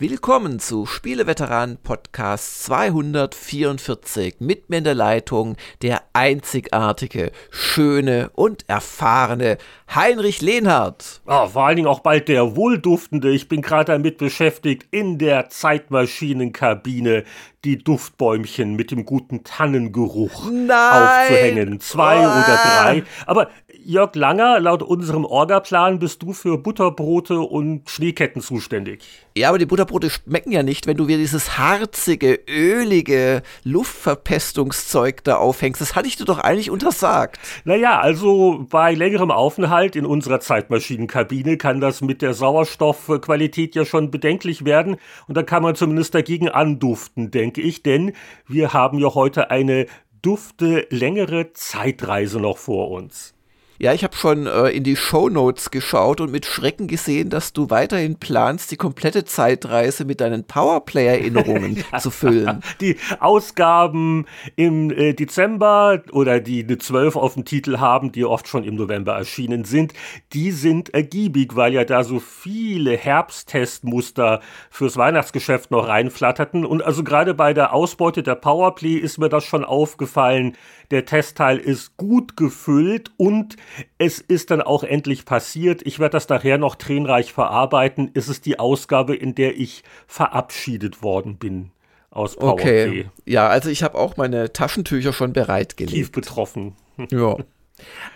Willkommen zu Spieleveteran Podcast 244 mit mir in der Leitung der einzigartige, schöne und erfahrene Heinrich Lehnhardt. Oh, vor allen Dingen auch bald der wohlduftende. Ich bin gerade damit beschäftigt, in der Zeitmaschinenkabine die Duftbäumchen mit dem guten Tannengeruch Nein. aufzuhängen. Zwei Oh. oder drei. Aber Jörg Langer, laut unserem Orgaplan bist du für Butterbrote und Schneeketten zuständig. Ja, aber die Butterbrote schmecken ja nicht, wenn du wieder dieses harzige, ölige Luftverpestungszeug da aufhängst. Das hatte ich dir doch eigentlich untersagt. Naja, also bei längerem Aufenthalt in unserer Zeitmaschinenkabine kann das mit der Sauerstoffqualität ja schon bedenklich werden. Und da kann man zumindest dagegen anduften, denke ich, denn wir haben ja heute eine dufte längere Zeitreise noch vor uns. Ja, ich habe schon äh, in die Shownotes geschaut und mit Schrecken gesehen, dass du weiterhin planst, die komplette Zeitreise mit deinen Powerplay-Erinnerungen zu füllen. Die Ausgaben im äh, Dezember oder die eine 12 auf dem Titel haben, die oft schon im November erschienen sind, die sind ergiebig, weil ja da so viele Herbsttestmuster fürs Weihnachtsgeschäft noch reinflatterten. Und also gerade bei der Ausbeute der Powerplay ist mir das schon aufgefallen. Der Testteil ist gut gefüllt und es ist dann auch endlich passiert. Ich werde das nachher noch tränenreich verarbeiten. Es ist die Ausgabe, in der ich verabschiedet worden bin aus Powerplay. Okay. Ja, also ich habe auch meine Taschentücher schon bereitgelegt. Tief betroffen. Ja.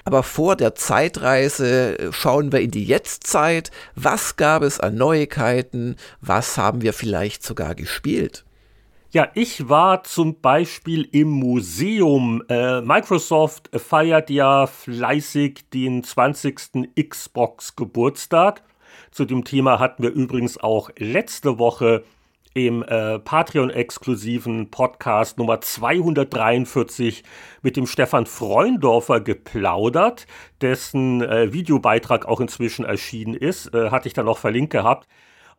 Aber vor der Zeitreise äh, schauen wir in die Jetztzeit. Was gab es an Neuigkeiten? Was haben wir vielleicht sogar gespielt? Ja, ich war zum Beispiel im Museum. Äh, Microsoft feiert ja fleißig den 20. Xbox-Geburtstag. Zu dem Thema hatten wir übrigens auch letzte Woche im äh, Patreon-exklusiven Podcast Nummer 243 mit dem Stefan Freundorfer geplaudert, dessen äh, Videobeitrag auch inzwischen erschienen ist. Äh, hatte ich dann noch verlinkt gehabt.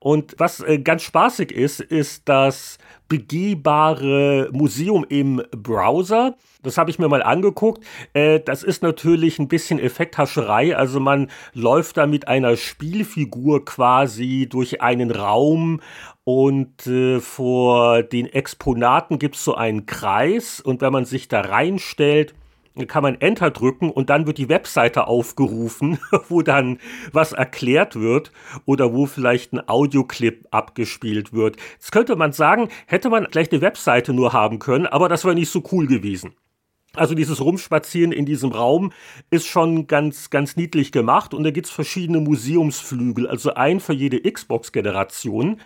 Und was äh, ganz spaßig ist, ist das begehbare Museum im Browser. Das habe ich mir mal angeguckt. Äh, das ist natürlich ein bisschen Effekthascherei. Also man läuft da mit einer Spielfigur quasi durch einen Raum und äh, vor den Exponaten gibt es so einen Kreis und wenn man sich da reinstellt, kann man Enter drücken und dann wird die Webseite aufgerufen, wo dann was erklärt wird oder wo vielleicht ein Audioclip abgespielt wird. Jetzt könnte man sagen, hätte man gleich eine Webseite nur haben können, aber das wäre nicht so cool gewesen. Also dieses Rumspazieren in diesem Raum ist schon ganz, ganz niedlich gemacht und da gibt's verschiedene Museumsflügel, also ein für jede Xbox-Generation.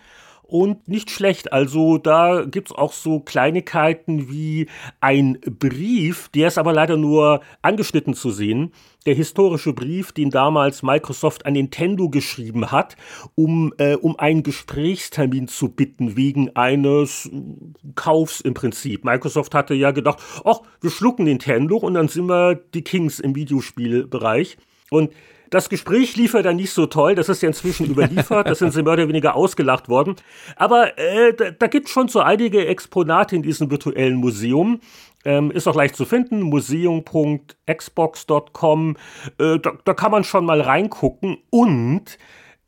Und nicht schlecht, also da gibt's auch so Kleinigkeiten wie ein Brief, der ist aber leider nur angeschnitten zu sehen. Der historische Brief, den damals Microsoft an Nintendo geschrieben hat, um, äh, um einen Gesprächstermin zu bitten wegen eines Kaufs im Prinzip. Microsoft hatte ja gedacht, ach, wir schlucken Nintendo und dann sind wir die Kings im Videospielbereich. Und das Gespräch lief ja dann nicht so toll, das ist ja inzwischen überliefert, das sind sie mehr oder weniger ausgelacht worden. Aber äh, da, da gibt schon so einige Exponate in diesem virtuellen Museum. Ähm, ist auch leicht zu finden, museum.xbox.com. Äh, da, da kann man schon mal reingucken und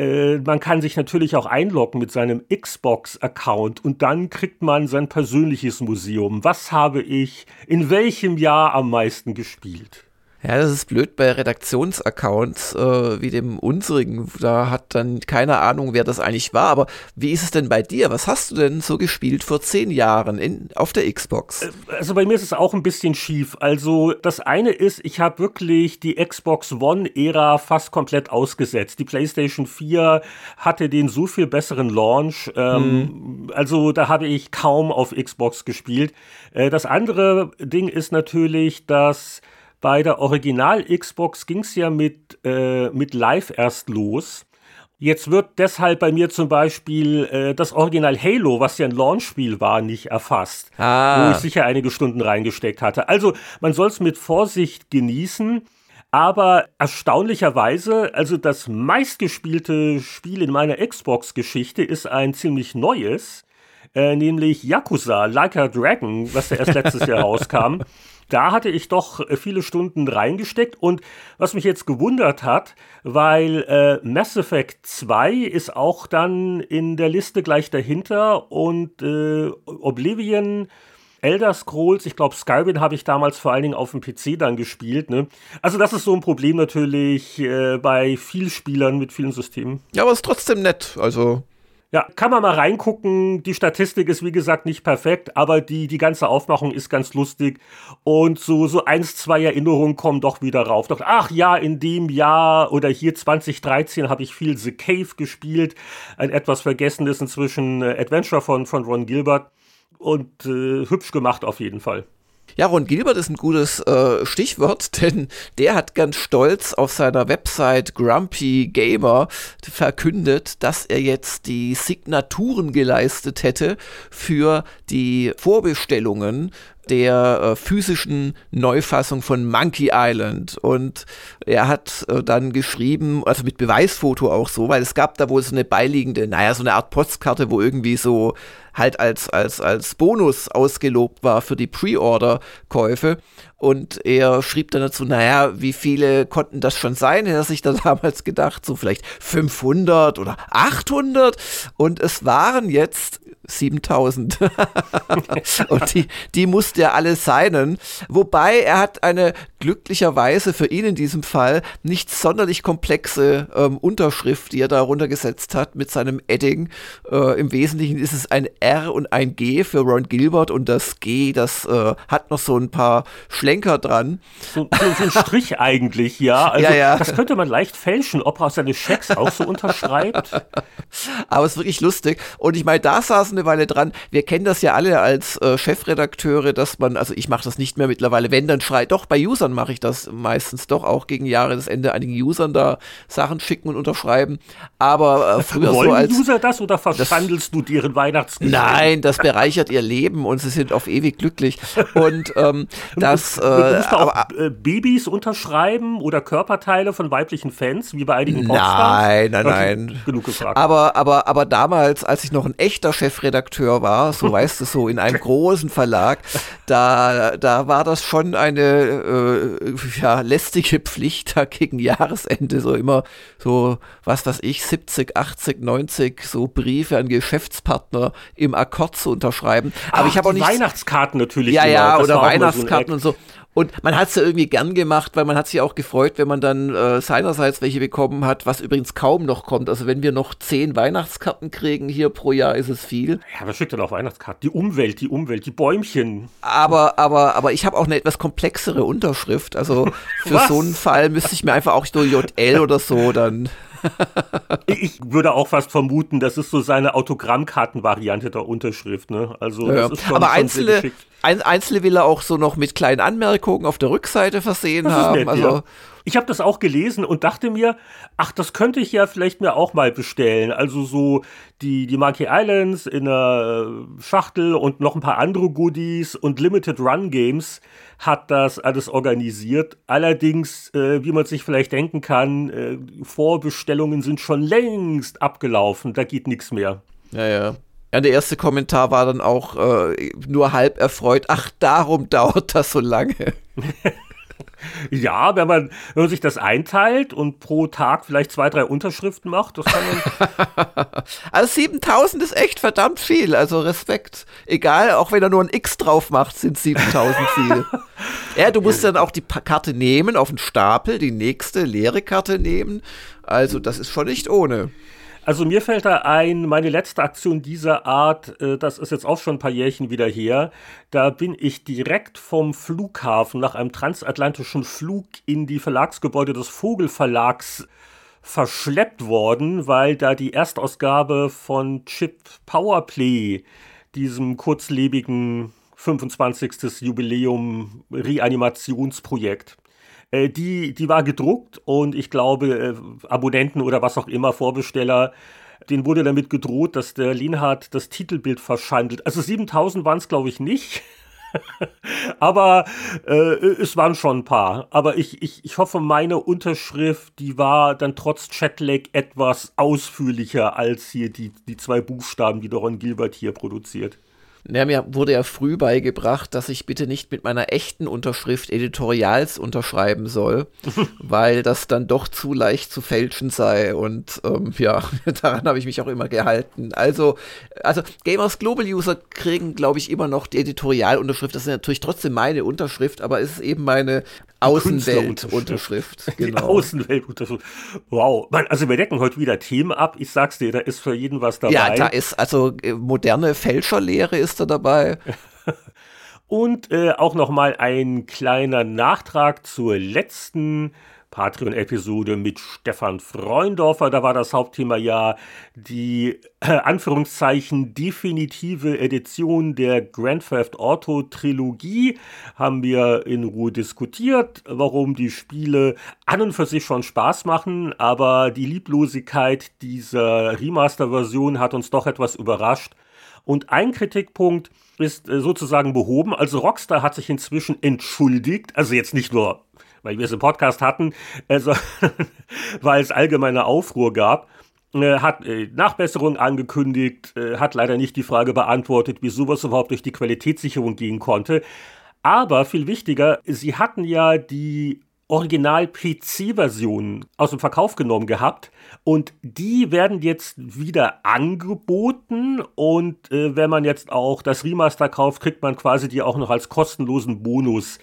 äh, man kann sich natürlich auch einloggen mit seinem Xbox-Account und dann kriegt man sein persönliches Museum. Was habe ich in welchem Jahr am meisten gespielt? Ja, das ist blöd bei Redaktionsaccounts äh, wie dem unsrigen. Da hat dann keine Ahnung, wer das eigentlich war. Aber wie ist es denn bei dir? Was hast du denn so gespielt vor zehn Jahren in, auf der Xbox? Also bei mir ist es auch ein bisschen schief. Also das eine ist, ich habe wirklich die Xbox One-Ära fast komplett ausgesetzt. Die PlayStation 4 hatte den so viel besseren Launch. Ähm, mhm. Also da habe ich kaum auf Xbox gespielt. Äh, das andere Ding ist natürlich, dass bei der Original-Xbox ging es ja mit, äh, mit Live erst los. Jetzt wird deshalb bei mir zum Beispiel äh, das Original Halo, was ja ein Launchspiel war, nicht erfasst, Ah. wo ich sicher einige Stunden reingesteckt hatte. Also man soll es mit Vorsicht genießen. Aber erstaunlicherweise, also das meistgespielte Spiel in meiner Xbox-Geschichte ist ein ziemlich neues. äh, nämlich Yakuza, Like a Dragon, was ja erst letztes Jahr rauskam. Da hatte ich doch äh, viele Stunden reingesteckt und was mich jetzt gewundert hat, weil äh, Mass Effect 2 ist auch dann in der Liste gleich dahinter und äh, Oblivion Elder Scrolls, ich glaube Skyrim habe ich damals vor allen Dingen auf dem PC dann gespielt. Ne? Also das ist so ein Problem natürlich äh, bei Spielern mit vielen Systemen. Ja, aber es ist trotzdem nett. Also ja, kann man mal reingucken. Die Statistik ist wie gesagt nicht perfekt, aber die, die ganze Aufmachung ist ganz lustig. Und so, so eins, zwei Erinnerungen kommen doch wieder rauf. Doch, ach ja, in dem Jahr oder hier 2013 habe ich viel The Cave gespielt. Ein etwas vergessenes inzwischen äh, Adventure von, von Ron Gilbert und äh, hübsch gemacht auf jeden Fall. Ja, Ron Gilbert ist ein gutes äh, Stichwort, denn der hat ganz stolz auf seiner Website Grumpy Gamer verkündet, dass er jetzt die Signaturen geleistet hätte für die Vorbestellungen der äh, physischen Neufassung von Monkey Island. Und er hat äh, dann geschrieben, also mit Beweisfoto auch so, weil es gab da wohl so eine beiliegende, naja, so eine Art Postkarte, wo irgendwie so halt als, als, als Bonus ausgelobt war für die Pre-Order-Käufe. Und er schrieb dann dazu, naja, wie viele konnten das schon sein? Er hat sich da damals gedacht, so vielleicht 500 oder 800. Und es waren jetzt 7000. und die, die musste er alle signen. Wobei er hat eine glücklicherweise für ihn in diesem Fall nicht sonderlich komplexe ähm, Unterschrift, die er da runtergesetzt hat mit seinem Edding. Äh, Im Wesentlichen ist es ein R und ein G für Ron Gilbert und das G, das äh, hat noch so ein paar Schlenker dran. So, so, ein Strich eigentlich, ja. Also ja, ja. das könnte man leicht fälschen, ob er seine Schecks auch so unterschreibt. Aber es ist wirklich lustig. Und ich meine, da saß eine Weile dran. Wir kennen das ja alle als äh, Chefredakteure, dass man, also ich mache das nicht mehr mittlerweile, wenn dann schreit, doch bei Usern mache ich das meistens doch auch gegen Jahresende einigen Usern da Sachen schicken und unterschreiben. Aber äh, früher Wollen so als User das oder verschandelst du deren Weihnachtsgeschenke? Nein, das bereichert ihr Leben und sie sind auf ewig glücklich. Und ähm, das. Äh, aber, auch, äh, Babys unterschreiben oder Körperteile von weiblichen Fans, wie bei einigen Popstars? Nein, nein, nein. Genug gefragt. Aber, aber, aber damals, als ich noch ein echter Chefredakteur war, so weißt du, so in einem großen Verlag, da, da war das schon eine äh, ja, lästige Pflicht, da gegen Jahresende so immer so, was weiß ich, 70, 80, 90 so Briefe an Geschäftspartner im Akkord zu unterschreiben. Aber Ach, ich habe auch nicht. Weihnachtskarten natürlich. Ja, ja, oder Weihnachtskarten so und so. Und man hat es ja irgendwie gern gemacht, weil man hat sich auch gefreut, wenn man dann äh, seinerseits welche bekommen hat, was übrigens kaum noch kommt. Also wenn wir noch zehn Weihnachtskarten kriegen hier pro Jahr, ist es viel. Ja, wer schickt denn auch Weihnachtskarten? Die Umwelt, die Umwelt, die Bäumchen. Aber, aber, aber ich habe auch eine etwas komplexere Unterschrift. Also für so einen Fall müsste ich mir einfach auch so JL oder so dann ich würde auch fast vermuten, das ist so seine Autogrammkartenvariante der Unterschrift. Ne? Also, ja, das ist schon, Aber schon einzelne, ein, einzelne will er auch so noch mit kleinen Anmerkungen auf der Rückseite versehen das haben. Nett, also, ja. Ich habe das auch gelesen und dachte mir, ach, das könnte ich ja vielleicht mir auch mal bestellen. Also so die, die Monkey Islands in einer Schachtel und noch ein paar andere Goodies und Limited Run Games hat das alles organisiert. Allerdings, äh, wie man sich vielleicht denken kann, äh, Vorbestellungen sind schon längst abgelaufen. Da geht nichts mehr. Ja, ja. Ja, der erste Kommentar war dann auch äh, nur halb erfreut. Ach, darum dauert das so lange. Ja, wenn man, wenn man sich das einteilt und pro Tag vielleicht zwei, drei Unterschriften macht, das kann man. also 7000 ist echt verdammt viel, also Respekt. Egal, auch wenn er nur ein X drauf macht, sind 7000 viel. ja, du musst dann auch die Karte nehmen, auf den Stapel, die nächste leere Karte nehmen. Also, das ist schon nicht ohne. Also mir fällt da ein, meine letzte Aktion dieser Art, äh, das ist jetzt auch schon ein paar Jährchen wieder her, da bin ich direkt vom Flughafen nach einem transatlantischen Flug in die Verlagsgebäude des Vogelverlags verschleppt worden, weil da die Erstausgabe von Chip Powerplay, diesem kurzlebigen 25. Jubiläum Reanimationsprojekt, äh, die, die war gedruckt und ich glaube, äh, Abonnenten oder was auch immer, Vorbesteller, denen wurde damit gedroht, dass der Linhard das Titelbild verschandelt. Also 7000 waren es, glaube ich, nicht. Aber äh, es waren schon ein paar. Aber ich, ich, ich hoffe, meine Unterschrift, die war dann trotz Chatlag etwas ausführlicher als hier die, die zwei Buchstaben, die Doron Gilbert hier produziert. Ja, mir wurde ja früh beigebracht, dass ich bitte nicht mit meiner echten Unterschrift Editorials unterschreiben soll, weil das dann doch zu leicht zu fälschen sei. Und ähm, ja, daran habe ich mich auch immer gehalten. Also, also Gamers Global User kriegen, glaube ich, immer noch die Editorialunterschrift. Das ist natürlich trotzdem meine Unterschrift, aber es ist eben meine Außenweltunterschrift. Genau. Außenweltunterschrift. Wow. Man, also wir decken heute wieder Themen ab. Ich sag's dir, da ist für jeden was dabei. Ja, da ist also äh, moderne Fälscherlehre ist da dabei. Und äh, auch noch mal ein kleiner Nachtrag zur letzten Patreon-Episode mit Stefan Freundorfer. Da war das Hauptthema ja die äh, Anführungszeichen definitive Edition der Grand Theft Auto Trilogie. Haben wir in Ruhe diskutiert, warum die Spiele an und für sich schon Spaß machen, aber die Lieblosigkeit dieser Remaster-Version hat uns doch etwas überrascht. Und ein Kritikpunkt ist äh, sozusagen behoben. Also Rockstar hat sich inzwischen entschuldigt, also jetzt nicht nur weil wir es im Podcast hatten, also, weil es allgemeine Aufruhr gab äh, hat äh, Nachbesserung angekündigt, äh, hat leider nicht die Frage beantwortet, wie sowas überhaupt durch die Qualitätssicherung gehen konnte. Aber viel wichtiger, sie hatten ja die Original-PC-Version aus dem Verkauf genommen gehabt und die werden jetzt wieder angeboten und äh, wenn man jetzt auch das Remaster kauft, kriegt man quasi die auch noch als kostenlosen Bonus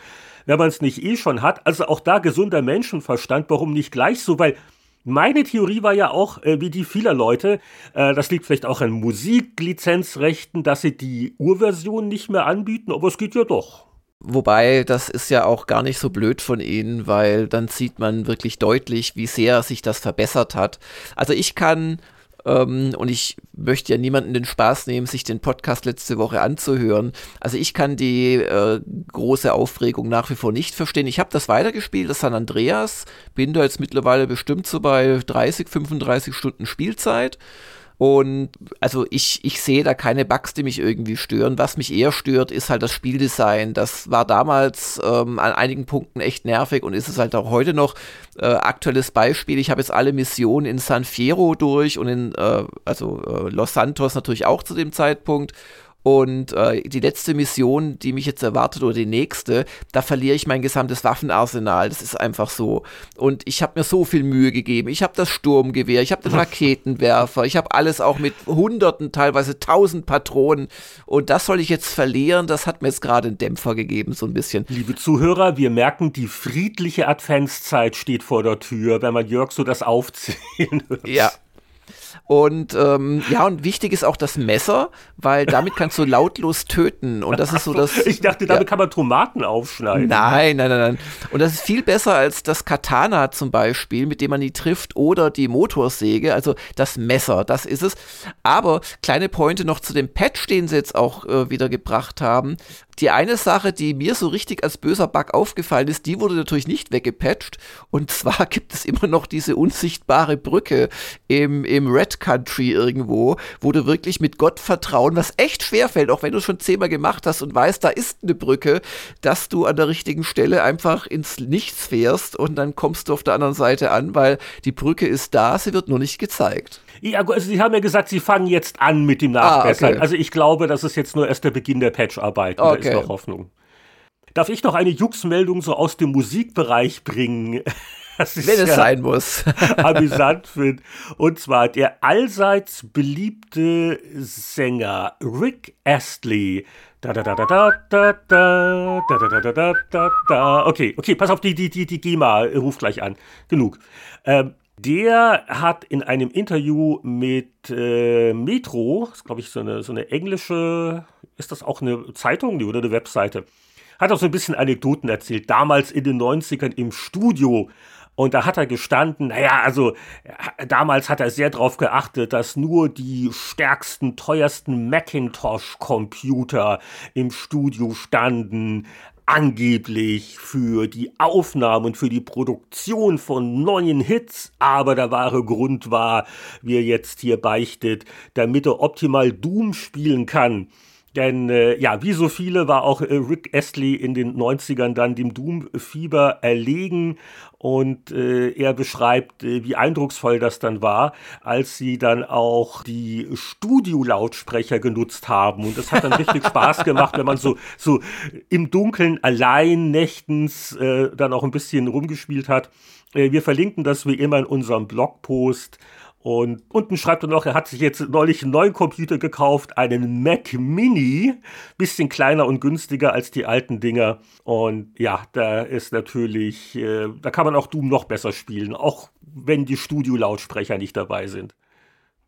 wenn man es nicht eh schon hat. Also auch da gesunder Menschenverstand, warum nicht gleich so? Weil meine Theorie war ja auch, äh, wie die vieler Leute, äh, das liegt vielleicht auch an Musiklizenzrechten, dass sie die Urversion nicht mehr anbieten, aber es geht ja doch. Wobei, das ist ja auch gar nicht so blöd von ihnen, weil dann sieht man wirklich deutlich, wie sehr sich das verbessert hat. Also ich kann ähm, und ich möchte ja niemanden den Spaß nehmen, sich den Podcast letzte Woche anzuhören. Also ich kann die äh, große Aufregung nach wie vor nicht verstehen. Ich habe das weitergespielt, das San Andreas, bin da jetzt mittlerweile bestimmt so bei 30, 35 Stunden Spielzeit. Und also ich, ich sehe da keine Bugs, die mich irgendwie stören. Was mich eher stört, ist halt das Spieldesign. Das war damals ähm, an einigen Punkten echt nervig und ist es halt auch heute noch. Äh, aktuelles Beispiel, ich habe jetzt alle Missionen in San Fierro durch und in, äh, also äh, Los Santos natürlich auch zu dem Zeitpunkt. Und äh, die letzte Mission, die mich jetzt erwartet, oder die nächste, da verliere ich mein gesamtes Waffenarsenal. Das ist einfach so. Und ich habe mir so viel Mühe gegeben. Ich habe das Sturmgewehr, ich habe den Raketenwerfer, ich habe alles auch mit Hunderten, teilweise Tausend Patronen. Und das soll ich jetzt verlieren. Das hat mir jetzt gerade einen Dämpfer gegeben, so ein bisschen. Liebe Zuhörer, wir merken, die friedliche Adventszeit steht vor der Tür, wenn man Jörg so das aufzählen hört. Ja, und ähm, ja, und wichtig ist auch das Messer, weil damit kannst du lautlos töten. Und das ist so das. Ich dachte, damit ja. kann man Tomaten aufschneiden. Nein, nein, nein, nein. Und das ist viel besser als das Katana zum Beispiel, mit dem man die trifft, oder die Motorsäge. Also das Messer, das ist es. Aber kleine Pointe noch zu dem Patch, den sie jetzt auch äh, wieder gebracht haben. Die eine Sache, die mir so richtig als böser Bug aufgefallen ist, die wurde natürlich nicht weggepatcht. Und zwar gibt es immer noch diese unsichtbare Brücke im, im Red Country irgendwo, wo du wirklich mit Gott vertrauen, was echt schwer fällt, auch wenn du schon zehnmal gemacht hast und weißt, da ist eine Brücke, dass du an der richtigen Stelle einfach ins Nichts fährst und dann kommst du auf der anderen Seite an, weil die Brücke ist da, sie wird nur nicht gezeigt. Ja, also Sie haben ja gesagt, Sie fangen jetzt an mit dem Nachbessern. Ah, okay. Also ich glaube, das ist jetzt nur erst der Beginn der Patcharbeit. Okay. Da ist noch Hoffnung. Darf ich noch eine Jux-Meldung so aus dem Musikbereich bringen? Wenn es sein muss. amüsant finde. Und zwar der allseits beliebte Sänger Rick Astley. Da da da da da da da da da da da da da. Okay, okay, pass auf, die die die die GEMA ruft gleich an. Genug. Ähm, der hat in einem Interview mit äh, Metro, ist glaube ich so eine, so eine englische, ist das auch eine Zeitung? Oder eine Webseite, hat auch so ein bisschen Anekdoten erzählt, damals in den 90ern im Studio. Und da hat er gestanden, naja, also damals hat er sehr darauf geachtet, dass nur die stärksten, teuersten Macintosh-Computer im Studio standen angeblich für die Aufnahme und für die Produktion von neuen Hits, aber der wahre Grund war, wie er jetzt hier beichtet, damit er optimal Doom spielen kann. Denn äh, ja, wie so viele war auch äh, Rick Astley in den 90ern dann dem Doom-Fieber erlegen und äh, er beschreibt, äh, wie eindrucksvoll das dann war, als sie dann auch die Studio-Lautsprecher genutzt haben. Und das hat dann richtig Spaß gemacht, wenn man so, so im Dunkeln allein nächtens äh, dann auch ein bisschen rumgespielt hat. Äh, wir verlinken das wie immer in unserem Blogpost. Und unten schreibt er noch, er hat sich jetzt neulich einen neuen Computer gekauft, einen Mac Mini, bisschen kleiner und günstiger als die alten Dinger. Und ja, da ist natürlich, äh, da kann man auch Doom noch besser spielen, auch wenn die Studio-Lautsprecher nicht dabei sind.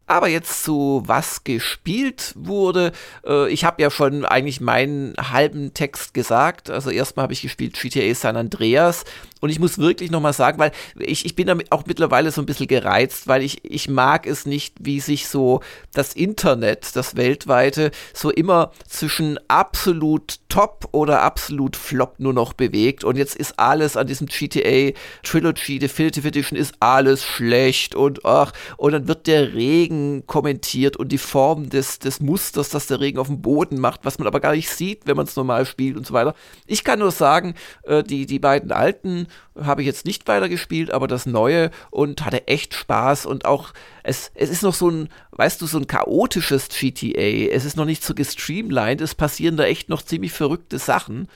Aber jetzt zu was gespielt wurde. Äh, ich habe ja schon eigentlich meinen halben Text gesagt. Also erstmal habe ich gespielt GTA San Andreas. Und ich muss wirklich nochmal sagen, weil ich, ich bin damit auch mittlerweile so ein bisschen gereizt, weil ich, ich mag es nicht, wie sich so das Internet, das weltweite, so immer zwischen absolut top oder absolut flop nur noch bewegt. Und jetzt ist alles an diesem GTA Trilogy Definitive Edition ist alles schlecht und ach, und dann wird der Regen kommentiert und die Form des, des Musters, das der Regen auf dem Boden macht, was man aber gar nicht sieht, wenn man es normal spielt und so weiter. Ich kann nur sagen, äh, die, die beiden alten habe ich jetzt nicht weitergespielt, aber das Neue und hatte echt Spaß und auch es, es ist noch so ein, weißt du, so ein chaotisches GTA. Es ist noch nicht so gestreamlined, es passieren da echt noch ziemlich verrückte Sachen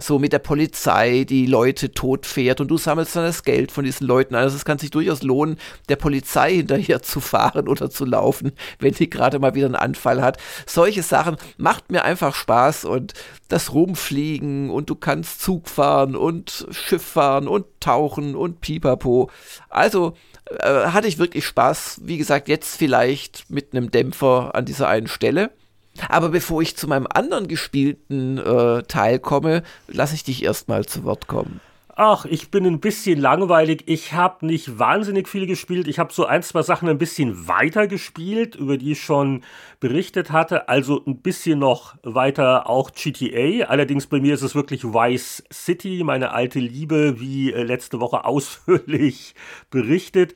so mit der Polizei die Leute totfährt und du sammelst dann das Geld von diesen Leuten Also es kann sich durchaus lohnen, der Polizei hinterher zu fahren oder zu laufen, wenn die gerade mal wieder einen Anfall hat. Solche Sachen macht mir einfach Spaß und das Rumfliegen und du kannst Zug fahren und Schiff fahren und tauchen und pipapo. Also äh, hatte ich wirklich Spaß. Wie gesagt, jetzt vielleicht mit einem Dämpfer an dieser einen Stelle. Aber bevor ich zu meinem anderen gespielten äh, Teil komme, lasse ich dich erstmal zu Wort kommen. Ach, ich bin ein bisschen langweilig. Ich habe nicht wahnsinnig viel gespielt. Ich habe so ein, zwei Sachen ein bisschen weiter gespielt, über die ich schon berichtet hatte. Also ein bisschen noch weiter auch GTA. Allerdings bei mir ist es wirklich Vice City, meine alte Liebe, wie äh, letzte Woche ausführlich berichtet.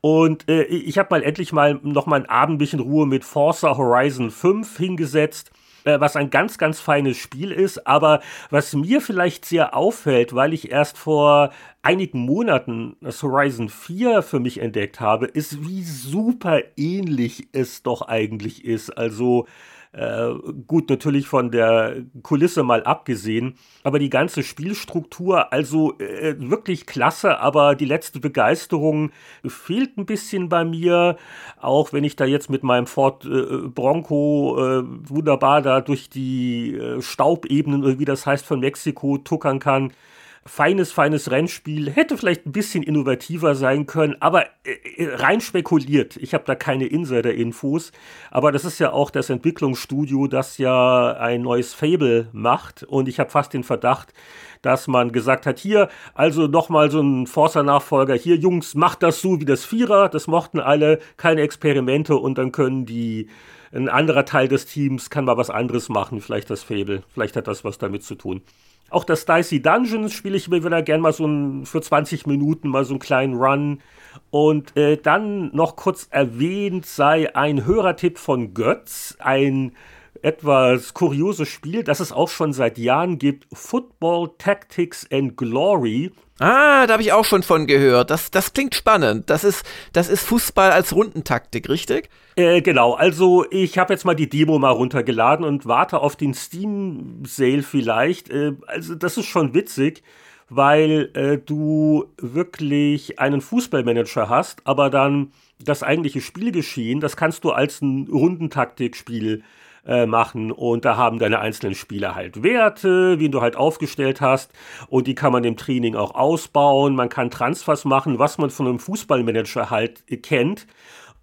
Und äh, ich habe mal endlich mal noch mal ein Abendlichen Ruhe mit Forza Horizon 5 hingesetzt äh, was ein ganz, ganz feines Spiel ist. Aber was mir vielleicht sehr auffällt, weil ich erst vor einigen Monaten das Horizon 4 für mich entdeckt habe, ist, wie super ähnlich es doch eigentlich ist. Also äh, gut, natürlich von der Kulisse mal abgesehen, aber die ganze Spielstruktur, also äh, wirklich klasse, aber die letzte Begeisterung fehlt ein bisschen bei mir, auch wenn ich da jetzt mit meinem Ford äh, Bronco äh, wunderbar da durch die äh, Staubebenen, wie das heißt, von Mexiko tuckern kann feines, feines Rennspiel. Hätte vielleicht ein bisschen innovativer sein können, aber äh, äh, rein spekuliert. Ich habe da keine Insider-Infos. Aber das ist ja auch das Entwicklungsstudio, das ja ein neues Fable macht. Und ich habe fast den Verdacht, dass man gesagt hat, hier, also nochmal so ein Forza-Nachfolger, hier, Jungs, macht das so wie das Vierer, das mochten alle, keine Experimente und dann können die, ein anderer Teil des Teams kann mal was anderes machen, vielleicht das Fable, vielleicht hat das was damit zu tun. Auch das Dicey Dungeons spiele ich mir wieder gern mal so ein, für 20 Minuten mal so einen kleinen Run. Und äh, dann noch kurz erwähnt sei ein Hörertipp von Götz, ein etwas kurioses Spiel, das es auch schon seit Jahren gibt, Football Tactics and Glory. Ah, da habe ich auch schon von gehört. Das, das klingt spannend. Das ist, das ist Fußball als Rundentaktik, richtig? Äh, genau, also ich habe jetzt mal die Demo mal runtergeladen und warte auf den Steam-Sale vielleicht. Äh, also das ist schon witzig, weil äh, du wirklich einen Fußballmanager hast, aber dann das eigentliche Spielgeschehen, das kannst du als ein Rundentaktikspiel äh, machen und da haben deine einzelnen Spieler halt Werte, wie du halt aufgestellt hast und die kann man im Training auch ausbauen. Man kann Transfers machen, was man von einem Fußballmanager halt kennt.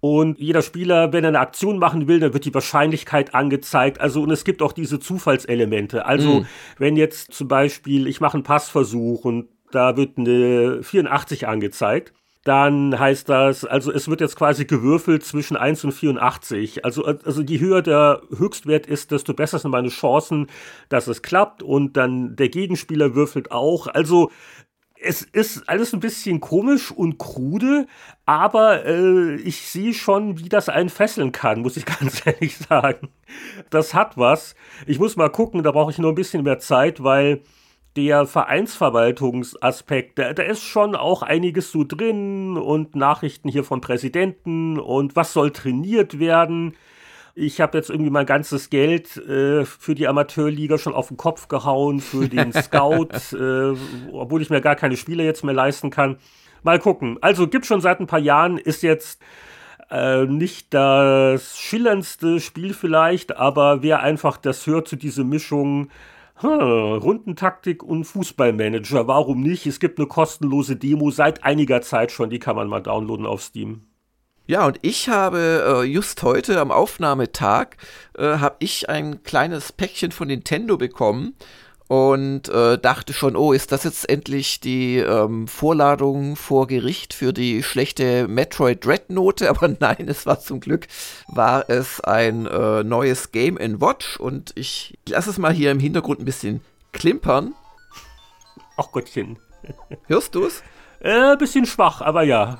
Und jeder Spieler, wenn er eine Aktion machen will, dann wird die Wahrscheinlichkeit angezeigt. Also, und es gibt auch diese Zufallselemente. Also, mhm. wenn jetzt zum Beispiel, ich mache einen Passversuch und da wird eine 84 angezeigt, dann heißt das, also es wird jetzt quasi gewürfelt zwischen 1 und 84. Also, also je höher der Höchstwert ist, desto besser sind meine Chancen, dass es klappt. Und dann der Gegenspieler würfelt auch. Also es ist alles ein bisschen komisch und krude, aber äh, ich sehe schon, wie das einen fesseln kann, muss ich ganz ehrlich sagen. Das hat was. Ich muss mal gucken, da brauche ich nur ein bisschen mehr Zeit, weil der Vereinsverwaltungsaspekt, da, da ist schon auch einiges so drin und Nachrichten hier vom Präsidenten und was soll trainiert werden ich habe jetzt irgendwie mein ganzes Geld äh, für die Amateurliga schon auf den Kopf gehauen, für den Scout, äh, obwohl ich mir gar keine Spiele jetzt mehr leisten kann. Mal gucken. Also gibt schon seit ein paar Jahren, ist jetzt äh, nicht das schillerndste Spiel vielleicht, aber wer einfach das hört zu dieser Mischung, hm, Rundentaktik und Fußballmanager, warum nicht? Es gibt eine kostenlose Demo seit einiger Zeit schon, die kann man mal downloaden auf Steam. Ja, und ich habe äh, just heute am Aufnahmetag äh, habe ich ein kleines Päckchen von Nintendo bekommen und äh, dachte schon, oh, ist das jetzt endlich die ähm, Vorladung vor Gericht für die schlechte Metroid Dread Note? Aber nein, es war zum Glück war es ein äh, neues Game in Watch und ich lasse es mal hier im Hintergrund ein bisschen klimpern. Ach Gottchen. Hörst du es? Äh, bisschen schwach, aber ja.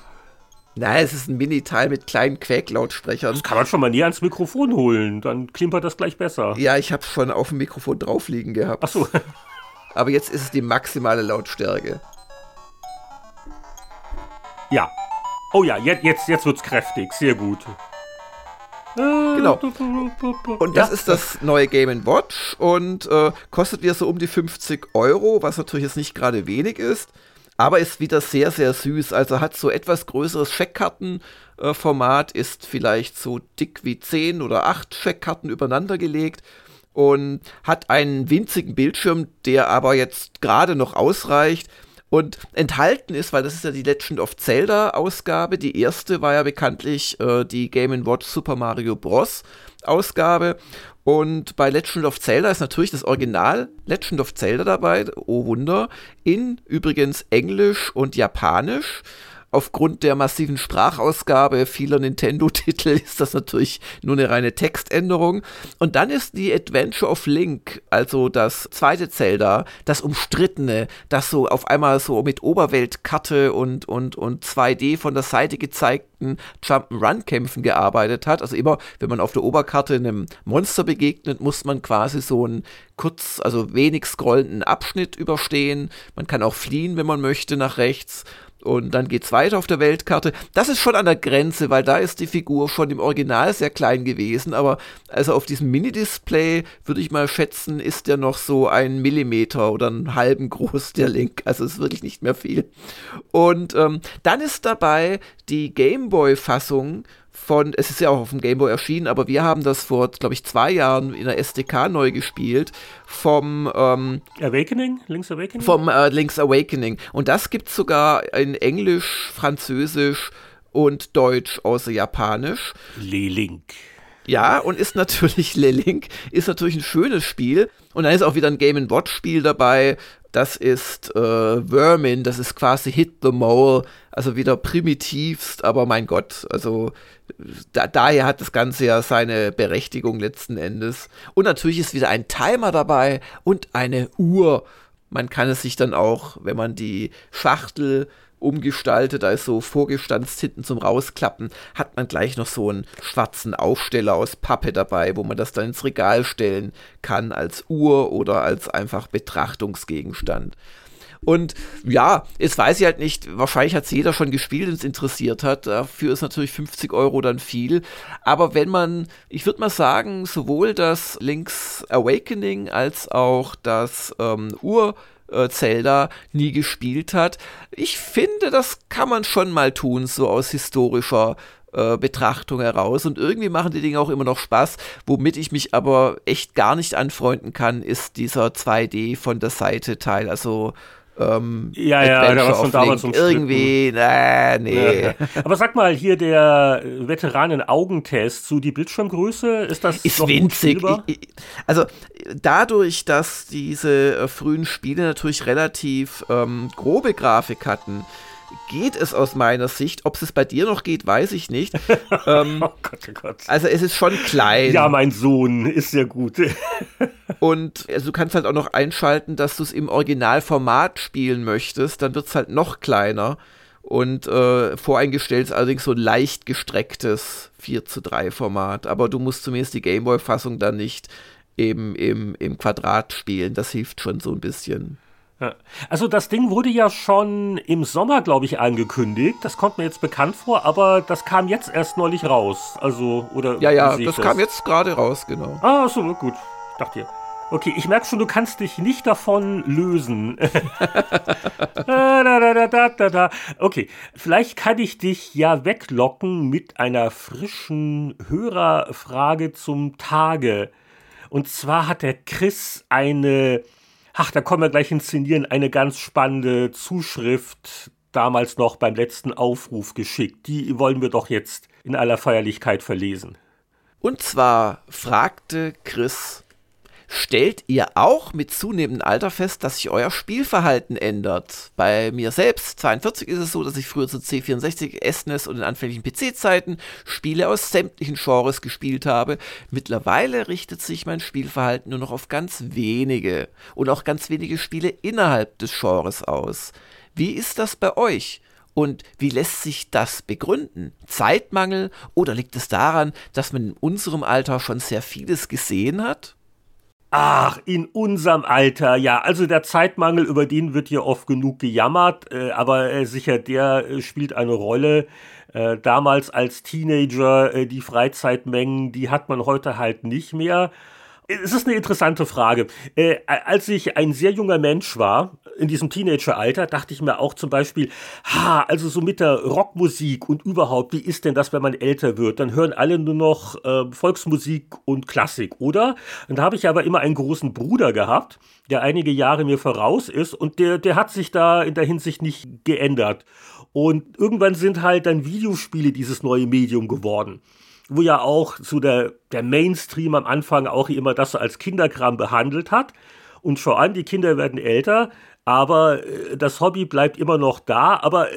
Nein, es ist ein Mini-Teil mit kleinen Quäklautsprechern. Das kann man schon mal näher ans Mikrofon holen, dann klimpert das gleich besser. Ja, ich habe schon auf dem Mikrofon drauf liegen gehabt. Ach so. Aber jetzt ist es die maximale Lautstärke. Ja. Oh ja, jetzt, jetzt, jetzt wird's kräftig. Sehr gut. Genau. Und das ja. ist das neue Game Watch und äh, kostet wieder so um die 50 Euro, was natürlich jetzt nicht gerade wenig ist aber ist wieder sehr, sehr süß. Also hat so etwas größeres Scheckkartenformat, ist vielleicht so dick wie 10 oder 8 Scheckkarten übereinander gelegt und hat einen winzigen Bildschirm, der aber jetzt gerade noch ausreicht. Und enthalten ist, weil das ist ja die Legend of Zelda Ausgabe. Die erste war ja bekanntlich äh, die Game Watch Super Mario Bros. Ausgabe. Und bei Legend of Zelda ist natürlich das Original Legend of Zelda dabei, oh Wunder, in übrigens Englisch und Japanisch aufgrund der massiven Sprachausgabe vieler Nintendo-Titel ist das natürlich nur eine reine Textänderung. Und dann ist die Adventure of Link, also das zweite Zelda, das umstrittene, das so auf einmal so mit Oberweltkarte und, und, und 2D von der Seite gezeigten Jump'n'Run-Kämpfen gearbeitet hat. Also immer, wenn man auf der Oberkarte einem Monster begegnet, muss man quasi so einen kurz, also wenig scrollenden Abschnitt überstehen. Man kann auch fliehen, wenn man möchte, nach rechts und dann geht's weiter auf der Weltkarte. Das ist schon an der Grenze, weil da ist die Figur schon im Original sehr klein gewesen, aber also auf diesem Mini-Display würde ich mal schätzen, ist der noch so ein Millimeter oder einen halben groß, der Link. Also ist wirklich nicht mehr viel. Und ähm, dann ist dabei die Gameboy-Fassung von, es ist ja auch auf dem Game Boy erschienen, aber wir haben das vor, glaube ich, zwei Jahren in der SDK neu gespielt, vom ähm, Awakening? Link's Awakening? Vom äh, Link's Awakening. Und das gibt es sogar in Englisch, Französisch und Deutsch außer Japanisch. Le-Link. Ja, und ist natürlich Le-Link, ist natürlich ein schönes Spiel. Und dann ist auch wieder ein Game Watch Spiel dabei, das ist äh, Vermin, das ist quasi Hit the Mole, also wieder primitivst, aber mein Gott, also da, daher hat das Ganze ja seine Berechtigung letzten Endes. Und natürlich ist wieder ein Timer dabei und eine Uhr. Man kann es sich dann auch, wenn man die Schachtel umgestaltet, also vorgestanzt hinten zum Rausklappen, hat man gleich noch so einen schwarzen Aufsteller aus Pappe dabei, wo man das dann ins Regal stellen kann als Uhr oder als einfach Betrachtungsgegenstand. Und ja, jetzt weiß ich halt nicht, wahrscheinlich hat es jeder schon gespielt und es interessiert hat. Dafür ist natürlich 50 Euro dann viel. Aber wenn man, ich würde mal sagen, sowohl das Link's Awakening als auch das ähm, Ur- äh, Zelda nie gespielt hat. Ich finde, das kann man schon mal tun, so aus historischer äh, Betrachtung heraus. Und irgendwie machen die Dinge auch immer noch Spaß. Womit ich mich aber echt gar nicht anfreunden kann, ist dieser 2D von der Seite Teil. Also ähm, ja, ja, da war schon damals Link. Irgendwie, na, nee. Ja. Aber sag mal, hier der Veteranen-Augentest zu die Bildschirmgröße, ist das ist winzig. Ich, also dadurch, dass diese äh, frühen Spiele natürlich relativ ähm, grobe Grafik hatten, geht es aus meiner Sicht. Ob es bei dir noch geht, weiß ich nicht. ähm, oh Gott, oh Gott. Also es ist schon klein. Ja, mein Sohn, ist sehr gut. Und also du kannst halt auch noch einschalten, dass du es im Originalformat spielen möchtest. Dann wird es halt noch kleiner. Und äh, voreingestellt ist allerdings so ein leicht gestrecktes 4 zu 3 Format. Aber du musst zumindest die Gameboy-Fassung dann nicht eben im, im Quadrat spielen. Das hilft schon so ein bisschen. Also das Ding wurde ja schon im Sommer, glaube ich, angekündigt. Das kommt mir jetzt bekannt vor, aber das kam jetzt erst neulich raus. Also, oder. Ja, ja, das, das, kam jetzt gerade raus, genau. Ah, so, gut. Dachte ihr. Okay, ich merke schon, du kannst dich nicht davon lösen. okay, vielleicht kann ich dich ja weglocken mit einer frischen Hörerfrage zum Tage. Und zwar hat der Chris eine ach, da kommen wir gleich inszenieren, eine ganz spannende Zuschrift damals noch beim letzten Aufruf geschickt. Die wollen wir doch jetzt in aller Feierlichkeit verlesen. Und zwar fragte Chris Stellt ihr auch mit zunehmendem Alter fest, dass sich euer Spielverhalten ändert? Bei mir selbst, 42, ist es so, dass ich früher zu C64, SNES und in anfänglichen PC-Zeiten Spiele aus sämtlichen Genres gespielt habe. Mittlerweile richtet sich mein Spielverhalten nur noch auf ganz wenige und auch ganz wenige Spiele innerhalb des Genres aus. Wie ist das bei euch? Und wie lässt sich das begründen? Zeitmangel oder liegt es daran, dass man in unserem Alter schon sehr vieles gesehen hat? Ach, in unserem Alter, ja. Also der Zeitmangel, über den wird hier oft genug gejammert, äh, aber äh, sicher der äh, spielt eine Rolle. Äh, damals als Teenager, äh, die Freizeitmengen, die hat man heute halt nicht mehr. Es ist eine interessante Frage. Äh, als ich ein sehr junger Mensch war, in diesem Teenageralter, dachte ich mir auch zum Beispiel, ha, also so mit der Rockmusik und überhaupt, wie ist denn das, wenn man älter wird? Dann hören alle nur noch äh, Volksmusik und Klassik, oder? Und da habe ich aber immer einen großen Bruder gehabt, der einige Jahre mir voraus ist und der, der hat sich da in der Hinsicht nicht geändert. Und irgendwann sind halt dann Videospiele dieses neue Medium geworden wo ja auch so der, der Mainstream am Anfang auch immer das als Kinderkram behandelt hat. Und schau an, die Kinder werden älter, aber äh, das Hobby bleibt immer noch da, aber äh,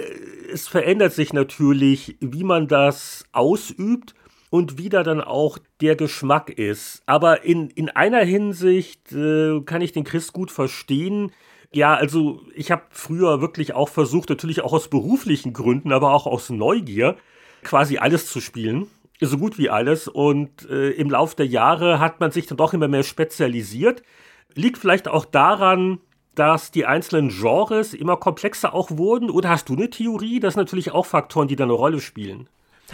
es verändert sich natürlich, wie man das ausübt und wie da dann auch der Geschmack ist. Aber in, in einer Hinsicht äh, kann ich den Chris gut verstehen. Ja, also ich habe früher wirklich auch versucht, natürlich auch aus beruflichen Gründen, aber auch aus Neugier, quasi alles zu spielen so gut wie alles. Und äh, im Laufe der Jahre hat man sich dann doch immer mehr spezialisiert. Liegt vielleicht auch daran, dass die einzelnen Genres immer komplexer auch wurden? Oder hast du eine Theorie? Das sind natürlich auch Faktoren, die da eine Rolle spielen.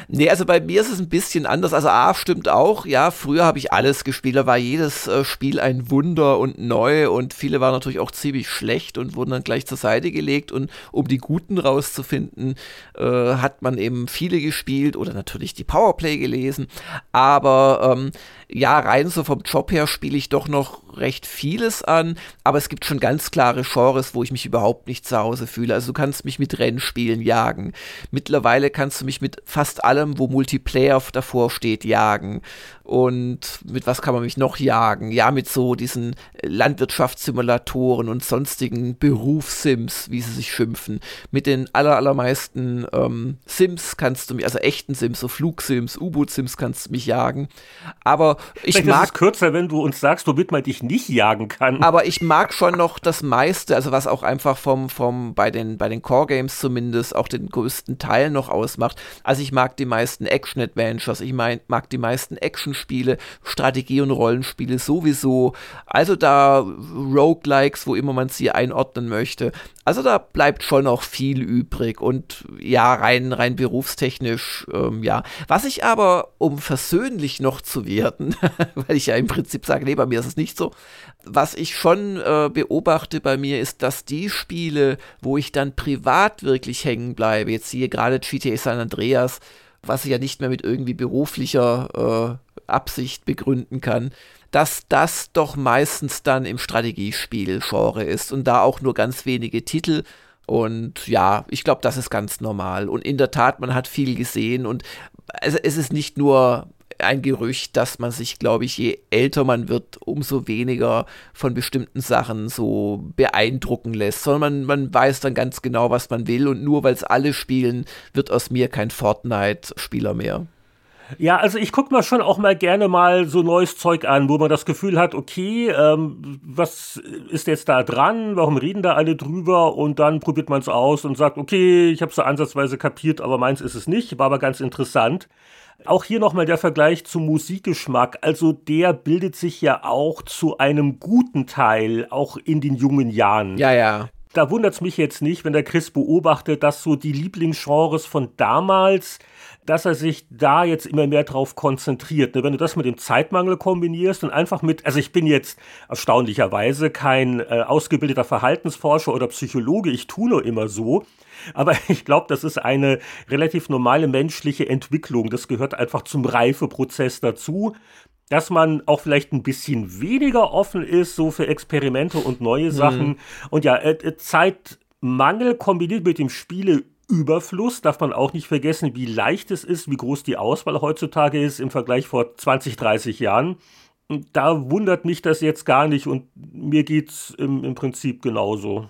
Nee, also bei mir ist es ein bisschen anders. Also A stimmt auch, ja, früher habe ich alles gespielt, da war jedes äh, Spiel ein Wunder und neu. Und viele waren natürlich auch ziemlich schlecht und wurden dann gleich zur Seite gelegt. Und um die guten rauszufinden, äh, hat man eben viele gespielt oder natürlich die Powerplay gelesen, aber ähm, ja, rein so vom Job her spiele ich doch noch recht vieles an, aber es gibt schon ganz klare Genres, wo ich mich überhaupt nicht zu Hause fühle. Also du kannst mich mit Rennspielen jagen. Mittlerweile kannst du mich mit fast allem, wo Multiplayer davor steht, jagen. Und mit was kann man mich noch jagen? Ja, mit so diesen Landwirtschaftssimulatoren und sonstigen Berufssims, wie sie sich schimpfen. Mit den aller, allermeisten ähm, Sims kannst du mich, also echten Sims, so Flugsims, U-Boot-Sims kannst du mich jagen. Aber ich Vielleicht mag. Es kürzer, wenn du uns sagst, womit man dich nicht jagen kann. Aber ich mag schon noch das meiste, also was auch einfach vom, vom, bei den, bei den Core-Games zumindest auch den größten Teil noch ausmacht. Also ich mag die meisten Action-Adventures, ich mein, mag die meisten Action Action-Spiele, Strategie- und Rollenspiele sowieso. Also da Roguelikes, wo immer man sie einordnen möchte. Also da bleibt schon noch viel übrig und ja, rein, rein berufstechnisch, ähm, ja. Was ich aber, um versöhnlich noch zu werden, weil ich ja im Prinzip sage, nee, bei mir ist es nicht so, was ich schon äh, beobachte bei mir ist, dass die Spiele, wo ich dann privat wirklich hängen bleibe, jetzt hier gerade GTA San Andreas, was ich ja nicht mehr mit irgendwie beruflicher äh, Absicht begründen kann, dass das doch meistens dann im Strategiespiel-Genre ist und da auch nur ganz wenige Titel. Und ja, ich glaube, das ist ganz normal. Und in der Tat, man hat viel gesehen und also es ist nicht nur ein Gerücht, dass man sich, glaube ich, je älter man wird, umso weniger von bestimmten Sachen so beeindrucken lässt, sondern man, man weiß dann ganz genau, was man will und nur weil es alle spielen, wird aus mir kein Fortnite-Spieler mehr. Ja, also ich gucke mir schon auch mal gerne mal so neues Zeug an, wo man das Gefühl hat, okay, ähm, was ist jetzt da dran? Warum reden da alle drüber? Und dann probiert man es aus und sagt, okay, ich habe es so ansatzweise kapiert, aber meins ist es nicht. War aber ganz interessant. Auch hier nochmal der Vergleich zum Musikgeschmack. Also der bildet sich ja auch zu einem guten Teil, auch in den jungen Jahren. Ja, ja da wundert es mich jetzt nicht, wenn der Chris beobachtet, dass so die Lieblingsgenres von damals, dass er sich da jetzt immer mehr drauf konzentriert. Ne? Wenn du das mit dem Zeitmangel kombinierst und einfach mit, also ich bin jetzt erstaunlicherweise kein äh, ausgebildeter Verhaltensforscher oder Psychologe, ich tue nur immer so. Aber ich glaube, das ist eine relativ normale menschliche Entwicklung. Das gehört einfach zum Reifeprozess dazu dass man auch vielleicht ein bisschen weniger offen ist, so für Experimente und neue Sachen. Mhm. Und ja, äh, äh, Zeitmangel kombiniert mit dem Spieleüberfluss darf man auch nicht vergessen, wie leicht es ist, wie groß die Auswahl heutzutage ist im Vergleich vor 20, 30 Jahren. Da wundert mich das jetzt gar nicht und mir geht's im, im Prinzip genauso.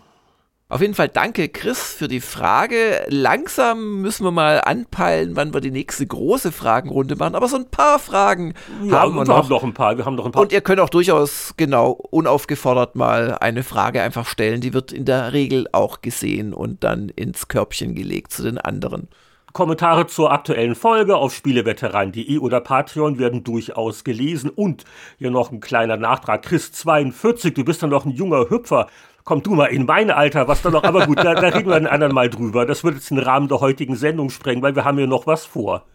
Auf jeden Fall danke, Chris, für die Frage. Langsam müssen wir mal anpeilen, wann wir die nächste große Fragenrunde machen. Aber so ein paar Fragen ja, haben wir, wir noch. Haben noch ein paar. Wir haben noch ein paar. Und ihr könnt auch durchaus genau unaufgefordert mal eine Frage einfach stellen. Die wird in der Regel auch gesehen und dann ins Körbchen gelegt zu den anderen. Kommentare zur aktuellen Folge auf spieleveteran.de oder Patreon werden durchaus gelesen. Und hier noch ein kleiner Nachtrag. Chris 42, du bist dann noch ein junger Hüpfer komm du mal in mein Alter, was da noch, aber gut, da, da reden wir einen anderen Mal drüber. Das wird jetzt den Rahmen der heutigen Sendung sprengen, weil wir haben hier noch was vor.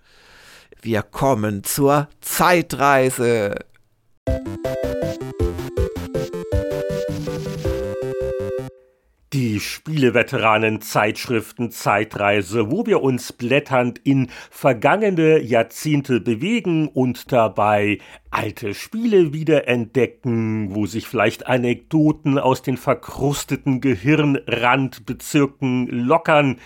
Wir kommen zur Zeitreise. Die Spieleveteranen-Zeitschriften Zeitreise, wo wir uns blätternd in vergangene Jahrzehnte bewegen und dabei alte Spiele wiederentdecken, wo sich vielleicht Anekdoten aus den verkrusteten Gehirnrandbezirken lockern.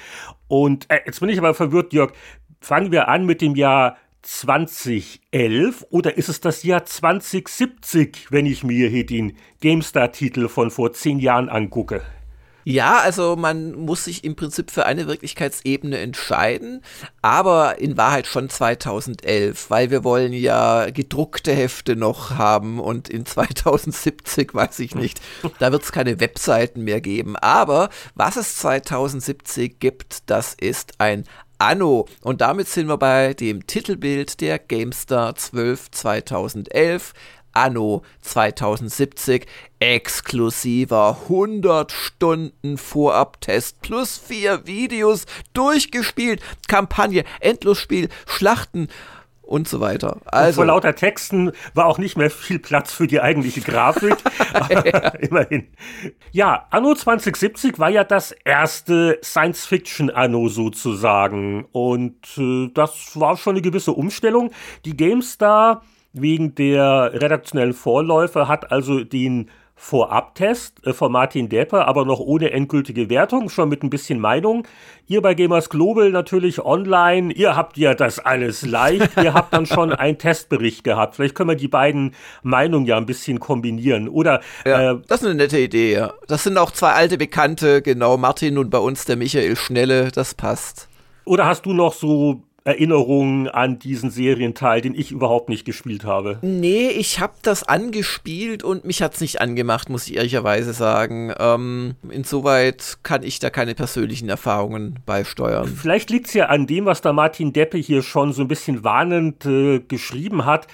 Und äh, jetzt bin ich aber verwirrt, Jörg. Fangen wir an mit dem Jahr 2011 oder ist es das Jahr 2070, wenn ich mir hier den GameStar-Titel von vor zehn Jahren angucke? Ja, also man muss sich im Prinzip für eine Wirklichkeitsebene entscheiden, aber in Wahrheit schon 2011, weil wir wollen ja gedruckte Hefte noch haben und in 2070 weiß ich nicht, da wird es keine Webseiten mehr geben. Aber was es 2070 gibt, das ist ein Anno. Und damit sind wir bei dem Titelbild der GameStar 12 2011. Anno 2070 exklusiver 100 Stunden Vorabtest plus vier Videos durchgespielt, Kampagne, Endlosspiel, Schlachten und so weiter. Also vor lauter Texten war auch nicht mehr viel Platz für die eigentliche Grafik. aber immerhin. Ja, Anno 2070 war ja das erste Science-Fiction-Anno sozusagen. Und äh, das war schon eine gewisse Umstellung. Die GameStar wegen der redaktionellen Vorläufe hat also den Vorabtest äh, von Martin Depper, aber noch ohne endgültige Wertung, schon mit ein bisschen Meinung. Ihr bei Gamers Global natürlich online, ihr habt ja das alles leicht, ihr habt dann schon einen Testbericht gehabt. Vielleicht können wir die beiden Meinungen ja ein bisschen kombinieren, oder? Ja, äh, das ist eine nette Idee, ja. Das sind auch zwei alte Bekannte, genau, Martin und bei uns der Michael Schnelle, das passt. Oder hast du noch so Erinnerungen an diesen Serienteil, den ich überhaupt nicht gespielt habe. Nee, ich habe das angespielt und mich hat's nicht angemacht, muss ich ehrlicherweise sagen. Ähm, insoweit kann ich da keine persönlichen Erfahrungen beisteuern. Vielleicht liegt's ja an dem, was da Martin Deppe hier schon so ein bisschen warnend äh, geschrieben hat.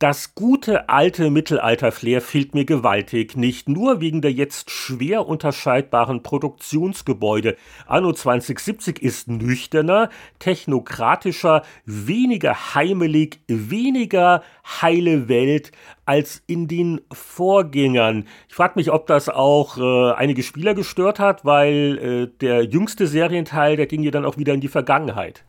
Das gute alte Mittelalter-Flair fehlt mir gewaltig, nicht nur wegen der jetzt schwer unterscheidbaren Produktionsgebäude. Anno 2070 ist nüchterner, technokratischer, weniger heimelig, weniger heile Welt als in den Vorgängern. Ich frage mich, ob das auch äh, einige Spieler gestört hat, weil äh, der jüngste Serienteil, der ging ja dann auch wieder in die Vergangenheit.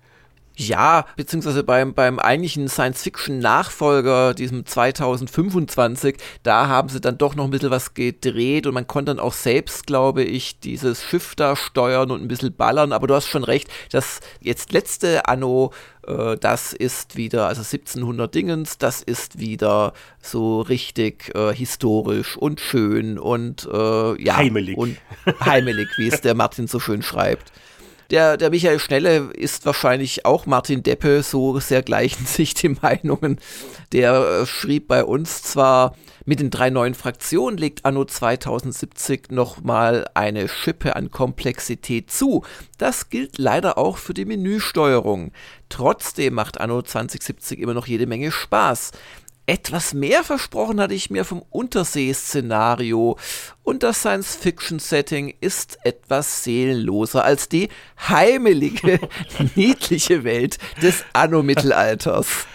Ja, beziehungsweise beim, beim eigentlichen Science-Fiction-Nachfolger, diesem 2025, da haben sie dann doch noch ein bisschen was gedreht und man konnte dann auch selbst, glaube ich, dieses Schiff da steuern und ein bisschen ballern. Aber du hast schon recht, das jetzt letzte Anno, äh, das ist wieder, also 1700 Dingens, das ist wieder so richtig äh, historisch und schön und äh, ja. Heimelig. Und heimelig, wie es der Martin so schön schreibt. Der, der Michael Schnelle ist wahrscheinlich auch Martin Deppe, so sehr gleichen sich die Meinungen. Der äh, schrieb bei uns zwar, mit den drei neuen Fraktionen legt Anno 2070 nochmal eine Schippe an Komplexität zu. Das gilt leider auch für die Menüsteuerung. Trotzdem macht Anno 2070 immer noch jede Menge Spaß. Etwas mehr versprochen hatte ich mir vom Untersee-Szenario und das Science-Fiction-Setting ist etwas seelenloser als die heimelige, niedliche Welt des Anno-Mittelalters.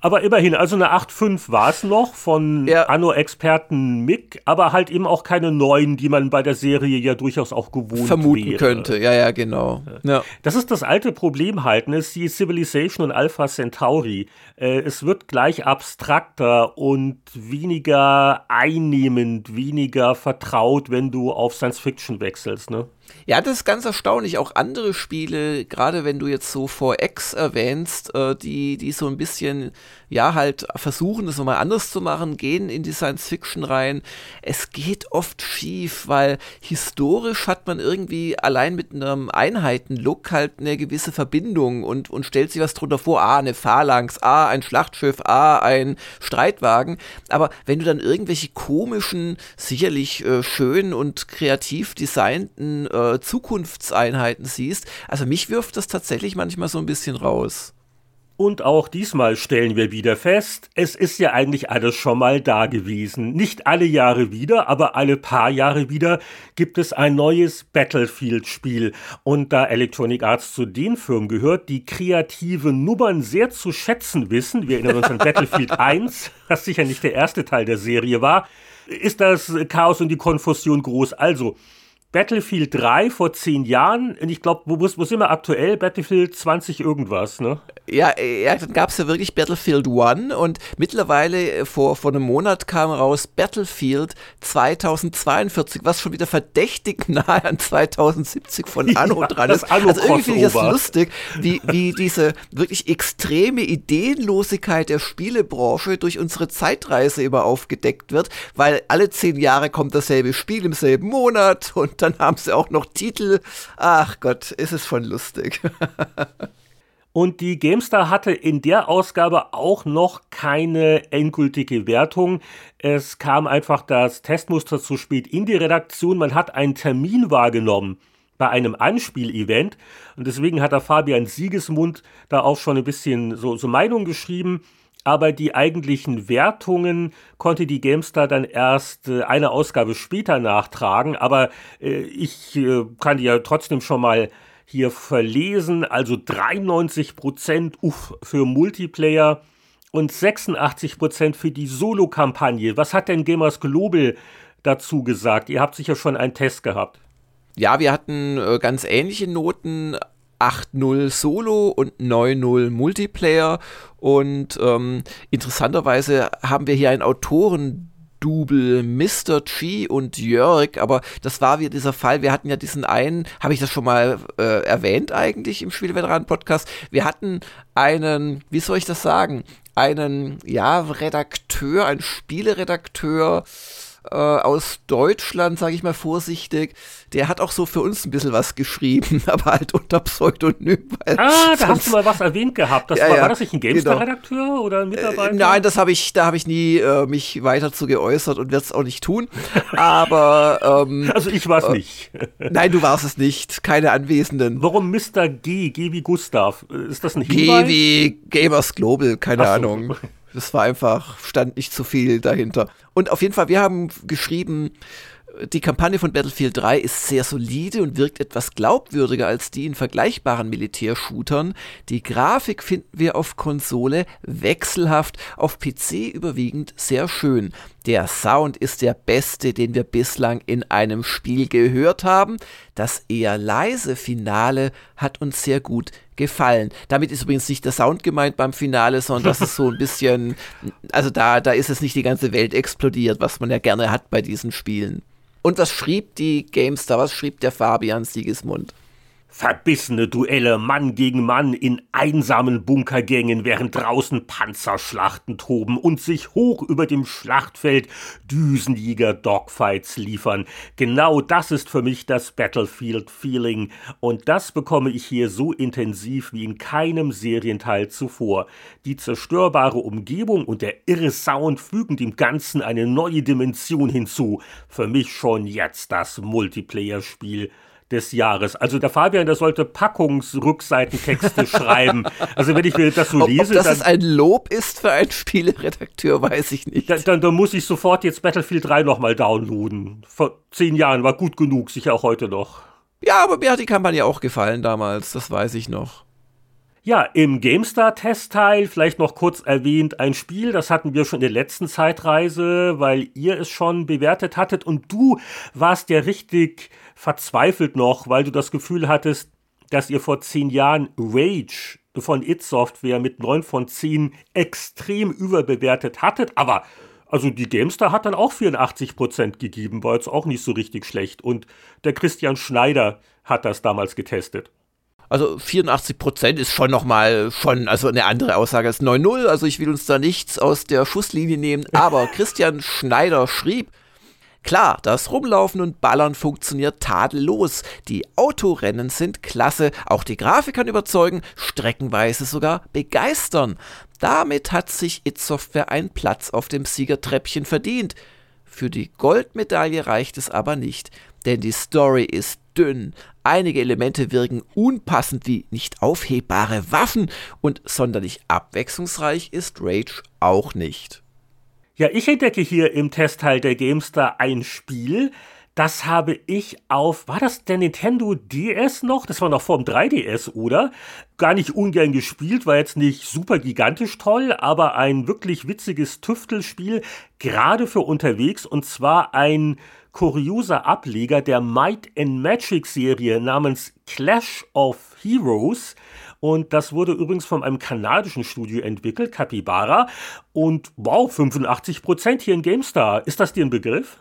Aber immerhin, also eine 8.5 war es noch von ja. Anno-Experten Mick, aber halt eben auch keine neuen, die man bei der Serie ja durchaus auch gewohnt Vermuten wäre. könnte, ja, ja, genau. Ja. Das ist das alte Problem halt, ne? die Civilization und Alpha Centauri. Äh, es wird gleich abstrakter und weniger einnehmend, weniger vertraut, wenn du auf Science Fiction wechselst, ne? Ja, das ist ganz erstaunlich. Auch andere Spiele, gerade wenn du jetzt so 4X erwähnst, äh, die, die so ein bisschen, ja, halt versuchen, das nochmal anders zu machen, gehen in die Science Fiction rein. Es geht oft schief, weil historisch hat man irgendwie allein mit einem Einheitenlook halt eine gewisse Verbindung und, und stellt sich was drunter vor. Ah, eine Phalanx, ah, ein Schlachtschiff, ah, ein Streitwagen. Aber wenn du dann irgendwelche komischen, sicherlich äh, schön und kreativ designten äh, Zukunftseinheiten siehst. Also mich wirft das tatsächlich manchmal so ein bisschen raus. Und auch diesmal stellen wir wieder fest, es ist ja eigentlich alles schon mal da gewesen. Nicht alle Jahre wieder, aber alle paar Jahre wieder gibt es ein neues Battlefield-Spiel. Und da Electronic Arts zu den Firmen gehört, die kreative Nummern sehr zu schätzen wissen, wir erinnern uns an Battlefield 1, das sicher nicht der erste Teil der Serie war, ist das Chaos und die Konfusion groß. Also, Battlefield 3 vor zehn Jahren, und ich glaube, wo, wo sind wir aktuell? Battlefield 20 irgendwas, ne? Ja, ja dann gab es ja wirklich Battlefield 1 und mittlerweile äh, vor, vor einem Monat kam raus Battlefield 2042, was schon wieder verdächtig nahe an 2070 von Anno ja, dran ist. also irgendwie finde ich das lustig, wie, wie diese wirklich extreme Ideenlosigkeit der Spielebranche durch unsere Zeitreise immer aufgedeckt wird, weil alle zehn Jahre kommt dasselbe Spiel im selben Monat und dann haben sie auch noch Titel. Ach Gott, ist es schon lustig. Und die GameStar hatte in der Ausgabe auch noch keine endgültige Wertung. Es kam einfach das Testmuster zu spät in die Redaktion. Man hat einen Termin wahrgenommen bei einem Anspielevent. Und deswegen hat der Fabian Siegesmund da auch schon ein bisschen so, so Meinung geschrieben. Aber die eigentlichen Wertungen konnte die GameStar dann erst äh, eine Ausgabe später nachtragen. Aber äh, ich äh, kann die ja trotzdem schon mal hier verlesen. Also 93 Prozent für Multiplayer und 86 Prozent für die Solo-Kampagne. Was hat denn Gamers Global dazu gesagt? Ihr habt sicher schon einen Test gehabt. Ja, wir hatten äh, ganz ähnliche Noten. 8-0 Solo und 9-0 Multiplayer. Und ähm, interessanterweise haben wir hier einen Autoren Double Mr. G und Jörg, aber das war wieder dieser Fall. Wir hatten ja diesen einen, habe ich das schon mal äh, erwähnt eigentlich im Spielveteran-Podcast? Wir hatten einen, wie soll ich das sagen? Einen, ja, Redakteur, ein Spieleredakteur, äh, aus Deutschland, sage ich mal vorsichtig, der hat auch so für uns ein bisschen was geschrieben, aber halt unter Pseudonym. Ah, da hast du mal was erwähnt gehabt. Das ja, war, war das nicht ein GameStar-Redakteur genau. oder ein Mitarbeiter? Äh, nein, das habe ich, da habe ich nie äh, mich weiter zu geäußert und werde es auch nicht tun. Aber ähm, also ich war es äh, nicht. nein, du warst es nicht. Keine Anwesenden. Warum Mr. G? G wie Gustav? Ist das ein Hinweis? G wie Gamers Global, keine so. Ahnung. Das war einfach, stand nicht zu viel dahinter. Und auf jeden Fall, wir haben geschrieben, die Kampagne von Battlefield 3 ist sehr solide und wirkt etwas glaubwürdiger als die in vergleichbaren Militärshootern. Die Grafik finden wir auf Konsole wechselhaft, auf PC überwiegend sehr schön. Der Sound ist der beste, den wir bislang in einem Spiel gehört haben. Das eher leise Finale hat uns sehr gut gefallen. Damit ist übrigens nicht der Sound gemeint beim Finale, sondern das ist so ein bisschen, also da, da ist es nicht die ganze Welt explodiert, was man ja gerne hat bei diesen Spielen. Und was schrieb die GameStar, was schrieb der Fabian Siegesmund? Verbissene Duelle Mann gegen Mann in einsamen Bunkergängen, während draußen Panzerschlachten toben und sich hoch über dem Schlachtfeld Düsenjäger Dogfights liefern. Genau das ist für mich das Battlefield-Feeling und das bekomme ich hier so intensiv wie in keinem Serienteil zuvor. Die zerstörbare Umgebung und der irre Sound fügen dem Ganzen eine neue Dimension hinzu. Für mich schon jetzt das Multiplayer-Spiel des Jahres. Also der Fabian, der sollte Packungsrückseitentexte schreiben. Also wenn ich mir das so ob, lese. Ob das dann, ein Lob ist für einen Spieleredakteur, weiß ich nicht. Dann, dann, dann muss ich sofort jetzt Battlefield 3 nochmal downloaden. Vor zehn Jahren war gut genug, sicher auch heute noch. Ja, aber mir hat die Kampagne auch gefallen damals, das weiß ich noch. Ja, im GameStar-Testteil vielleicht noch kurz erwähnt ein Spiel, das hatten wir schon in der letzten Zeitreise, weil ihr es schon bewertet hattet und du warst ja richtig verzweifelt noch, weil du das Gefühl hattest, dass ihr vor zehn Jahren Rage von It Software mit neun von zehn extrem überbewertet hattet, aber also die Gamestar hat dann auch 84% gegeben, war jetzt auch nicht so richtig schlecht und der Christian Schneider hat das damals getestet. Also 84 Prozent ist schon nochmal schon, also eine andere Aussage als 9-0. Also ich will uns da nichts aus der Schusslinie nehmen. Aber Christian Schneider schrieb, Klar, das Rumlaufen und Ballern funktioniert tadellos. Die Autorennen sind klasse, auch die Grafik kann überzeugen, streckenweise sogar begeistern. Damit hat sich It Software einen Platz auf dem Siegertreppchen verdient. Für die Goldmedaille reicht es aber nicht, denn die Story ist dünn. Einige Elemente wirken unpassend wie nicht aufhebbare Waffen und sonderlich abwechslungsreich ist Rage auch nicht. Ja, ich entdecke hier im Testteil der GameStar ein Spiel, das habe ich auf, war das der Nintendo DS noch? Das war noch vor dem 3DS, oder? Gar nicht ungern gespielt, war jetzt nicht super gigantisch toll, aber ein wirklich witziges Tüftelspiel, gerade für unterwegs, und zwar ein kurioser Ableger der Might and Magic Serie namens Clash of Heroes. Und das wurde übrigens von einem kanadischen Studio entwickelt, Capybara. Und wow, 85% hier in GameStar. Ist das dir ein Begriff?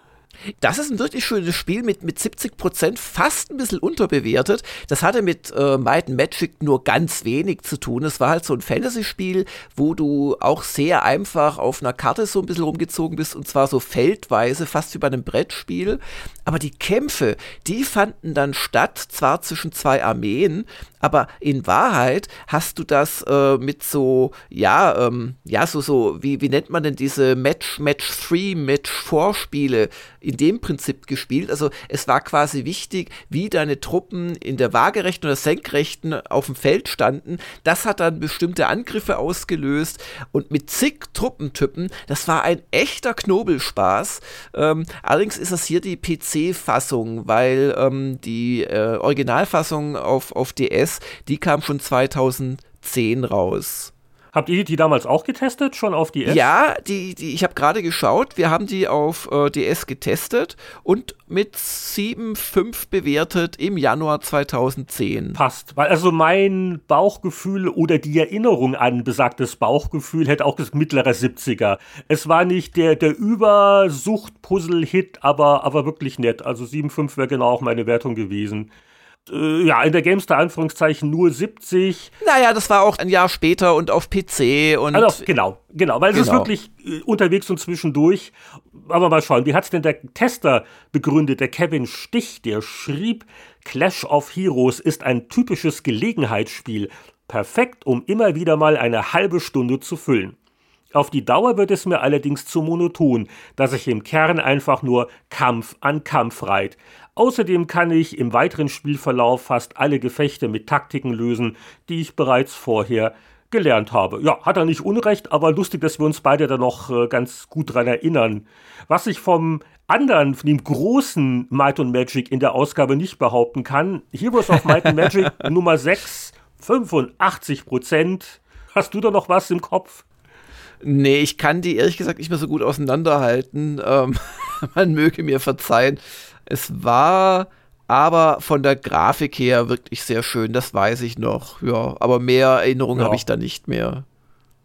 Das ist ein wirklich schönes Spiel mit, mit 70 Prozent, fast ein bisschen unterbewertet. Das hatte mit äh, Might and Magic nur ganz wenig zu tun. Es war halt so ein Fantasy-Spiel, wo du auch sehr einfach auf einer Karte so ein bisschen rumgezogen bist und zwar so feldweise, fast wie bei einem Brettspiel. Aber die Kämpfe, die fanden dann statt, zwar zwischen zwei Armeen, aber in Wahrheit hast du das äh, mit so, ja, ähm, ja, so, so, wie, wie nennt man denn diese Match, Match 3, Match 4 Spiele in dem Prinzip gespielt. Also es war quasi wichtig, wie deine Truppen in der waagerechten oder senkrechten auf dem Feld standen. Das hat dann bestimmte Angriffe ausgelöst und mit zig Truppentypen, das war ein echter Knobelspaß. Ähm, allerdings ist das hier die PC-Fassung, weil ähm, die äh, Originalfassung auf, auf DS, die kam schon 2010 raus. Habt ihr die damals auch getestet, schon auf DS? Ja, die, die, ich habe gerade geschaut. Wir haben die auf äh, DS getestet und mit 7,5 bewertet im Januar 2010. Passt. Weil also mein Bauchgefühl oder die Erinnerung an besagtes Bauchgefühl hätte auch gesagt mittlerer 70er. Es war nicht der, der Übersucht-Puzzle-Hit, aber, aber wirklich nett. Also 7,5 wäre genau auch meine Wertung gewesen äh, ja, in der GameStar Anführungszeichen nur 70. Naja, das war auch ein Jahr später und auf PC und. Also, genau, genau, weil es genau. ist wirklich äh, unterwegs und zwischendurch. Aber mal schauen, wie hat es denn der Tester begründet, der Kevin Stich, der schrieb, Clash of Heroes ist ein typisches Gelegenheitsspiel. Perfekt, um immer wieder mal eine halbe Stunde zu füllen. Auf die Dauer wird es mir allerdings zu monoton, dass sich im Kern einfach nur Kampf an Kampf reiht. Außerdem kann ich im weiteren Spielverlauf fast alle Gefechte mit Taktiken lösen, die ich bereits vorher gelernt habe. Ja, hat er nicht unrecht, aber lustig, dass wir uns beide da noch äh, ganz gut dran erinnern. Was ich vom anderen, von dem großen Might and Magic in der Ausgabe nicht behaupten kann, Heroes of Might and Magic Nummer 6, 85 Prozent. Hast du da noch was im Kopf? Nee, ich kann die ehrlich gesagt nicht mehr so gut auseinanderhalten. Ähm, man möge mir verzeihen. Es war aber von der Grafik her wirklich sehr schön, das weiß ich noch. Ja, aber mehr Erinnerungen ja. habe ich da nicht mehr.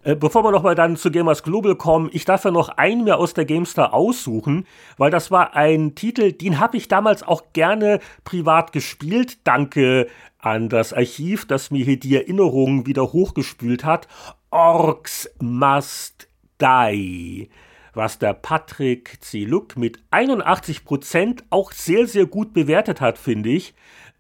Äh, bevor wir nochmal dann zu Gamers Global kommen, ich darf ja noch einen mehr aus der GameStar aussuchen, weil das war ein Titel, den habe ich damals auch gerne privat gespielt. Danke an das Archiv, das mir hier die Erinnerungen wieder hochgespült hat. Orks Must Die was der Patrick Zeluk mit 81% auch sehr, sehr gut bewertet hat, finde ich.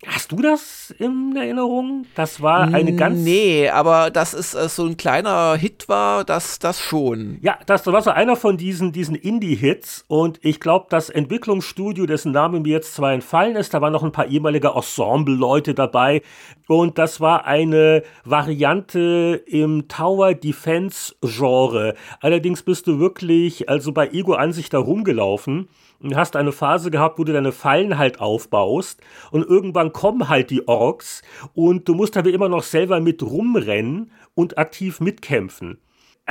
Hast du das in Erinnerung? Das war eine ganz. Nee, aber dass es äh, so ein kleiner Hit war, das, das schon. Ja, das war so einer von diesen, diesen Indie-Hits. Und ich glaube, das Entwicklungsstudio, dessen Name mir jetzt zwar entfallen ist, da waren noch ein paar ehemalige Ensemble-Leute dabei. Und das war eine Variante im Tower Defense-Genre. Allerdings bist du wirklich, also bei Ego-Ansicht da rumgelaufen und hast eine Phase gehabt, wo du deine Fallen halt aufbaust und irgendwann kommen halt die Orks und du musst aber immer noch selber mit rumrennen und aktiv mitkämpfen.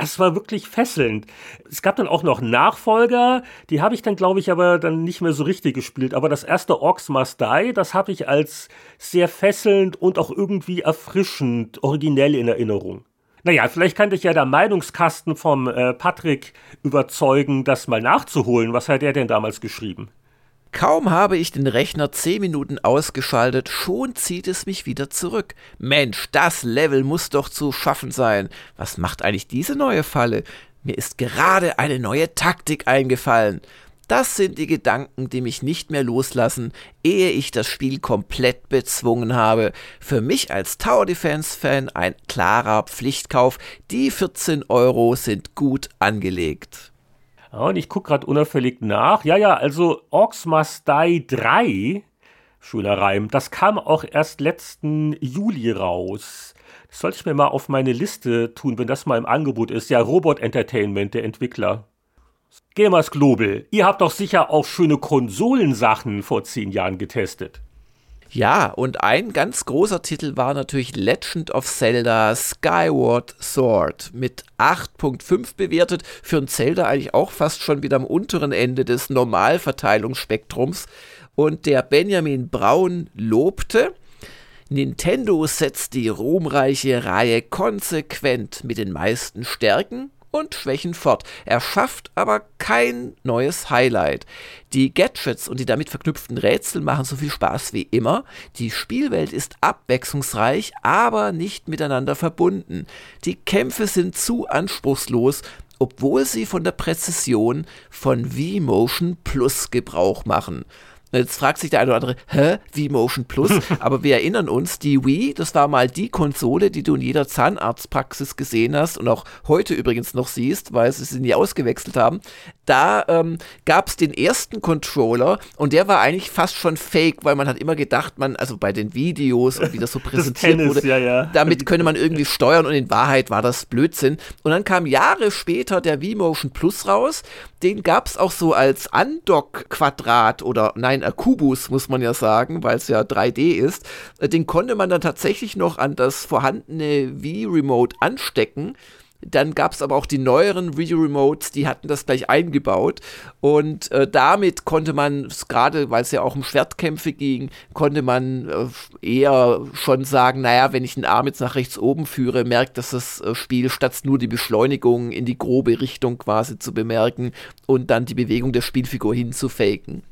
Es war wirklich fesselnd. Es gab dann auch noch Nachfolger, die habe ich dann, glaube ich, aber dann nicht mehr so richtig gespielt. Aber das erste Orcs Must Die, das habe ich als sehr fesselnd und auch irgendwie erfrischend originell in Erinnerung. Naja, vielleicht kann dich ja der Meinungskasten vom äh, Patrick überzeugen, das mal nachzuholen. Was hat er denn damals geschrieben? Kaum habe ich den Rechner 10 Minuten ausgeschaltet, schon zieht es mich wieder zurück. Mensch, das Level muss doch zu schaffen sein. Was macht eigentlich diese neue Falle? Mir ist gerade eine neue Taktik eingefallen. Das sind die Gedanken, die mich nicht mehr loslassen, ehe ich das Spiel komplett bezwungen habe. Für mich als Tower Defense Fan ein klarer Pflichtkauf. Die 14 Euro sind gut angelegt. und ich gucke gerade unauffällig nach. Ja, ja, also Orcs Must Die 3, schöner Reim, das kam auch erst letzten Juli raus. Das sollte ich mir mal auf meine Liste tun, wenn das mal im Angebot ist. Ja, Robot Entertainment, der Entwickler. Gamers Global, ihr habt doch sicher auch schöne Konsolensachen vor zehn Jahren getestet. Ja, und ein ganz großer Titel war natürlich Legend of Zelda Skyward Sword mit 8.5 bewertet. Für ein Zelda eigentlich auch fast schon wieder am unteren Ende des Normalverteilungsspektrums. Und der Benjamin Braun lobte, Nintendo setzt die ruhmreiche Reihe konsequent mit den meisten Stärken und Schwächen fort. Er schafft aber kein neues Highlight. Die Gadgets und die damit verknüpften Rätsel machen so viel Spaß wie immer. Die Spielwelt ist abwechslungsreich, aber nicht miteinander verbunden. Die Kämpfe sind zu anspruchslos, obwohl sie von der Präzision von V-Motion Plus Gebrauch machen. Jetzt fragt sich der eine oder andere, hä, wie Motion Plus? Aber wir erinnern uns, die Wii, das war mal die Konsole, die du in jeder Zahnarztpraxis gesehen hast und auch heute übrigens noch siehst, weil sie sie nie ausgewechselt haben. Da ähm, gab es den ersten Controller und der war eigentlich fast schon fake, weil man hat immer gedacht, man, also bei den Videos und wie das so präsentiert Tennis, wurde, ja, ja. damit könne man irgendwie steuern und in Wahrheit war das Blödsinn. Und dann kam Jahre später der Wii Motion Plus raus. Den gab es auch so als Undock-Quadrat oder nein, ein Kubus, muss man ja sagen, weil es ja 3D ist. Äh, den konnte man dann tatsächlich noch an das vorhandene Wii-Remote anstecken. Dann gab es aber auch die neueren Video-Remotes, die hatten das gleich eingebaut. Und äh, damit konnte man, gerade weil es ja auch um Schwertkämpfe ging, konnte man äh, eher schon sagen, naja, wenn ich den Arm jetzt nach rechts oben führe, merkt dass das äh, Spiel, statt nur die Beschleunigung in die grobe Richtung quasi zu bemerken und dann die Bewegung der Spielfigur hinzufaken.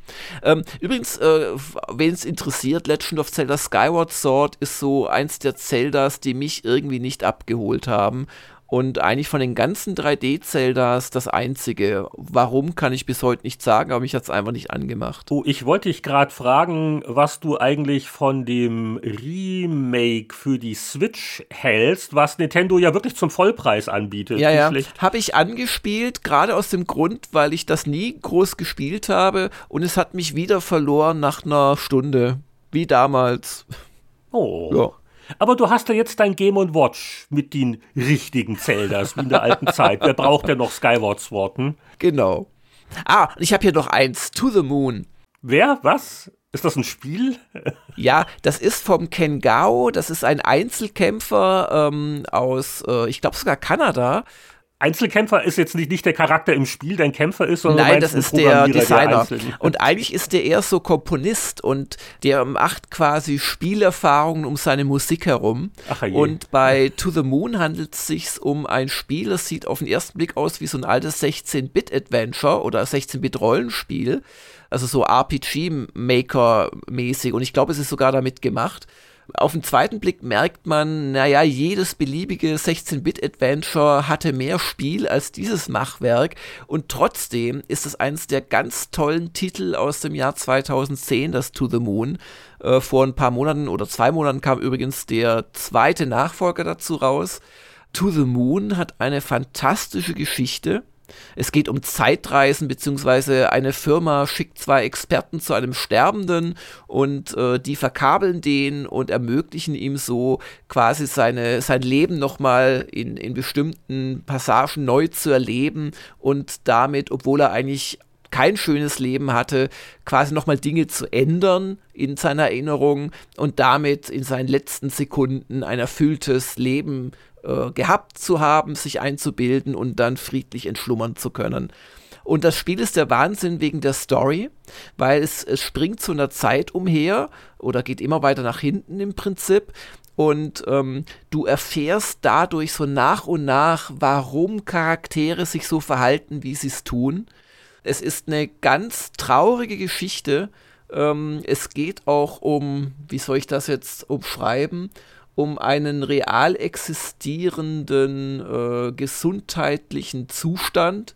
Ähm, übrigens, äh, wen es interessiert, Legend of Zelda Skyward Sword ist so eins der Zeldas, die mich irgendwie nicht abgeholt haben und eigentlich von den ganzen 3D-Zeldas das einzige. Warum kann ich bis heute nicht sagen, aber mich hat es einfach nicht angemacht. Oh, ich wollte dich gerade fragen, was du eigentlich von dem Remake für die Switch hältst, was Nintendo ja wirklich zum Vollpreis anbietet. Ja, ja. Habe ich angespielt, gerade aus dem Grund, weil ich das nie groß gespielt habe und es hat mich wieder verloren nach einer Stunde. Wie damals. Oh. Ja. Aber du hast ja jetzt dein Game Watch mit den richtigen Zeldas wie in der alten Zeit. Wer braucht denn noch Skyward Sword? Hm? Genau. Ah, ich habe hier noch eins. To the Moon. Wer? Was? Ist das ein Spiel? ja, das ist vom Ken Gao. Das ist ein Einzelkämpfer ähm, aus, äh, ich glaube sogar Kanada. Einzelkämpfer ist jetzt nicht, nicht der Charakter im Spiel, der ein Kämpfer ist, sondern Nein, das ist der Designer. Der und eigentlich ist der eher so Komponist und der macht quasi Spielerfahrungen um seine Musik herum. Ach, je. Und bei To the Moon handelt es sich um ein Spiel, das sieht auf den ersten Blick aus wie so ein altes 16-Bit-Adventure oder 16-Bit-Rollenspiel. Also so RPG-Maker-mäßig. Und ich glaube, es ist sogar damit gemacht. Auf den zweiten Blick merkt man, naja, jedes beliebige 16-Bit-Adventure hatte mehr Spiel als dieses Machwerk und trotzdem ist es eines der ganz tollen Titel aus dem Jahr 2010, das To the Moon. Äh, vor ein paar Monaten oder zwei Monaten kam übrigens der zweite Nachfolger dazu raus. To the Moon hat eine fantastische Geschichte es geht um Zeitreisen, beziehungsweise eine Firma schickt zwei Experten zu einem Sterbenden und äh, die verkabeln den und ermöglichen ihm so quasi seine, sein Leben nochmal in, in bestimmten Passagen neu zu erleben und damit, obwohl er eigentlich kein schönes Leben hatte, quasi nochmal Dinge zu ändern in seiner Erinnerung und damit in seinen letzten Sekunden ein erfülltes Leben äh, gehabt zu haben, sich einzubilden und dann friedlich entschlummern zu können. Und das Spiel ist der Wahnsinn wegen der Story, weil es, es springt zu einer Zeit umher oder geht immer weiter nach hinten im Prinzip. Und ähm, du erfährst dadurch so nach und nach, warum Charaktere sich so verhalten, wie sie es tun. Es ist eine ganz traurige Geschichte. Ähm, es geht auch um, wie soll ich das jetzt umschreiben, um einen real existierenden äh, gesundheitlichen Zustand.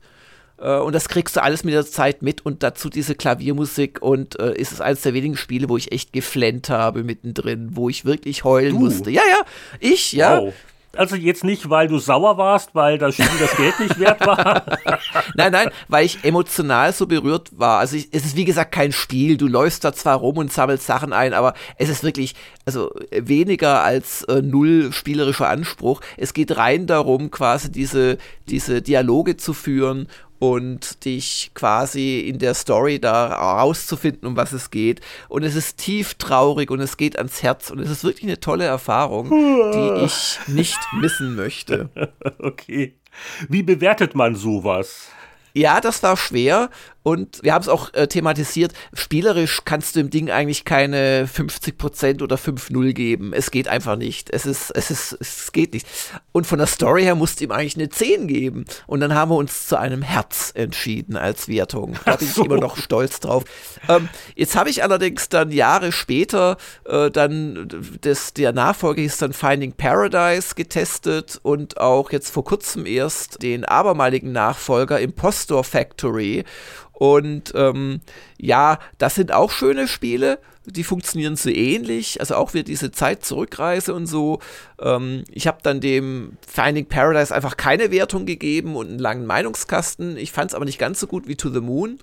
Äh, und das kriegst du alles mit der Zeit mit und dazu diese Klaviermusik und äh, ist es eines der wenigen Spiele, wo ich echt geflennt habe mittendrin, wo ich wirklich heulen du. musste. Ja, ja, ich, ja. Wow. Also jetzt nicht, weil du sauer warst, weil das Spiel das Geld nicht wert war. nein, nein, weil ich emotional so berührt war. Also ich, es ist wie gesagt kein Spiel. Du läufst da zwar rum und sammelst Sachen ein, aber es ist wirklich also weniger als äh, null spielerischer Anspruch. Es geht rein darum, quasi diese diese Dialoge zu führen und dich quasi in der Story da rauszufinden, um was es geht. Und es ist tief traurig und es geht ans Herz und es ist wirklich eine tolle Erfahrung, die ich nicht missen möchte. Okay. Wie bewertet man sowas? Ja, das war schwer und wir haben es auch äh, thematisiert. Spielerisch kannst du dem Ding eigentlich keine 50% oder 5-0 geben. Es geht einfach nicht. Es ist, es ist, es geht nicht. Und von der Story her musst du ihm eigentlich eine 10 geben. Und dann haben wir uns zu einem Herz entschieden als Wertung. Da bin so. ich immer noch stolz drauf. Ähm, jetzt habe ich allerdings dann Jahre später äh, dann das, der Nachfolger hieß dann Finding Paradise getestet und auch jetzt vor kurzem erst den abermaligen Nachfolger Impostor Factory. Und ähm, ja, das sind auch schöne Spiele. Die funktionieren so ähnlich. Also auch wieder diese Zeit zurückreise und so. Ähm, ich habe dann dem Finding Paradise einfach keine Wertung gegeben und einen langen Meinungskasten. Ich fand es aber nicht ganz so gut wie To the Moon.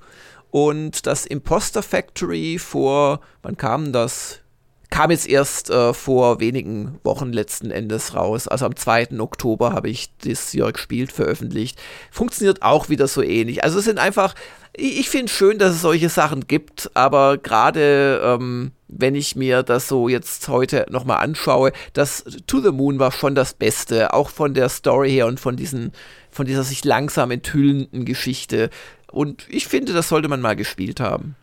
Und das Imposter Factory vor, wann kam das? Kam jetzt erst äh, vor wenigen Wochen letzten Endes raus. Also am 2. Oktober habe ich das Jörg spielt veröffentlicht. Funktioniert auch wieder so ähnlich. Also es sind einfach, ich, ich finde schön, dass es solche Sachen gibt, aber gerade ähm, wenn ich mir das so jetzt heute nochmal anschaue, das To the Moon war schon das Beste, auch von der Story her und von diesen, von dieser sich langsam enthüllenden Geschichte. Und ich finde, das sollte man mal gespielt haben.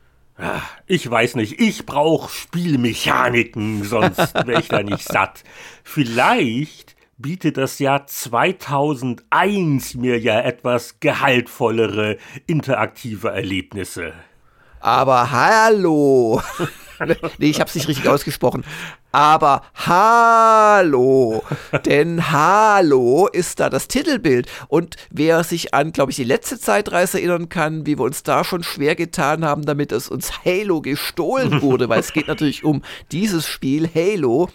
Ich weiß nicht, ich brauche Spielmechaniken, sonst wäre ich da nicht satt. Vielleicht bietet das Jahr 2001 mir ja etwas gehaltvollere interaktive Erlebnisse. Aber hallo! nee, ich habe es nicht richtig ausgesprochen. Aber Hallo, denn Hallo ist da das Titelbild. Und wer sich an, glaube ich, die letzte Zeitreise erinnern kann, wie wir uns da schon schwer getan haben, damit es uns Halo gestohlen wurde, weil es geht natürlich um dieses Spiel Halo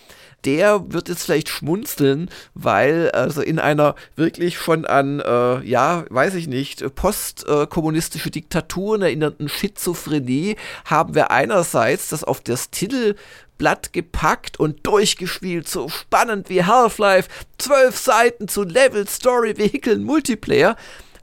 der wird jetzt vielleicht schmunzeln, weil also in einer wirklich schon an, äh, ja, weiß ich nicht, postkommunistische Diktaturen erinnernden Schizophrenie haben wir einerseits das auf das Titelblatt gepackt und durchgespielt, so spannend wie Half-Life, zwölf Seiten zu Level, Story, Vehikeln, Multiplayer.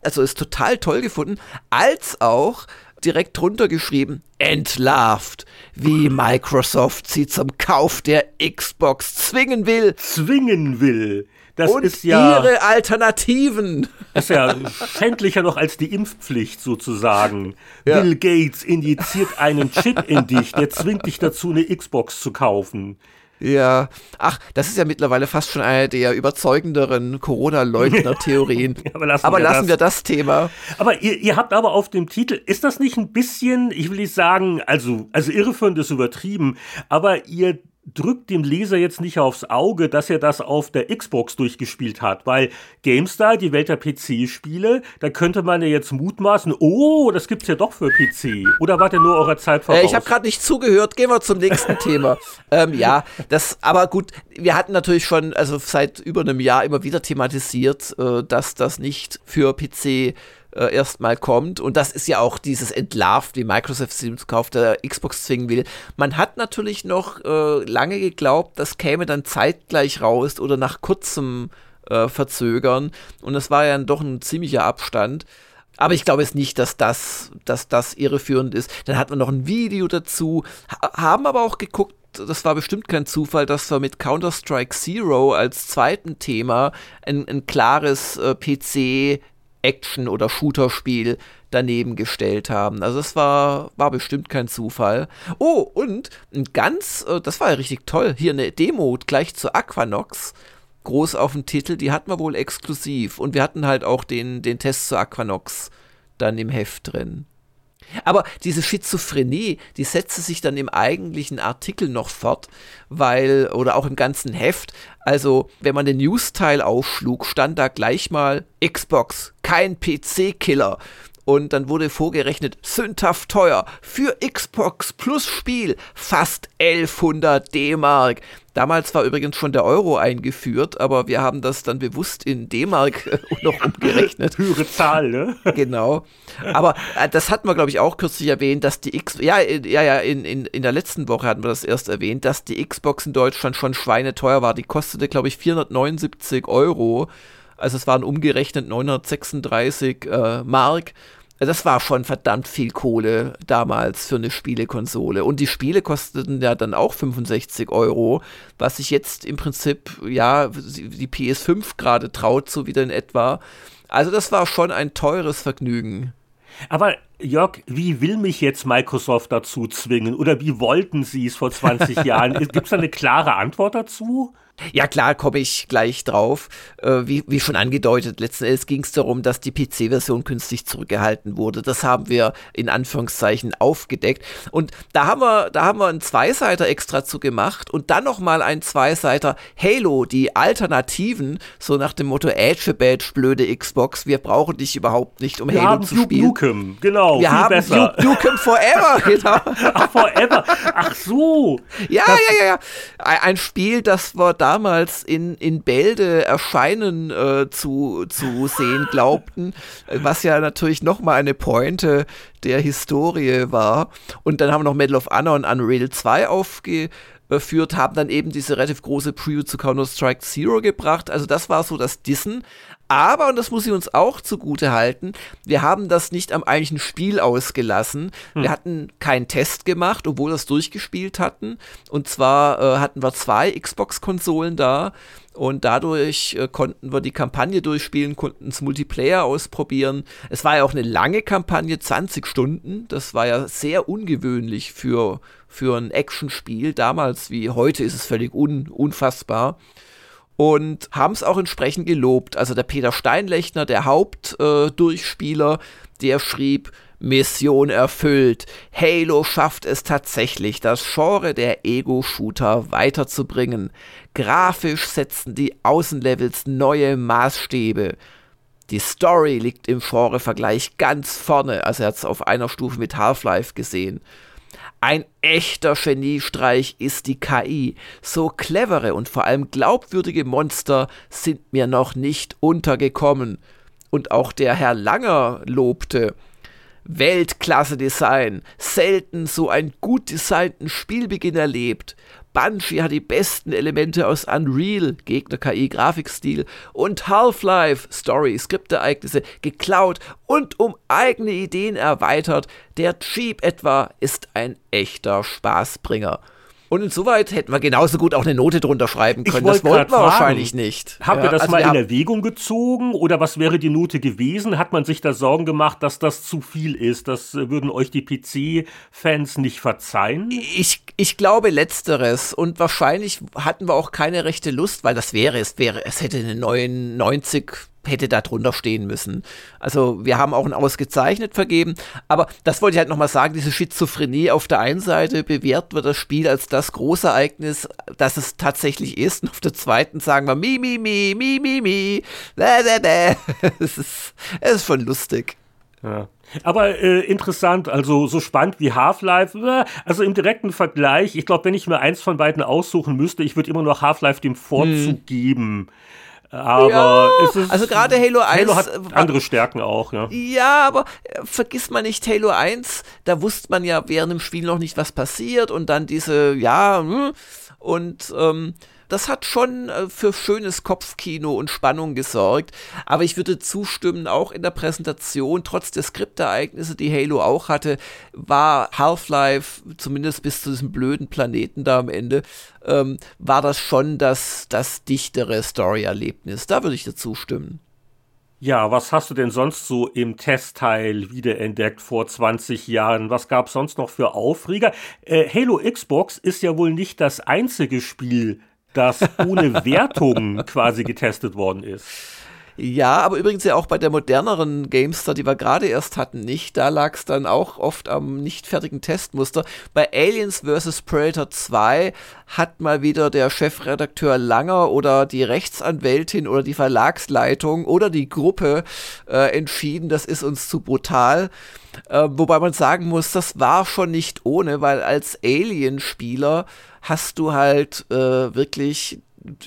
Also ist total toll gefunden, als auch direkt drunter geschrieben, entlarvt, wie Microsoft sie zum Kauf der Xbox zwingen will. Zwingen will. Das und ist ja, ihre Alternativen. Das ist ja schändlicher noch als die Impfpflicht sozusagen. Ja. Bill Gates injiziert einen Chip in dich, der zwingt dich dazu, eine Xbox zu kaufen. Ja, ach, das ist ja mittlerweile fast schon eine der überzeugenderen Corona-Leugner-Theorien. aber lassen, aber wir, lassen das. wir, das. Thema. Aber ihr, ihr, habt aber auf dem Titel, ist das nicht ein bisschen, ich will nicht sagen, also, also irreführend ist übertrieben, aber ihr drückt dem Leser jetzt nicht aufs Auge, dass er das auf der Xbox durchgespielt hat, weil GameStar, die Welt der PC-Spiele, da könnte man ja jetzt mutmaßen, oh, das gibt's ja doch für PC. Oder war der nur eurer Zeit voraus? Äh, ich habe gerade nicht zugehört, gehen wir zum nächsten Thema. Ähm, ja, das, aber gut, wir hatten natürlich schon, also seit über einem Jahr immer wieder thematisiert, äh, dass das nicht für PC äh, erstmal kommt. Und das ist ja auch dieses Entlarvt, wie Microsoft sie zum Kauf der Xbox zwingen will. Man hat natürlich noch äh, lange geglaubt, das käme dann zeitgleich raus oder nach kurzem äh, Verzögern. Und das war ja dann doch ein ziemlicher Abstand. Aber ich glaube es nicht, dass das, dass das irreführend ist. Dann hat man noch ein Video dazu, ha haben aber auch geguckt, das war bestimmt kein Zufall, dass wir mit Counter-Strike Zero als zweiten Thema ein, ein klares äh, PC Action- oder Shooter-Spiel daneben gestellt haben. Also das war, war bestimmt kein Zufall. Oh, und ein ganz, äh, das war ja richtig toll, hier eine Demo gleich zu Aquanox, groß auf dem Titel, die hatten wir wohl exklusiv. Und wir hatten halt auch den, den Test zu Aquanox dann im Heft drin. Aber diese Schizophrenie, die setzte sich dann im eigentlichen Artikel noch fort, weil, oder auch im ganzen Heft, also wenn man den News-Teil aufschlug, stand da gleich mal Xbox, kein PC-Killer. Und dann wurde vorgerechnet, sündhaft teuer, für Xbox plus Spiel fast 1100 D-Mark. Damals war übrigens schon der Euro eingeführt, aber wir haben das dann bewusst in D-Mark äh, noch umgerechnet. Höhere Zahl, ne? Genau. Aber äh, das hatten wir, glaube ich, auch kürzlich erwähnt, dass die X, ja, ja, ja, in, in, in der letzten Woche hatten wir das erst erwähnt, dass die Xbox in Deutschland schon schweineteuer war. Die kostete, glaube ich, 479 Euro. Also es waren umgerechnet 936 äh, Mark. Das war schon verdammt viel Kohle damals für eine Spielekonsole. Und die Spiele kosteten ja dann auch 65 Euro, was sich jetzt im Prinzip, ja, die PS5 gerade traut, so wieder in etwa. Also das war schon ein teures Vergnügen. Aber Jörg, wie will mich jetzt Microsoft dazu zwingen? Oder wie wollten sie es vor 20 Jahren? Gibt es da eine klare Antwort dazu? Ja klar, komme ich gleich drauf. Äh, wie, wie schon angedeutet, letzten Endes ging es darum, dass die PC-Version künstlich zurückgehalten wurde. Das haben wir in Anführungszeichen aufgedeckt. Und da haben wir, da haben wir einen Zweiseiter extra zu gemacht und dann nochmal ein Zweiseiter Halo, die Alternativen, so nach dem Motto Edge Badge, blöde Xbox, wir brauchen dich überhaupt nicht, um wir Halo zu Duke spielen. Nukem, genau. Wir haben besser. Duke Nukem Forever, genau. Ach, Forever. Ach so. Ja, das ja, ja, ja. Ein Spiel, das wir da damals in, in Bälde erscheinen äh, zu, zu sehen glaubten, was ja natürlich nochmal eine Pointe der Historie war. Und dann haben wir noch Medal of Honor und Unreal 2 aufgeführt, haben dann eben diese relativ große Preview zu Counter-Strike Zero gebracht. Also das war so das Dissen. Aber, und das muss ich uns auch zugute halten, wir haben das nicht am eigentlichen Spiel ausgelassen. Hm. Wir hatten keinen Test gemacht, obwohl wir es durchgespielt hatten. Und zwar äh, hatten wir zwei Xbox-Konsolen da. Und dadurch äh, konnten wir die Kampagne durchspielen, konnten es Multiplayer ausprobieren. Es war ja auch eine lange Kampagne, 20 Stunden. Das war ja sehr ungewöhnlich für, für ein Actionspiel. Damals wie heute ist es völlig un, unfassbar und haben es auch entsprechend gelobt. Also der Peter Steinlechner, der Hauptdurchspieler, äh, der schrieb, Mission erfüllt. Halo schafft es tatsächlich, das Genre der Ego-Shooter weiterzubringen. Grafisch setzen die Außenlevels neue Maßstäbe. Die Story liegt im Genre-Vergleich ganz vorne, also er hat es auf einer Stufe mit Half-Life gesehen. Ein echter Geniestreich ist die KI. So clevere und vor allem glaubwürdige Monster sind mir noch nicht untergekommen. Und auch der Herr Langer lobte. Weltklasse-Design. Selten so einen gut designten Spielbeginn erlebt. Bungie hat die besten Elemente aus Unreal, Gegner-KI, Grafikstil und Half-Life, Story, Skriptereignisse geklaut und um eigene Ideen erweitert. Der Cheap etwa ist ein echter Spaßbringer. Und insoweit hätten wir genauso gut auch eine Note drunter schreiben können. wollt Das wollten wir grad wahrscheinlich fragen. nicht. Habt ihr Ja, das also mal in Erwägung gezogen oder was wäre die Note gewesen? Hat man sich da Sorgen gemacht, dass das zu viel ist? Das äh, würden euch die PC-Fans nicht verzeihen? Ich, ich glaube letzteres und wahrscheinlich hatten wir auch keine rechte Lust, weil das wäre, es wäre, es hätte eine 99 hätte da drunter stehen müssen. Also wir haben auch ein ausgezeichnet vergeben, aber das wollte ich halt nochmal sagen, diese Schizophrenie auf der einen Seite bewerten wir das Spiel als das Großereignis, das es tatsächlich ist und auf der zweiten sagen wir mi, mi, mi, mi, mi, mi, bäh, bäh, bäh. Es ist, es ist schon lustig. Ja. Aber äh, interessant, also so spannend wie Half-Life, äh, also im direkten Vergleich, ich glaube, wenn ich mir eins von beiden aussuchen müsste, ich würde immer noch Half-Life dem Vorzug geben. Aber Ja, es ist. also gerade Halo 1 Halo hat äh, andere Stärken auch, ja. Ja, aber äh, vergiss mal nicht Halo 1, da wusste man ja während dem Spiel noch nicht, was passiert und dann diese, ja, hm, und ähm, das hat schon äh, für schönes Kopfkino und Spannung gesorgt. Aber ich würde zustimmen, auch in der Präsentation, trotz der Skriptereignisse, die Halo auch hatte, war Half-Life, zumindest bis zu diesem blöden Planeten da am Ende, ähm, war das schon das, das dichtere Story-Erlebnis. Da würde ich dazu stimmen. Ja, was hast du denn sonst so im Testteil wiederentdeckt vor 20 Jahren? Was gab es sonst noch für Aufreger? Äh, Halo Xbox ist ja wohl nicht das einzige Spiel, das ohne Wertung quasi getestet worden ist. Ja, aber übrigens ja auch bei der moderneren Gamestar, die wir gerade erst hatten, nicht. Da lag es dann auch oft am nicht fertigen Testmuster. Bei Aliens vs. Predator 2 hat mal wieder der Chefredakteur Langer oder die Rechtsanwältin oder die Verlagsleitung oder die Gruppe äh, entschieden, das ist uns zu brutal. Äh, wobei man sagen muss, das war schon nicht ohne, weil als Alien-Spieler hast du halt äh, wirklich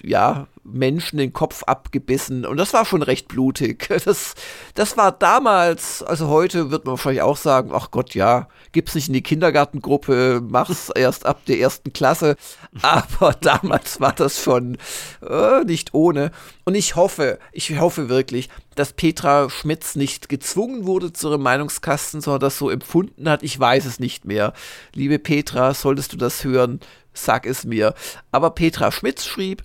ja, Menschen den Kopf abgebissen und das war schon recht blutig. Das, das war damals, also heute wird man wahrscheinlich auch sagen, ach Gott, ja, gib's nicht in die Kindergartengruppe, mach's erst ab der ersten Klasse. Aber damals war das schon äh, nicht ohne. Und ich hoffe, ich hoffe wirklich, dass Petra Schmitz nicht gezwungen wurde zu ihrem Meinungskasten, sondern das so empfunden hat. Ich weiß es nicht mehr. Liebe Petra, solltest du das hören, sag es mir. Aber Petra Schmitz schrieb,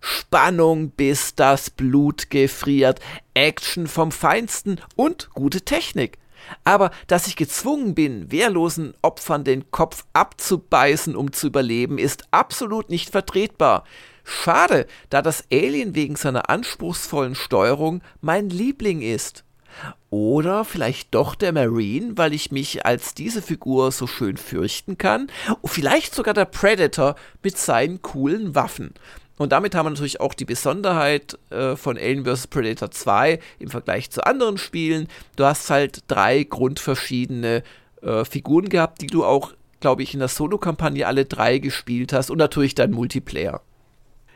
Spannung, bis das Blut gefriert, Action vom Feinsten und gute Technik. Aber dass ich gezwungen bin, wehrlosen Opfern den Kopf abzubeißen, um zu überleben, ist absolut nicht vertretbar. Schade, da das Alien wegen seiner anspruchsvollen Steuerung mein Liebling ist. Oder vielleicht doch der Marine, weil ich mich als diese Figur so schön fürchten kann. Vielleicht sogar der Predator mit seinen coolen Waffen. Und damit haben wir natürlich auch die Besonderheit äh, von Alien vs. Predator 2 im Vergleich zu anderen Spielen. Du hast halt drei grundverschiedene äh, Figuren gehabt, die du auch, glaube ich, in der Solo-Kampagne alle drei gespielt hast und natürlich dein Multiplayer.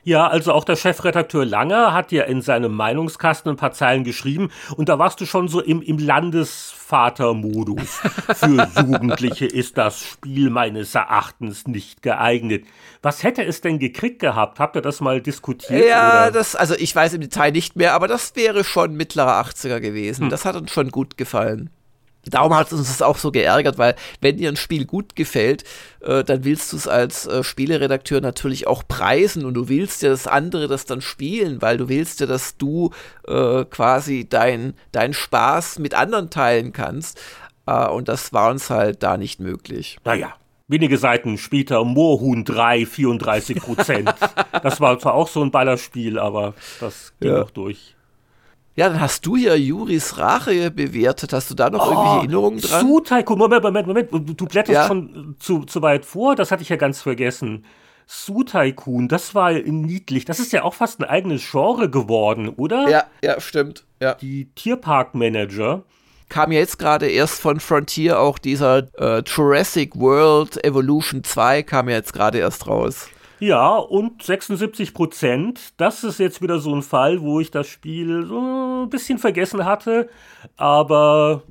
Ja, also auch der Chefredakteur Langer hat ja in seinem Meinungskasten ein paar Zeilen geschrieben und da warst du schon so im, im Landesvater-Modus. Für Jugendliche ist das Spiel meines Erachtens nicht geeignet. Was hätte es denn gekriegt gehabt? Habt ihr das mal diskutiert? Ja, oder? das, also ich weiß im Detail nicht mehr, aber das wäre schon mittlerer 80er gewesen. Das hat uns schon gut gefallen. Darum hat uns das auch so geärgert, weil wenn dir ein Spiel gut gefällt, äh, dann willst du es als äh, Spieleredakteur natürlich auch preisen und du willst ja, dass andere das dann spielen, weil du willst ja, dass du äh, quasi dein, dein Spaß mit anderen teilen kannst. Äh, und das war uns halt da nicht möglich. Naja, wenige Seiten später Moorhuhn 3, 34 Prozent. das war zwar auch so ein Ballerspiel, aber das ging Ja. noch durch. Ja, dann hast du hier Juris Rache bewertet. Hast du da noch irgendwelche Erinnerungen dran? Su Tycoon, Moment, Moment, Moment, du blätterst Ja. schon zu, zu weit vor, das hatte ich ja ganz vergessen. Su Tycoon, das war niedlich. Das ist ja auch fast ein eigenes Genre geworden, oder? Ja, ja, stimmt. Ja. Die Tierparkmanager. kam ja jetzt gerade erst von Frontier auch dieser äh, Jurassic World Evolution 2 kam ja jetzt gerade erst raus. Ja, und 76 Prozent. Das ist jetzt wieder so ein Fall, wo ich das Spiel so ein bisschen vergessen hatte. Aber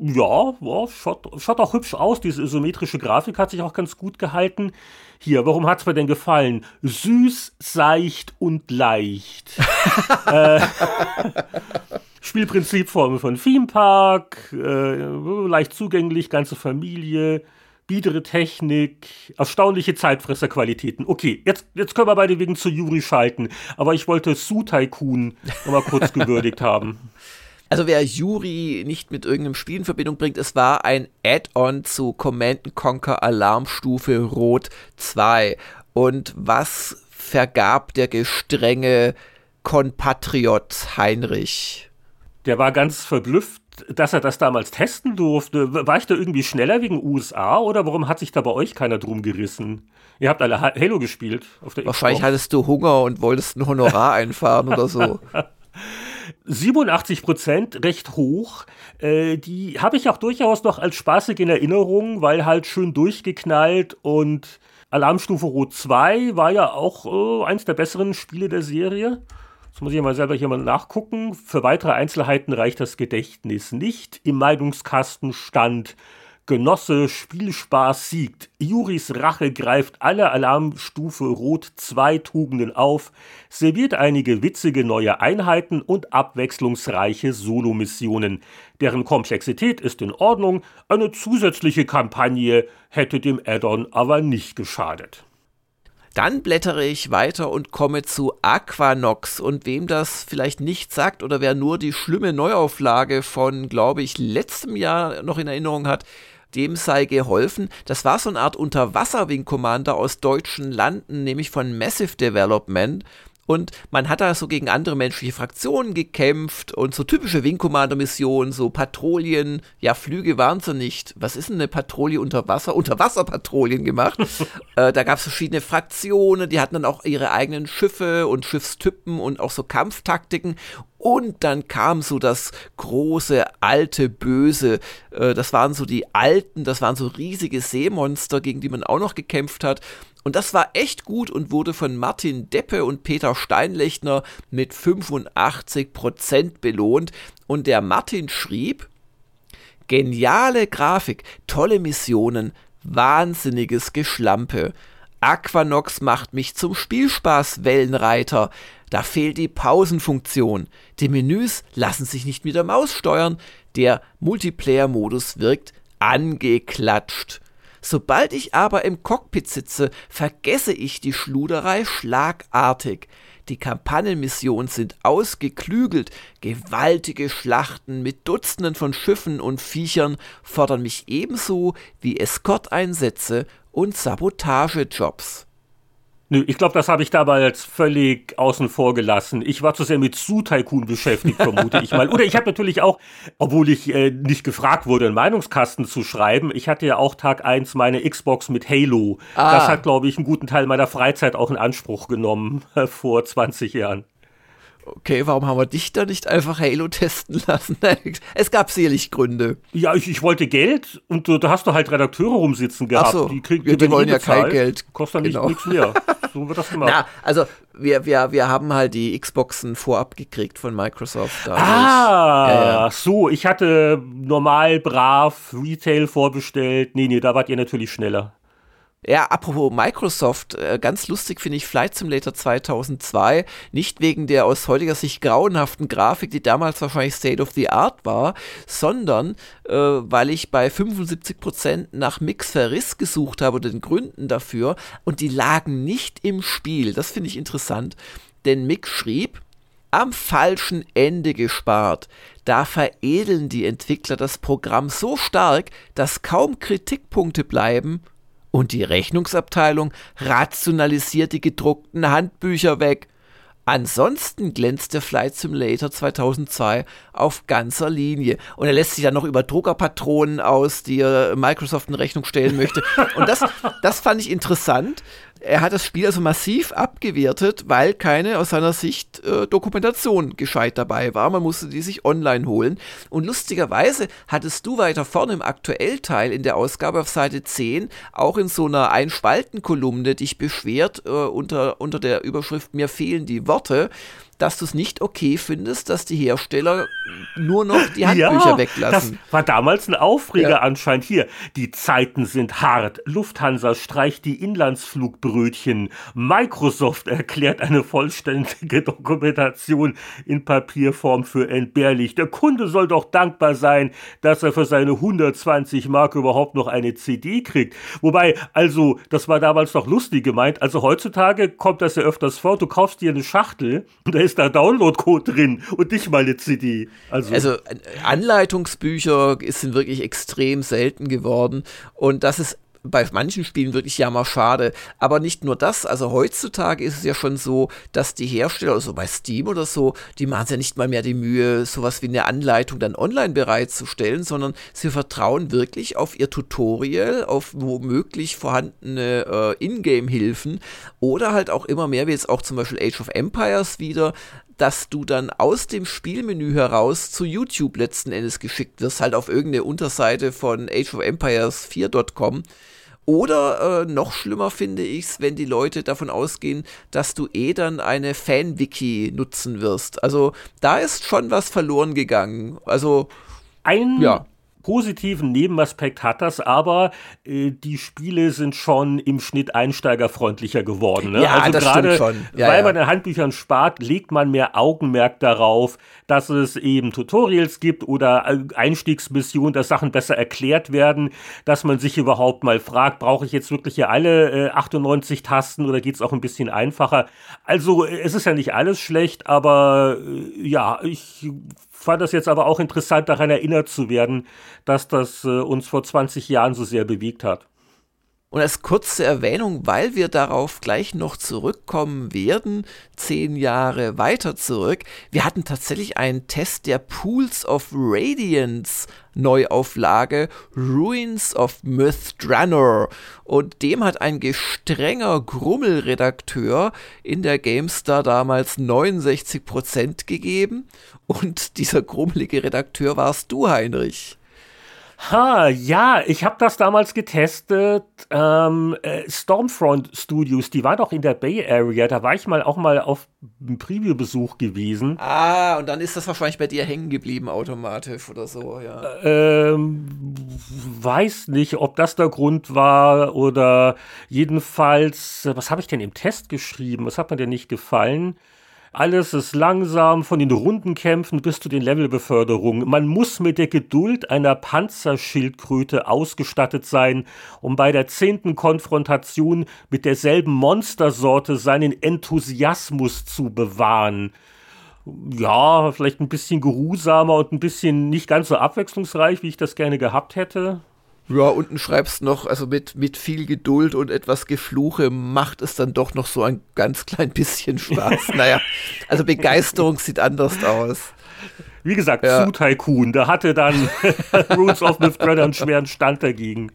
ja, ja schaut, schaut auch hübsch aus. Diese isometrische Grafik hat sich auch ganz gut gehalten. Hier, warum hat es mir denn gefallen? Süß, seicht und leicht. äh, Spielprinzip von, von Theme Park, äh, leicht zugänglich, ganze Familie. Biedere Technik, erstaunliche Zeitfresserqualitäten. Okay, jetzt, jetzt können wir beide wegen zu Yuri schalten, aber ich wollte Su Tycoon nochmal kurz gewürdigt haben. Also wer Yuri nicht mit irgendeinem Spiel in Verbindung bringt, es war ein Add-on zu Command Conquer Alarmstufe Rot 2. Und was vergab der gestrenge Kompatriot Heinrich? Der war ganz verblüfft, dass er das damals testen durfte. War ich da irgendwie schneller wegen USA oder warum hat sich da bei euch keiner drum gerissen? Ihr habt alle Halo gespielt auf der Wahrscheinlich Xbox. hattest du Hunger und wolltest ein Honorar einfahren oder so. 87 Prozent, recht hoch. Äh, die habe ich auch durchaus noch als spaßig in Erinnerung, weil halt schön durchgeknallt und Alarmstufe Rot 2 war ja auch äh, eins der besseren Spiele der Serie. Das muss ich mal selber hier mal nachgucken. Für weitere Einzelheiten reicht das Gedächtnis nicht. Im Meinungskasten stand Genosse, Spielspaß siegt. Juris Rache greift alle Alarmstufe Rot 2 Tugenden auf, serviert einige witzige neue Einheiten und abwechslungsreiche Solomissionen. Deren Komplexität ist in Ordnung, eine zusätzliche Kampagne hätte dem Addon aber nicht geschadet. Dann blättere ich weiter und komme zu Aquanox. Und wem das vielleicht nicht sagt oder wer nur die schlimme Neuauflage von, glaube ich, letztem Jahr noch in Erinnerung hat, dem sei geholfen. Das war so eine Art Unterwasser-Wing Commander aus deutschen Landen, nämlich von Massive Development. Und man hat da so gegen andere menschliche Fraktionen gekämpft und so typische Wing Commander Missionen, so Patrouillen, ja, Flüge waren sie nicht. Was ist denn eine Patrouille unter Wasser? Unterwasserpatrouillen gemacht. äh, da gab es verschiedene Fraktionen, die hatten dann auch ihre eigenen Schiffe und Schiffstypen und auch so Kampftaktiken. Und dann kam so das große, alte Böse. Äh, das waren so die alten, das waren so riesige Seemonster, gegen die man auch noch gekämpft hat. Und das war echt gut und wurde von Martin Deppe und Peter Steinlechner mit 85% belohnt. Und der Martin schrieb, geniale Grafik, tolle Missionen, wahnsinniges Geschlampe. Aquanox macht mich zum Spielspaß-Wellenreiter. Da fehlt die Pausenfunktion. Die Menüs lassen sich nicht mit der Maus steuern. Der Multiplayer-Modus wirkt angeklatscht. Sobald ich aber im Cockpit sitze, vergesse ich die Schluderei schlagartig. Die Kampagnenmissionen sind ausgeklügelt, gewaltige Schlachten mit Dutzenden von Schiffen und Viechern fordern mich ebenso wie Eskorteinsätze und Sabotagejobs. Nö, ich glaube, das habe ich jetzt völlig außen vor gelassen. Ich war zu sehr mit Su-Tycoon beschäftigt, vermute ich mal. Oder ich habe natürlich auch, obwohl ich äh, nicht gefragt wurde, einen Meinungskasten zu schreiben, ich hatte ja auch Tag 1 meine Xbox mit Halo. Ah. Das hat, glaube ich, einen guten Teil meiner Freizeit auch in Anspruch genommen äh, vor 20 Jahren. Okay, warum haben wir dich da nicht einfach Halo testen lassen? es gab sicherlich Gründe. Ja, ich, ich wollte Geld und da hast du halt Redakteure rumsitzen gehabt. Ach so, die, krieg, die, die wollen ja kein Geld. Kostet genau. nichts mehr. So wird das gemacht. Na, also wir, wir, wir haben halt die Xboxen vorab gekriegt von Microsoft. Dadurch. Ah, ja, ja. so, ich hatte normal brav Retail vorbestellt. Nee, nee, da wart ihr natürlich schneller. Ja, apropos Microsoft, äh, ganz lustig finde ich Flight Simulator 2002, nicht wegen der aus heutiger Sicht grauenhaften Grafik, die damals wahrscheinlich State of the Art war, sondern äh, weil ich bei 75% nach Mix Verriss gesucht habe oder den Gründen dafür und die lagen nicht im Spiel. Das finde ich interessant, denn Mick schrieb, am falschen Ende gespart. Da veredeln die Entwickler das Programm so stark, dass kaum Kritikpunkte bleiben und die Rechnungsabteilung rationalisiert die gedruckten Handbücher weg. Ansonsten glänzt der Flight Simulator 2002 auf ganzer Linie. Und er lässt sich dann noch über Druckerpatronen aus, die er Microsoft in Rechnung stellen möchte. Und das, das fand ich interessant, er hat das Spiel also massiv abgewertet, weil keine aus seiner Sicht äh, Dokumentation gescheit dabei war. Man musste die sich online holen. Und lustigerweise hattest du weiter vorne im Aktuellteil in der Ausgabe auf Seite 10 auch in so einer Einspaltenkolumne dich beschwert äh, unter, unter der Überschrift Mir fehlen die Worte dass du es nicht okay findest, dass die Hersteller nur noch die Handbücher ja, weglassen. Das war damals ein Aufreger ja. anscheinend. Hier, die Zeiten sind hart. Lufthansa streicht die Inlandsflugbrötchen. Microsoft erklärt eine vollständige Dokumentation in Papierform für entbehrlich. Der Kunde soll doch dankbar sein, dass er für seine 120 Mark überhaupt noch eine CD kriegt. Wobei, also, das war damals noch lustig gemeint. Also heutzutage kommt das ja öfters vor. Du kaufst dir eine Schachtel und da ist da Downloadcode drin und nicht mal eine CD. Also, also äh, Anleitungsbücher sind wirklich extrem selten geworden und das ist bei manchen Spielen wirklich jammerschade. Aber nicht nur das, also heutzutage ist es ja schon so, dass die Hersteller, also bei Steam oder so, die machen ja nicht mal mehr die Mühe, sowas wie eine Anleitung dann online bereitzustellen, sondern sie vertrauen wirklich auf ihr Tutorial, auf womöglich vorhandene äh, Ingame-Hilfen oder halt auch immer mehr, wie jetzt auch zum Beispiel Age of Empires wieder, dass du dann aus dem Spielmenü heraus zu YouTube letzten Endes geschickt wirst, halt auf irgendeine Unterseite von Age of Empires 4.com. Oder äh, noch schlimmer finde ich es, wenn die Leute davon ausgehen, dass du eh dann eine Fan-Wiki nutzen wirst. Also da ist schon was verloren gegangen. Also ein ja positiven Nebenaspekt hat das, aber äh, die Spiele sind schon im Schnitt einsteigerfreundlicher geworden. Ne? Ja, also das stimmt schon. Ja, weil ja. man in Handbüchern spart, legt man mehr Augenmerk darauf, dass es eben Tutorials gibt oder äh, Einstiegsmissionen, dass Sachen besser erklärt werden, dass man sich überhaupt mal fragt, brauche ich jetzt wirklich hier alle äh, 98 Tasten oder geht es auch ein bisschen einfacher? Also äh, es ist ja nicht alles schlecht, aber äh, ja, ich fand das jetzt aber auch interessant, daran erinnert zu werden, dass das äh, uns vor 20 Jahren so sehr bewegt hat. Und als kurze Erwähnung, weil wir darauf gleich noch zurückkommen werden, zehn Jahre weiter zurück, wir hatten tatsächlich einen Test der Pools of Radiance Neuauflage Ruins of Mythdrannor. Und dem hat ein gestrenger Grummelredakteur in der GameStar damals 69% gegeben. Und dieser grummelige Redakteur warst du, Heinrich. Ha, ja, ich habe das damals getestet. Ähm, äh, Stormfront Studios, die war doch in der Bay Area. Da war ich mal auch mal auf einem Preview-Besuch gewesen. Ah, und dann ist das wahrscheinlich bei dir hängen geblieben, automatisch oder so, ja. Ähm, weiß nicht, ob das der Grund war oder jedenfalls, was habe ich denn im Test geschrieben? Was hat mir denn nicht gefallen? Alles ist langsam, von den Rundenkämpfen bis zu den Levelbeförderungen. Man muss mit der Geduld einer Panzerschildkröte ausgestattet sein, um bei der zehnten Konfrontation mit derselben Monstersorte seinen Enthusiasmus zu bewahren ja, vielleicht ein bisschen geruhsamer und ein bisschen nicht ganz so abwechslungsreich, wie ich das gerne gehabt hätte. Ja, unten schreibst noch, also mit, mit viel Geduld und etwas Gefluche macht es dann doch noch so ein ganz klein bisschen Spaß. naja, also Begeisterung sieht anders aus. Wie gesagt, ja. zu Tycoon, da hatte dann Rules of Mythbrother einen schweren Stand dagegen.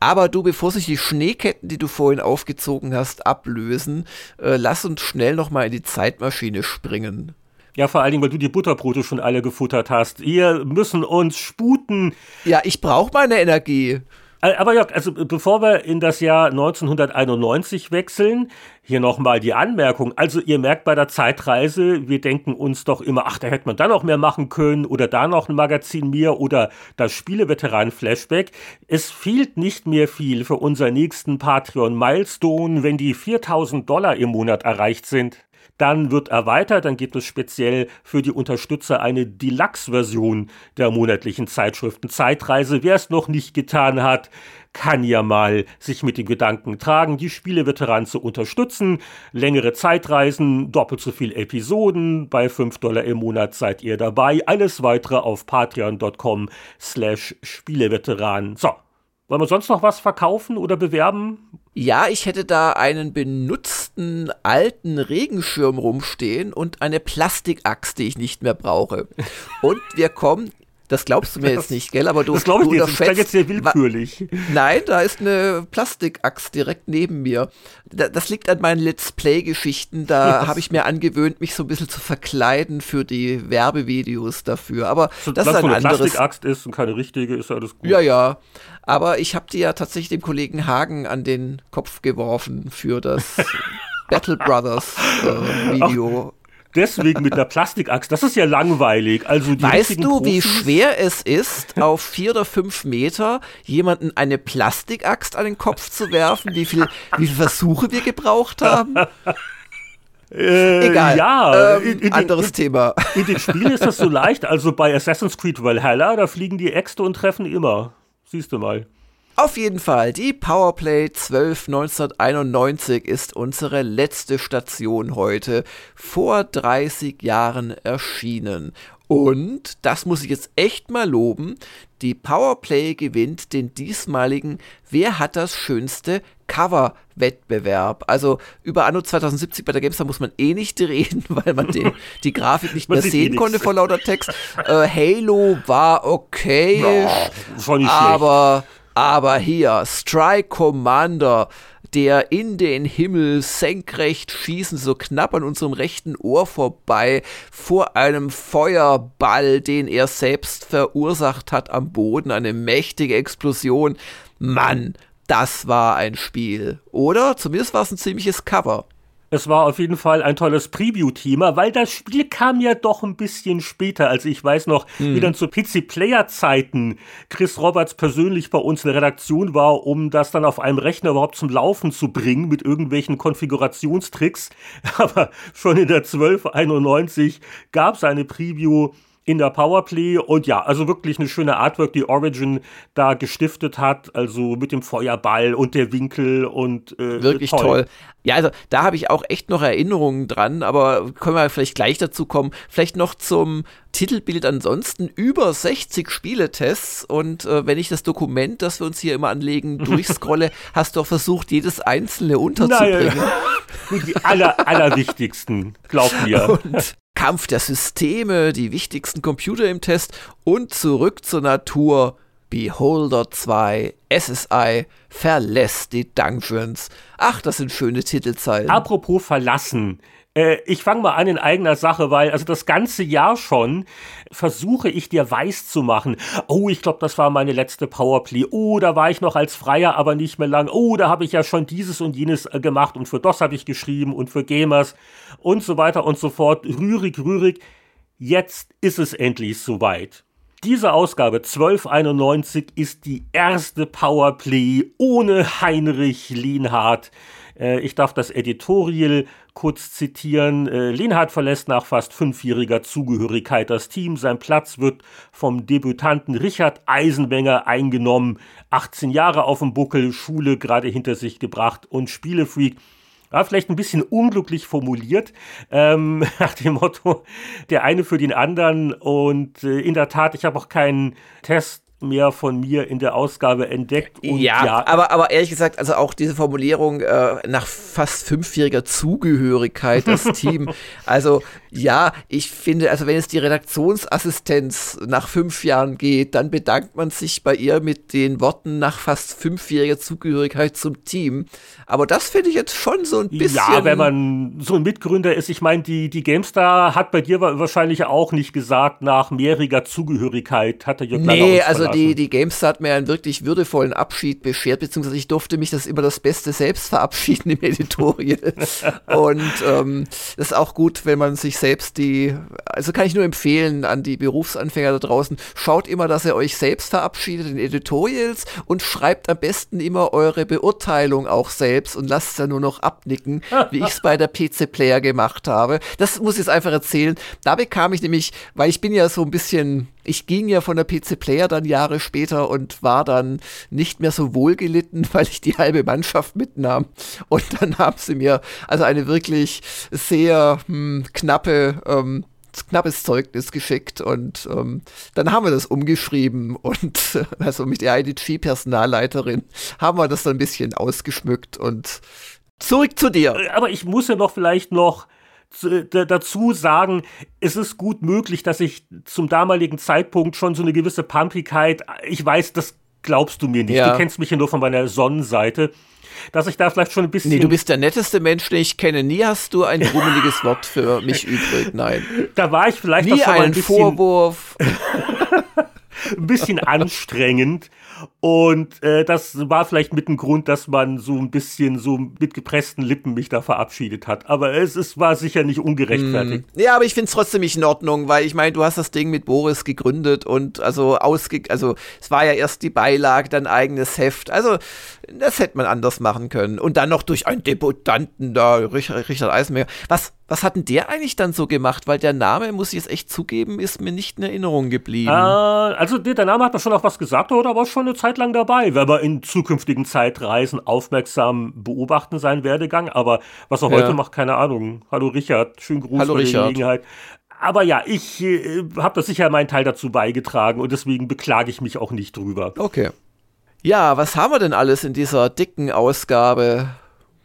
Aber du, bevor sich die Schneeketten, die du vorhin aufgezogen hast, ablösen, äh, lass uns schnell nochmal in die Zeitmaschine springen. Ja, vor allen Dingen, weil du die Butterbrote schon alle gefuttert hast. Wir müssen uns sputen. Ja, ich brauche meine Energie. Äh, aber Jörg, also bevor wir in das Jahr 1991 wechseln, hier nochmal die Anmerkung. Also ihr merkt bei der Zeitreise, wir denken uns doch immer, ach, da hätte man da noch mehr machen können oder da noch ein Magazin mehr oder das Spieleveteran-Flashback. Es fehlt nicht mehr viel für unseren nächsten Patreon-Milestone, wenn die 4000 Dollar im Monat erreicht sind. Dann wird erweitert, dann gibt es speziell für die Unterstützer eine Deluxe-Version der monatlichen Zeitschriften Zeitreise. Wer es noch nicht getan hat, kann ja mal sich mit dem Gedanken tragen, die Spieleveteranen zu unterstützen. Längere Zeitreisen, doppelt so viele Episoden. Bei 5 Dollar im Monat seid ihr dabei. Alles weitere auf patreon.com slash Spieleveteranen. So, wollen wir sonst noch was verkaufen oder bewerben? Ja, ich hätte da einen benutzten alten Regenschirm rumstehen und eine Plastikaxt, die ich nicht mehr brauche. Und wir kommen das glaubst du mir jetzt nicht, gell? Aber du, das glaube ich du dir, das jetzt sehr willkürlich. Nein, da ist eine Plastikaxt direkt neben mir. das liegt an meinen Let's Play-Geschichten. Da habe ich mir angewöhnt, mich so ein bisschen zu verkleiden für die Werbevideos dafür. Aber so, das ist ein anderes. Eine Plastikaxt ist und keine richtige, ist alles gut. Ja, ja. Aber ich habe die ja tatsächlich dem Kollegen Hagen an den Kopf geworfen für das Battle Brothers äh, Video. Deswegen mit einer Plastikaxt. Das ist ja langweilig. Also die weißt du, Profis, wie schwer es ist, auf vier oder fünf Meter jemanden eine Plastikaxt an den Kopf zu werfen? Wie viel, wie viele Versuche wir gebraucht haben? Äh, Egal. Ja, ähm, in, in anderes in, Thema. In den Spielen ist das so leicht. Also bei Assassin's Creed Valhalla, da fliegen die Äxte und treffen immer. Siehst du mal. Auf jeden Fall, die Powerplay 12 1991 ist unsere letzte Station heute, vor 30 Jahren erschienen. Und, das muss ich jetzt echt mal loben, die Powerplay gewinnt den diesmaligen Wer hat das schönste Cover-Wettbewerb. Also über Anno 2070 bei der GameStar muss man eh nicht reden, weil man den, die Grafik nicht mehr eh sehen konnte vor lauter Text. Äh, Halo war okay, ja, aber schlecht. Aber hier, Strike Commander, der in den Himmel senkrecht schießen, so knapp an unserem rechten Ohr vorbei, vor einem Feuerball, den er selbst verursacht hat am Boden, eine mächtige Explosion. Mann, das war ein Spiel. Oder? Zumindest war es ein ziemliches Cover. Es war auf jeden Fall ein tolles Preview-Thema, weil das Spiel kam ja doch ein bisschen später. Also ich weiß noch, hm. wie dann zu PC-Player-Zeiten Chris Roberts persönlich bei uns in der Redaktion war, um das dann auf einem Rechner überhaupt zum Laufen zu bringen mit irgendwelchen Konfigurationstricks. Aber schon in der 1291 gab es eine Preview in der Powerplay und ja, also wirklich eine schöne Artwork, die Origin da gestiftet hat, also mit dem Feuerball und der Winkel und äh, wirklich toll. toll. Ja, also da habe ich auch echt noch Erinnerungen dran, aber können wir vielleicht gleich dazu kommen. Vielleicht noch zum Titelbild ansonsten über 60 Spieletests und äh, wenn ich das Dokument, das wir uns hier immer anlegen, durchscrolle, hast du auch versucht, jedes einzelne unterzubringen. Naja, die aller, allerwichtigsten, glaub mir. Und Kampf der Systeme, die wichtigsten Computer im Test und zurück zur Natur. Beholder 2, SSI, verlässt die Dungeons. Ach, das sind schöne Titelzeilen. Apropos verlassen. Äh, ich fange mal an in eigener Sache, weil also das ganze Jahr schon versuche ich dir weiß zu machen. Oh, ich glaube, das war meine letzte Powerplay. Oh, da war ich noch als Freier, aber nicht mehr lang. Oh, da habe ich ja schon dieses und jenes äh, gemacht und für DOS habe ich geschrieben und für Gamers und so weiter und so fort. Rührig, rührig. Jetzt ist es endlich soweit. Diese Ausgabe 1291 ist die erste Powerplay ohne Heinrich Lienhardt. Äh, ich darf das Editorial kurz zitieren. Äh, Lenhardt verlässt nach fast fünfjähriger Zugehörigkeit das Team. Sein Platz wird vom Debütanten Richard Eisenwenger eingenommen. 18 Jahre auf dem Buckel, Schule gerade hinter sich gebracht und Spielefreak. Ja, vielleicht ein bisschen unglücklich formuliert, ähm, nach dem Motto, der eine für den anderen. Und äh, in der Tat, ich habe auch keinen Test mehr von mir in der Ausgabe entdeckt. Ja, ja, aber, aber ehrlich gesagt, also auch diese Formulierung äh, nach fast fünfjähriger Zugehörigkeit, das Team. Also ja, ich finde, also wenn es die Redaktionsassistenz nach fünf Jahren geht, dann bedankt man sich bei ihr mit den Worten nach fast fünfjähriger Zugehörigkeit zum Team. Aber das finde ich jetzt schon so ein bisschen. Ja, wenn man so ein Mitgründer ist, ich meine, die, die GameStar hat bei dir wahrscheinlich auch nicht gesagt, nach mehrjähriger Zugehörigkeit hat er Jörg Nee, also die, die GameStar hat mir einen wirklich würdevollen Abschied beschert, beziehungsweise ich durfte mich das immer das Beste selbst verabschieden im Editorial. Und ähm, das ist auch gut, wenn man sich selbst die, also kann ich nur empfehlen an die Berufsanfänger da draußen, schaut immer, dass ihr euch selbst verabschiedet in Editorials und schreibt am besten immer eure Beurteilung auch selbst und lasst es ja nur noch abnicken, wie ich es bei der PC Player gemacht habe. Das muss ich jetzt einfach erzählen. Da bekam ich nämlich, weil ich bin ja so ein bisschen ich ging ja von der PC Player dann Jahre später und war dann nicht mehr so wohlgelitten, weil ich die halbe Mannschaft mitnahm. Und dann haben sie mir also eine wirklich sehr hm, knappe ähm, knappes Zeugnis geschickt und ähm, dann haben wir das umgeschrieben und also mit der IDG-Personalleiterin haben wir das dann ein bisschen ausgeschmückt und zurück zu dir. Aber ich muss ja noch vielleicht noch dazu sagen, es ist gut möglich, dass ich zum damaligen Zeitpunkt schon so eine gewisse Pumpigkeit, ich weiß, das glaubst du mir nicht, ja. du kennst mich ja nur von meiner Sonnenseite, dass ich da vielleicht schon ein bisschen. Nee, du bist der netteste Mensch, den ich kenne. Nie hast du ein grummeliges Wort für mich übrig. Nein. Da war ich vielleicht Nie auch schon mal ein bisschen, Vorwurf. ein bisschen anstrengend. Und äh, das war vielleicht mit ein Grund, dass man so ein bisschen so mit gepressten Lippen mich da verabschiedet hat. Aber es, es war sicher nicht ungerechtfertigt. Mm. Ja, aber ich finde es trotzdem nicht in Ordnung, weil ich meine, du hast das Ding mit Boris gegründet und also ausge also es war ja erst die Beilage, dann eigenes Heft. Also das hätte man anders machen können. Und dann noch durch einen Debutanten da, Richard, Richard Eisenberger. Was, was hat denn der eigentlich dann so gemacht? Weil der Name, muss ich jetzt echt zugeben, ist mir nicht in Erinnerung geblieben. Äh, also der Name hat mir schon auch was gesagt, oder war schon eine Zeit lang dabei, wenn man in zukünftigen Zeitreisen aufmerksam beobachten seinen Werdegang. Aber was er ja. heute macht, keine Ahnung. Hallo Richard, schönen Gruß Hallo, für die Gelegenheit. Aber ja, ich äh, habe da sicher meinen Teil dazu beigetragen und deswegen beklage ich mich auch nicht drüber. Okay. Ja, was haben wir denn alles in dieser dicken Ausgabe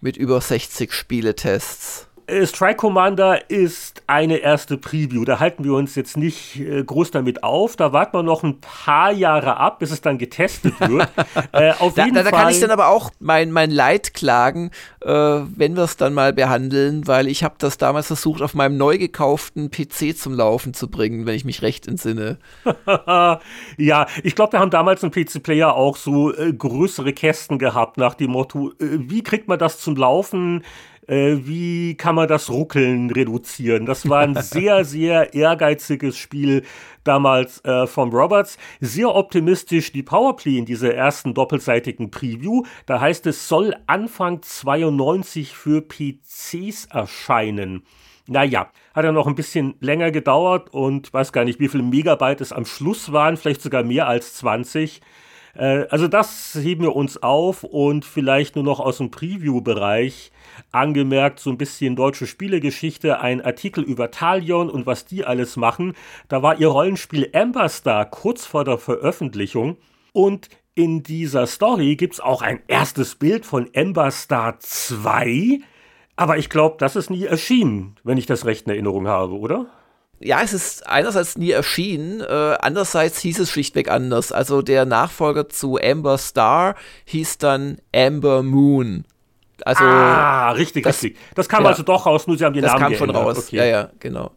mit über 60 Spieletests? Äh, Strike Commander ist eine erste Preview. Da halten wir uns jetzt nicht äh, groß damit auf. Da warten wir noch ein paar Jahre ab, bis es dann getestet wird. äh, auf da, jeden da, da Fall. kann ich dann aber auch mein, mein Leid klagen, äh, wenn wir es dann mal behandeln, weil ich habe das damals versucht, auf meinem neu gekauften PC zum Laufen zu bringen, wenn ich mich recht entsinne. ja, ich glaube, wir haben damals im PC-Player auch so äh, größere Kästen gehabt, nach dem Motto, äh, wie kriegt man das zum Laufen? Äh, wie kann man das Ruckeln reduzieren. Das war ein sehr, sehr ehrgeiziges Spiel damals äh, von Roberts. Sehr optimistisch die Powerplay in dieser ersten doppelseitigen Preview. Da heißt es, soll Anfang 92 für PCs erscheinen. Naja, hat ja noch ein bisschen länger gedauert und weiß gar nicht, wie viele Megabyte es am Schluss waren, vielleicht sogar mehr als 20. Äh, also das heben wir uns auf und vielleicht nur noch aus dem Preview-Bereich angemerkt, so ein bisschen deutsche Spielegeschichte, ein Artikel über Talion und was die alles machen. Da war ihr Rollenspiel Amber Star kurz vor der Veröffentlichung und in dieser Story gibt es auch ein erstes Bild von Amber Star 2, aber ich glaube, das ist nie erschienen, wenn ich das recht in Erinnerung habe, oder? ja, es ist einerseits nie erschienen, äh, andererseits hieß es schlichtweg anders. Also der Nachfolger zu Amber Star hieß dann Amber Moon. Also, ah, richtig, das, richtig. Das kam ja, also doch raus, nur sie haben den das Namen Das kam geändert. schon raus, okay. ja, ja, genau.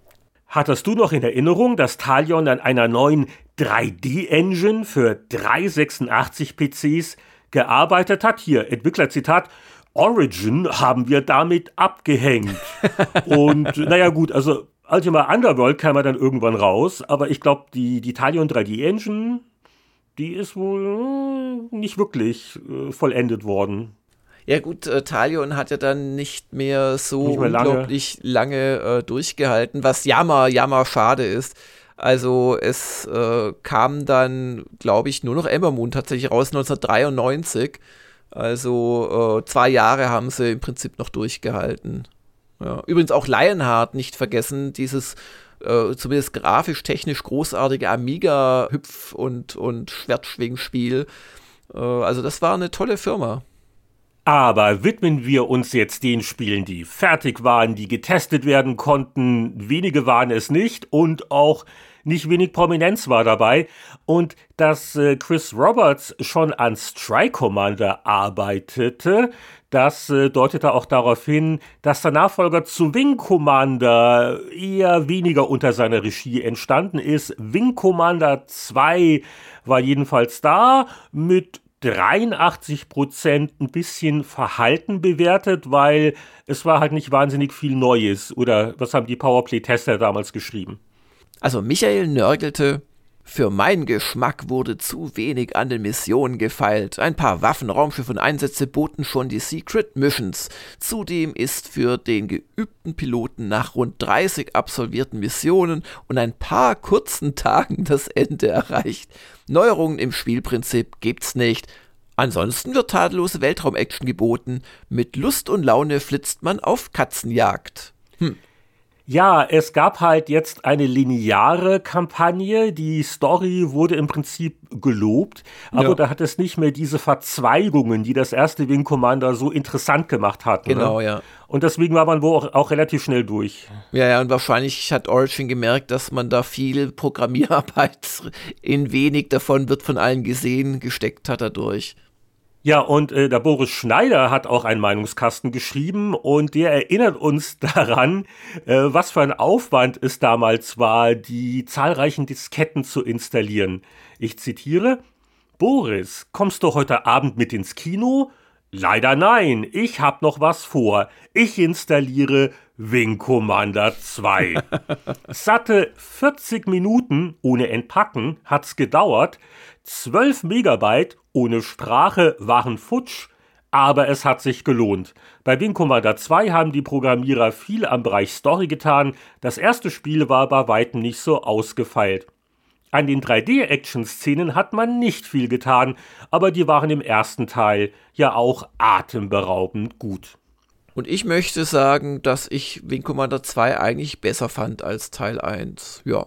Hattest du noch in Erinnerung, dass Talion an einer neuen 3D-Engine für 386 PCs gearbeitet hat? Hier, Entwicklerzitat. Origin haben wir damit abgehängt. Und naja gut, also Ultima Underworld kam er dann irgendwann raus, aber ich glaube, die, die Talion 3D Engine, die ist wohl äh, nicht wirklich äh, vollendet worden. Ja gut, äh, Talion hat ja dann nicht mehr so nicht mehr unglaublich lange, lange äh, durchgehalten, was jammer, jammer schade ist. Also es äh, kam dann, glaube ich, nur noch Ember Moon tatsächlich raus 1993. Also äh, zwei Jahre haben sie im Prinzip noch durchgehalten. Ja. Übrigens auch Lionheart nicht vergessen, dieses äh, zumindest grafisch, technisch großartige Amiga-Hüpf- und, und Schwertschwingspiel. Äh, also das war eine tolle Firma. Aber widmen wir uns jetzt den Spielen, die fertig waren, die getestet werden konnten. Wenige waren es nicht und auch nicht wenig Prominenz war dabei. Und dass äh, Chris Roberts schon an Strike Commander arbeitete, das äh, deutete auch darauf hin, dass der Nachfolger zu Wing Commander eher weniger unter seiner Regie entstanden ist. Wing Commander 2 war jedenfalls da mit 83 Prozent ein bisschen verhalten bewertet, weil es war halt nicht wahnsinnig viel Neues. Oder was haben die Powerplay-Tester damals geschrieben? Also Michael nörgelte, für meinen Geschmack wurde zu wenig an den Missionen gefeilt. Ein paar Waffen, Raumschiffe und Einsätze boten schon die Secret Missions. Zudem ist für den geübten Piloten nach rund 30 absolvierten Missionen und ein paar kurzen Tagen das Ende erreicht. Neuerungen im Spielprinzip gibt's nicht. Ansonsten wird tadellose Weltraumaction geboten. Mit Lust und Laune flitzt man auf Katzenjagd. Hm. Ja, es gab halt jetzt eine lineare Kampagne. Die Story wurde im Prinzip gelobt, aber ja. da hat es nicht mehr diese Verzweigungen, die das erste Wing Commander so interessant gemacht hat. Ne? Genau, ne? ja. Und deswegen war man wohl auch, auch, relativ schnell durch. Ja, ja, und wahrscheinlich hat Origin gemerkt, dass man da viel Programmierarbeit in wenig davon wird von allen gesehen, gesteckt hat dadurch. Ja, und äh, der Boris Schneider hat auch einen Meinungskasten geschrieben und der erinnert uns daran, äh, was für ein Aufwand es damals war, die zahlreichen Disketten zu installieren. Ich zitiere, Boris, kommst du heute Abend mit ins Kino? Leider nein, ich hab noch was vor. Ich installiere Wing Commander 2. Satte 40 Minuten ohne Entpacken hat's gedauert, 12 Megabyte ohne Sprache waren futsch, aber es hat sich gelohnt. Bei Wing Commander 2 haben die Programmierer viel am Bereich Story getan, das erste Spiel war bei weitem nicht so ausgefeilt. An den 3D-Action-Szenen hat man nicht viel getan, aber die waren im ersten Teil ja auch atemberaubend gut. Und ich möchte sagen, dass ich Wing Commander 2 eigentlich besser fand als Teil 1. Ja.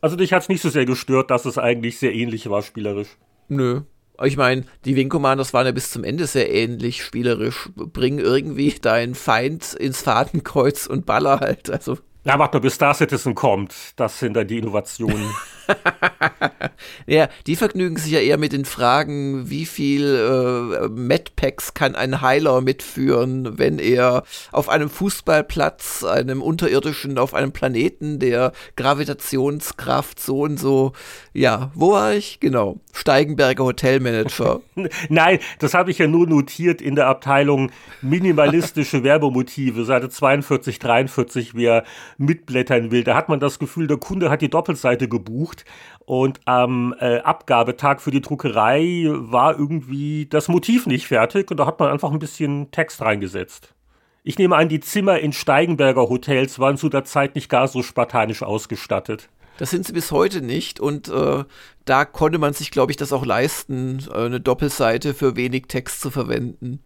Also dich hat es nicht so sehr gestört, dass es eigentlich sehr ähnlich war spielerisch. Nö. Ich meine, die Wing Commanders waren ja bis zum Ende sehr ähnlich spielerisch. Bring irgendwie deinen Feind ins Fadenkreuz und baller halt. Also. Ja, warte mal, bis Star Citizen kommt. Das sind dann die Innovationen. ja, die vergnügen sich ja eher mit den Fragen, wie viel äh, Medpacks kann ein Heiler mitführen, wenn er auf einem Fußballplatz, einem unterirdischen, auf einem Planeten der Gravitationskraft so und so, ja, wo war ich? Genau, Steigenberger Hotelmanager. Nein, das habe ich ja nur notiert in der Abteilung minimalistische Werbemotive, Seite 42, 43, wer mitblättern will. Da hat man das Gefühl, der Kunde hat die Doppelseite gebucht gesucht und am äh, Abgabetag für die Druckerei war irgendwie das Motiv nicht fertig und da hat man einfach ein bisschen Text reingesetzt. Ich nehme an, die Zimmer in Steigenberger Hotels waren zu der Zeit nicht gar so spartanisch ausgestattet. Das sind sie bis heute nicht und äh, da konnte man sich, glaube ich, das auch leisten, äh, eine Doppelseite für wenig Text zu verwenden.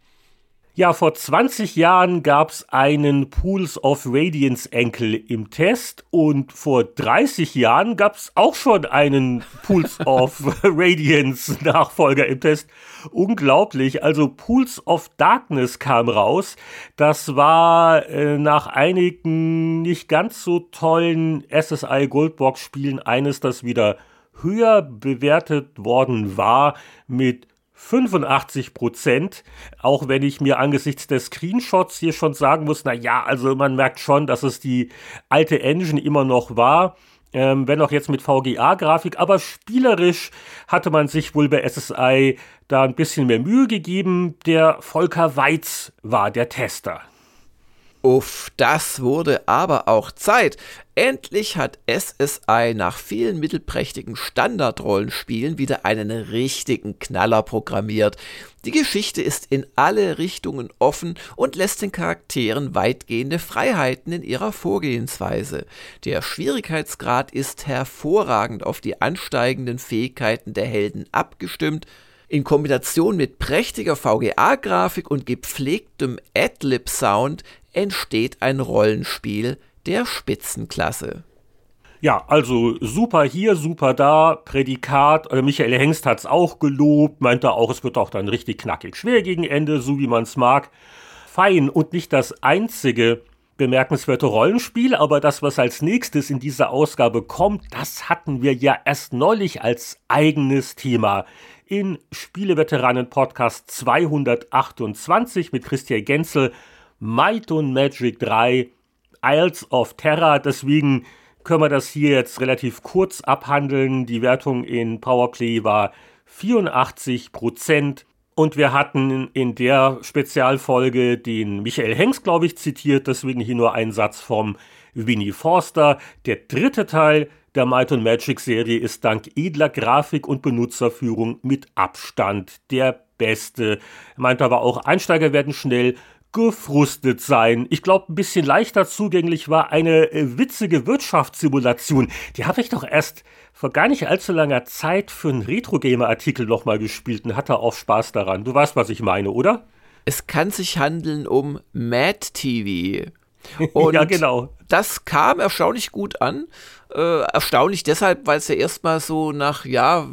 Ja, vor 20 Jahren gab es einen Pools of Radiance Enkel im Test und vor 30 Jahren gab es auch schon einen Pools of Radiance Nachfolger im Test. Unglaublich. Also Pools of Darkness kam raus. Das war äh, nach einigen nicht ganz so tollen SSI Goldbox Spielen eines, das wieder höher bewertet worden war mit 85 Prozent, auch wenn ich mir angesichts des Screenshots hier schon sagen muss, na ja, also man merkt schon, dass es die alte Engine immer noch war. Ähm, wenn auch jetzt mit VGA-Grafik, aber spielerisch hatte man sich wohl bei SSI da ein bisschen mehr Mühe gegeben. Der Volker Weiz war der Tester. Uff, das wurde aber auch Zeit. Endlich hat SSI nach vielen mittelprächtigen Standardrollenspielen wieder einen richtigen Knaller programmiert. Die Geschichte ist in alle Richtungen offen und lässt den Charakteren weitgehende Freiheiten in ihrer Vorgehensweise. Der Schwierigkeitsgrad ist hervorragend auf die ansteigenden Fähigkeiten der Helden abgestimmt, in Kombination mit prächtiger VGA-Grafik und gepflegtem Adlib-Sound entsteht ein Rollenspiel der Spitzenklasse. Ja, also super hier, super da, Prädikat. Äh, Michael Hengst hat es auch gelobt, meinte auch, es wird auch dann richtig knackig schwer gegen Ende, so wie man es mag. Fein und nicht das einzige bemerkenswerte Rollenspiel, aber das, was als nächstes in dieser Ausgabe kommt, das hatten wir ja erst neulich als eigenes Thema in Spieleveteranen Podcast 228 mit Christian Genzel Might und Magic 3 Isles of Terror. Deswegen können wir das hier jetzt relativ kurz abhandeln. Die Wertung in Powerplay war 84 Prozent. Und wir hatten in der Spezialfolge den Michael Hengst, glaube ich, zitiert. Deswegen hier nur ein Satz vom Winnie Forster. Der dritte Teil der Might and Magic Serie ist dank edler Grafik und Benutzerführung mit Abstand der beste. Er meinte aber auch, Einsteiger werden schnell gefrustet sein. Ich glaube, ein bisschen leichter zugänglich war eine äh, witzige Wirtschaftssimulation. Die habe ich doch erst vor gar nicht allzu langer Zeit für einen Retro-Gamer-Artikel nochmal gespielt und hatte auch Spaß daran. Du weißt, was ich meine, oder? Es kann sich handeln um Mad TV. Und ja, genau. das kam erstaunlich gut an. Äh, erstaunlich deshalb, weil es ja erstmal so nach, ja,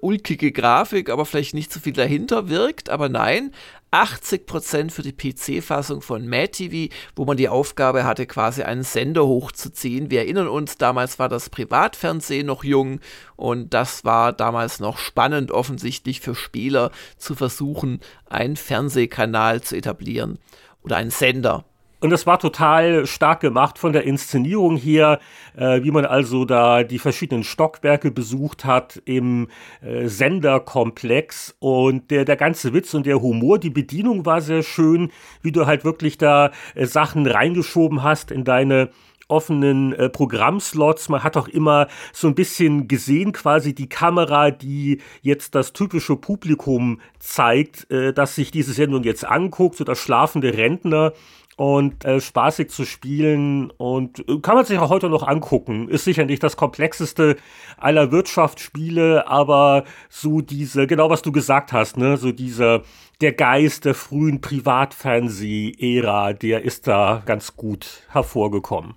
ulkige Grafik, aber vielleicht nicht so viel dahinter wirkt. Aber nein, 80% für die PC-Fassung von Mad TV, wo man die Aufgabe hatte, quasi einen Sender hochzuziehen. Wir erinnern uns, damals war das Privatfernsehen noch jung und das war damals noch spannend offensichtlich für Spieler zu versuchen, einen Fernsehkanal zu etablieren oder einen Sender. Und das war total stark gemacht von der Inszenierung hier, äh, wie man also da die verschiedenen Stockwerke besucht hat im äh, Senderkomplex. Und der, der ganze Witz und der Humor, die Bedienung war sehr schön, wie du halt wirklich da äh, Sachen reingeschoben hast in deine offenen äh, Programmslots. Man hat auch immer so ein bisschen gesehen, quasi die Kamera, die jetzt das typische Publikum zeigt, äh, dass sich diese Sendung jetzt anguckt, so das schlafende Rentner und äh, spaßig zu spielen und äh, kann man sich auch heute noch angucken. Ist sicher nicht das komplexeste aller Wirtschaftsspiele, aber so diese, genau was du gesagt hast, ne, so dieser, der Geist der frühen Privatfernseh-Ära, der ist da ganz gut hervorgekommen.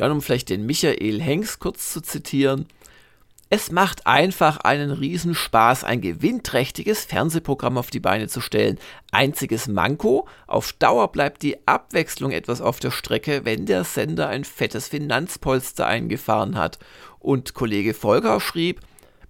Ja, um vielleicht den Michael Hengst kurz zu zitieren. Es macht einfach einen Riesenspaß, ein gewinnträchtiges Fernsehprogramm auf die Beine zu stellen. Einziges Manko, auf Dauer bleibt die Abwechslung etwas auf der Strecke, wenn der Sender ein fettes Finanzpolster eingefahren hat. Und Kollege Volker schrieb,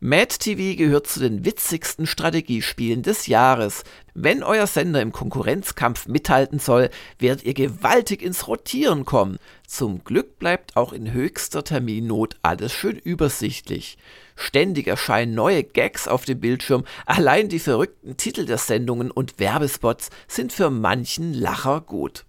Mad TV gehört zu den witzigsten Strategiespielen des Jahres. Wenn euer Sender im Konkurrenzkampf mithalten soll, werdet ihr gewaltig ins Rotieren kommen. Zum Glück bleibt auch in höchster Terminnot alles schön übersichtlich. Ständig erscheinen neue Gags auf dem Bildschirm, allein die verrückten Titel der Sendungen und Werbespots sind für manchen Lacher gut.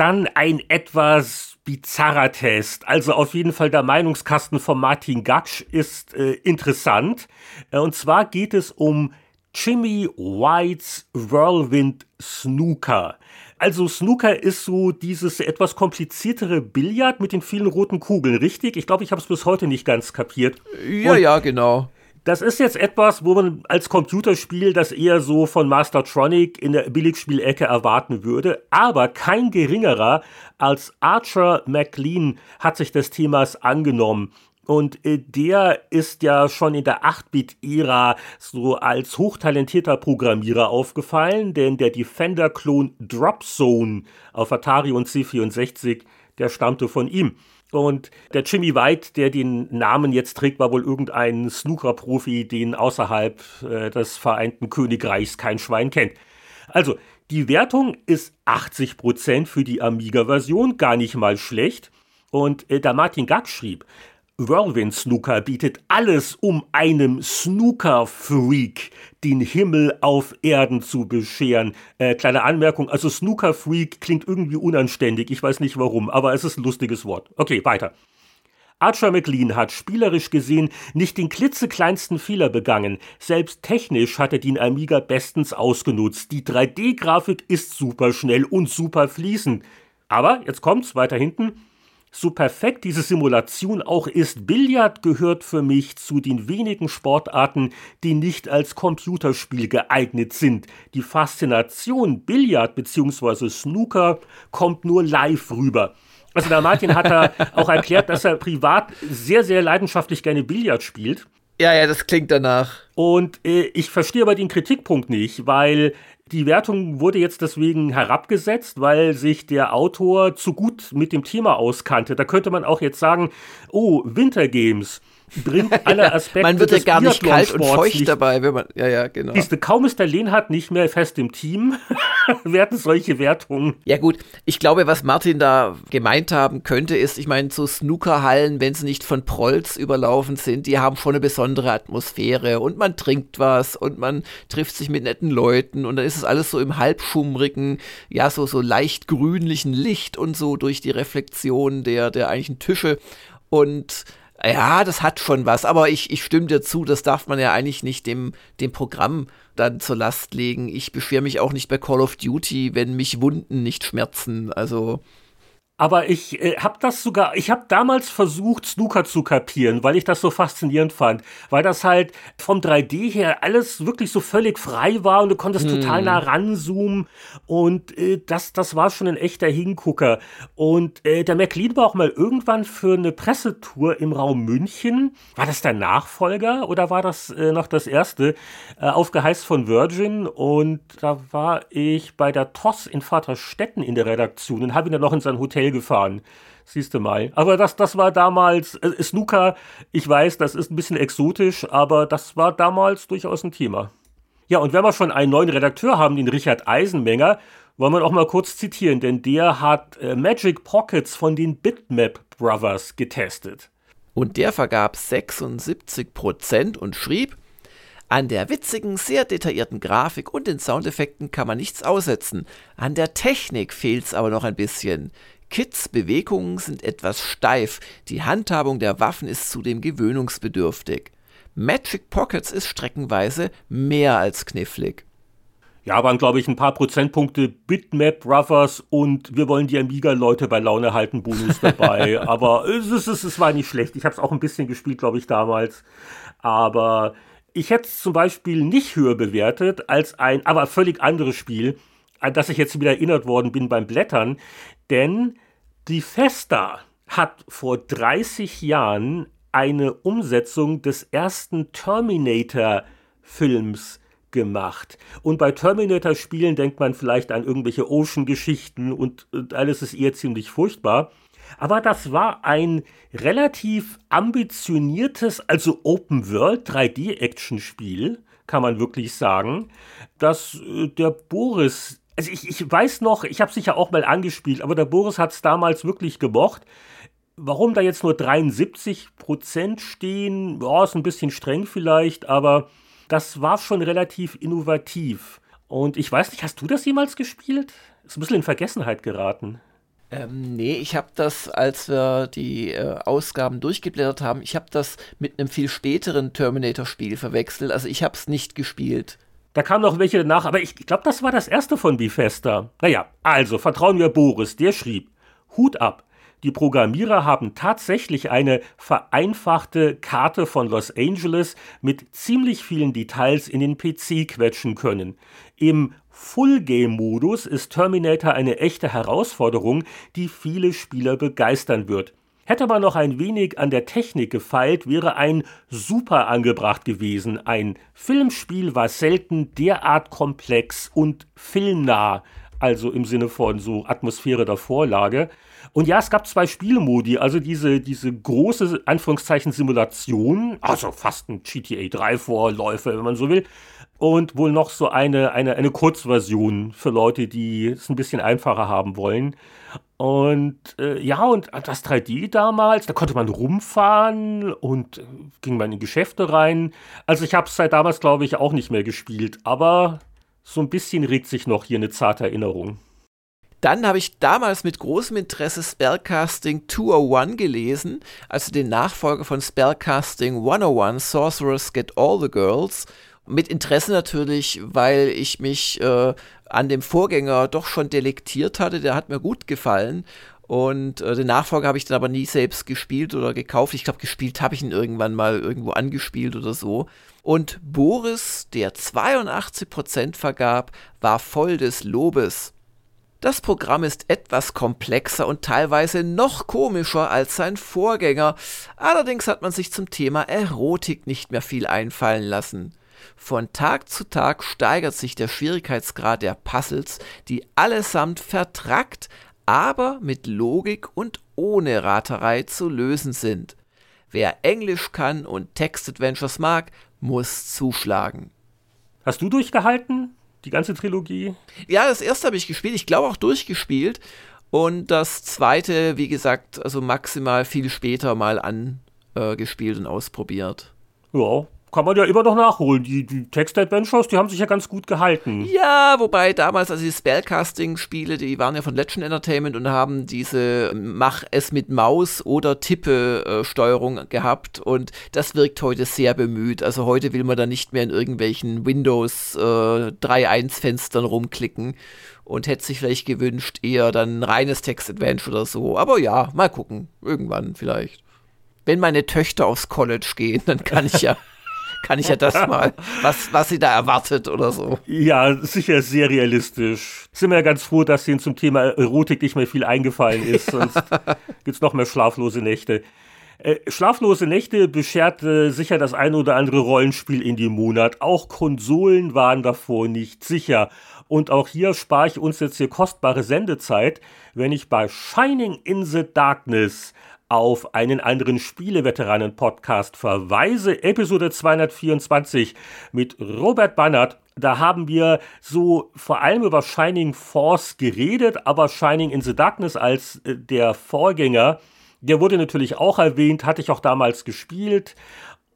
Dann ein etwas bizarrer Test. Also auf jeden Fall der Meinungskasten von Martin Gatsch ist äh, interessant. Äh, und zwar geht es um Jimmy Whites Whirlwind Snooker. Also Snooker ist so dieses etwas kompliziertere Billard mit den vielen roten Kugeln, richtig? Ich glaube, ich habe es bis heute nicht ganz kapiert. Ja, Und ja, genau. Das ist jetzt etwas, wo man als Computerspiel das eher so von Mastertronic in der Billigspielecke erwarten würde. Aber kein geringerer als Archer McLean hat sich des Themas angenommen. Und äh, der ist ja schon in der 8-Bit-Ära so als hochtalentierter Programmierer aufgefallen, denn der Defender-Klon Dropzone auf Atari und C64, der stammte von ihm. Und der Jimmy White, der den Namen jetzt trägt, war wohl irgendein Snooker-Profi, den außerhalb äh, des Vereinten Königreichs kein Schwein kennt. Also, die Wertung ist 80% für die Amiga-Version, gar nicht mal schlecht. Und äh, da Martin Gack schrieb, Whirlwind Snooker bietet alles, um einem Snooker-Freak den Himmel auf Erden zu bescheren. Äh, kleine Anmerkung, also Snooker-Freak klingt irgendwie unanständig, ich weiß nicht warum, aber es ist ein lustiges Wort. Okay, weiter. Archer McLean hat spielerisch gesehen nicht den klitzekleinsten Fehler begangen. Selbst technisch hat er den Amiga bestens ausgenutzt. Die 3D-Grafik ist super schnell und super fließend. Aber, jetzt kommt's, weiter hinten, so perfekt diese Simulation auch ist, Billard gehört für mich zu den wenigen Sportarten, die nicht als Computerspiel geeignet sind. Die Faszination Billard bzw. Snooker kommt nur live rüber. Also der Martin hat da auch erklärt, dass er privat sehr, sehr leidenschaftlich gerne Billard spielt. Ja, ja, das klingt danach. Und äh, ich verstehe aber den Kritikpunkt nicht, weil die Wertung wurde jetzt deswegen herabgesetzt, weil sich der Autor zu gut mit dem Thema auskannte. Da könnte man auch jetzt sagen, oh, Wintergames bringt alle Aspekte Man wird ja gar nicht kalt und feucht nicht, dabei, wenn man, ja, ja, genau. Siehste, kaum ist der Lehnhardt nicht mehr fest im Team, werden solche Wertungen. Ja gut, ich glaube, was Martin da gemeint haben könnte, ist, ich meine, so Snookerhallen, wenn sie nicht von Prolls überlaufen sind, die haben schon eine besondere Atmosphäre und man trinkt was und man trifft sich mit netten Leuten und dann ist es alles so im halbschummrigen, ja, so, so leicht grünlichen Licht und so durch die Reflexion der, der eigentlichen Tische und ja, das hat schon was, aber ich, ich stimme dir zu, das darf man ja eigentlich nicht dem, dem Programm dann zur Last legen. Ich beschwere mich auch nicht bei Call of Duty, wenn mich Wunden nicht schmerzen. Also. Aber ich äh, habe das sogar, ich habe damals versucht, Snooker zu kapieren, weil ich das so faszinierend fand. Weil das halt vom 3D her alles wirklich so völlig frei war und du konntest mm. total nah ranzoomen. Und äh, das, das war schon ein echter Hingucker. Und äh, der McLean war auch mal irgendwann für eine Pressetour im Raum München. War das der Nachfolger oder war das äh, noch das erste? Äh, auf Geheiß von Virgin. Und da war ich bei der TOS in Vaterstetten in der Redaktion und habe ihn dann noch in sein Hotel gefahren. Siehst du mal. Aber das, das war damals, äh, Snooker, ich weiß, das ist ein bisschen exotisch, aber das war damals durchaus ein Thema. Ja, und wenn wir schon einen neuen Redakteur haben, den Richard Eisenmenger, wollen wir auch mal kurz zitieren, denn der hat äh, Magic Pockets von den Bitmap Brothers getestet. Und der vergab 76% und schrieb, an der witzigen, sehr detaillierten Grafik und den Soundeffekten kann man nichts aussetzen. An der Technik fehlt's aber noch ein bisschen. Kids Bewegungen sind etwas steif, die Handhabung der Waffen ist zudem gewöhnungsbedürftig. Magic Pockets ist streckenweise mehr als knifflig. Ja, waren, glaube ich, ein paar Prozentpunkte Bitmap Brothers und wir wollen die Amiga-Leute bei Laune halten Bonus dabei. Aber es, es, es war nicht schlecht. Ich habe es auch ein bisschen gespielt, glaube ich, damals. Aber ich hätte es zum Beispiel nicht höher bewertet als ein, aber völlig anderes Spiel, an das ich jetzt wieder erinnert worden bin beim Blättern. Denn die Festa hat vor 30 Jahren eine Umsetzung des ersten Terminator-Films gemacht. Und bei Terminator-Spielen denkt man vielleicht an irgendwelche Ocean-Geschichten und, und alles ist eher ziemlich furchtbar. Aber das war ein relativ ambitioniertes, also Open-World 3D-Action-Spiel, kann man wirklich sagen, dass äh, der Boris also ich, ich weiß noch, ich habe sicher auch mal angespielt, aber der Boris hat es damals wirklich gemocht. Warum da jetzt nur 73% stehen, ja, ist ein bisschen streng vielleicht, aber das war schon relativ innovativ. Und ich weiß nicht, hast du das jemals gespielt? Ist ein bisschen in Vergessenheit geraten. Ähm, nee, ich habe das, als wir die äh, Ausgaben durchgeblättert haben, ich habe das mit einem viel späteren Terminator-Spiel verwechselt. Also ich habe es nicht gespielt. Da kamen noch welche nach, aber ich glaube, das war das erste von Bifesta. Naja, also vertrauen wir Boris, der schrieb: Hut ab. Die Programmierer haben tatsächlich eine vereinfachte Karte von Los Angeles mit ziemlich vielen Details in den PC quetschen können. Im Full-Game-Modus ist Terminator eine echte Herausforderung, die viele Spieler begeistern wird. Hätte man noch ein wenig an der Technik gefeilt, wäre ein super angebracht gewesen. Ein Filmspiel war selten derart komplex und filmnah, also im Sinne von so Atmosphäre der Vorlage. Und ja, es gab zwei Spielmodi, also diese, diese große, Anführungszeichen, Simulation, also fast ein GTA 3 Vorläufer, wenn man so will, und wohl noch so eine, eine, eine Kurzversion für Leute, die es ein bisschen einfacher haben wollen. Und äh, ja, und das 3D damals, da konnte man rumfahren und äh, ging man in Geschäfte rein. Also ich habe es seit damals, glaube ich, auch nicht mehr gespielt, aber so ein bisschen regt sich noch hier eine zarte Erinnerung. Dann habe ich damals mit großem Interesse Spellcasting 201 gelesen, also den Nachfolger von Spellcasting 101, Sorcerers Get All the Girls. Mit Interesse natürlich, weil ich mich äh, an dem Vorgänger doch schon delektiert hatte. Der hat mir gut gefallen. Und äh, den Nachfolger habe ich dann aber nie selbst gespielt oder gekauft. Ich glaube, gespielt habe ich ihn irgendwann mal irgendwo angespielt oder so. Und Boris, der 82% vergab, war voll des Lobes. Das Programm ist etwas komplexer und teilweise noch komischer als sein Vorgänger. Allerdings hat man sich zum Thema Erotik nicht mehr viel einfallen lassen. Von Tag zu Tag steigert sich der Schwierigkeitsgrad der Puzzles, die allesamt vertrackt, aber mit Logik und ohne Raterei zu lösen sind. Wer Englisch kann und Text-Adventures mag, muss zuschlagen. Hast du durchgehalten? Die ganze Trilogie? Ja, das erste habe ich gespielt, ich glaube auch durchgespielt. Und das zweite, wie gesagt, also maximal viel später mal angespielt äh, und ausprobiert. Ja, kann man ja immer noch nachholen. Die, die Text-Adventures, die haben sich ja ganz gut gehalten. Ja, wobei damals, also die Spellcasting-Spiele, die waren ja von Legend Entertainment und haben diese Mach es mit Maus oder Tippe-Steuerung äh, gehabt und das wirkt heute sehr bemüht. Also heute will man da nicht mehr in irgendwelchen Windows äh, 3.1-Fenstern rumklicken und hätte sich vielleicht gewünscht, eher dann ein reines Text-Adventure oder so. Aber ja, mal gucken. Irgendwann vielleicht. Wenn meine Töchter aufs College gehen, dann kann ich ja. kann ich ja das mal, was, was sie da erwartet oder so. Ja, sicher sehr realistisch. Sind wir ja ganz froh, dass Ihnen zum Thema Erotik nicht mehr viel eingefallen ist, sonst gibt es noch mehr schlaflose Nächte. Äh, schlaflose Nächte bescherte sicher das ein oder andere Rollenspiel in dem Monat. Auch Konsolen waren davor nicht sicher. Und auch hier spare ich uns jetzt hier kostbare Sendezeit, wenn ich bei Shining in the Darkness auf einen anderen Spieleveteranen-Podcast verweise. Episode 224 mit Robert Bannert. Da haben wir so vor allem über Shining Force geredet, aber Shining in the Darkness als äh, der Vorgänger der wurde natürlich auch erwähnt, hatte ich auch damals gespielt.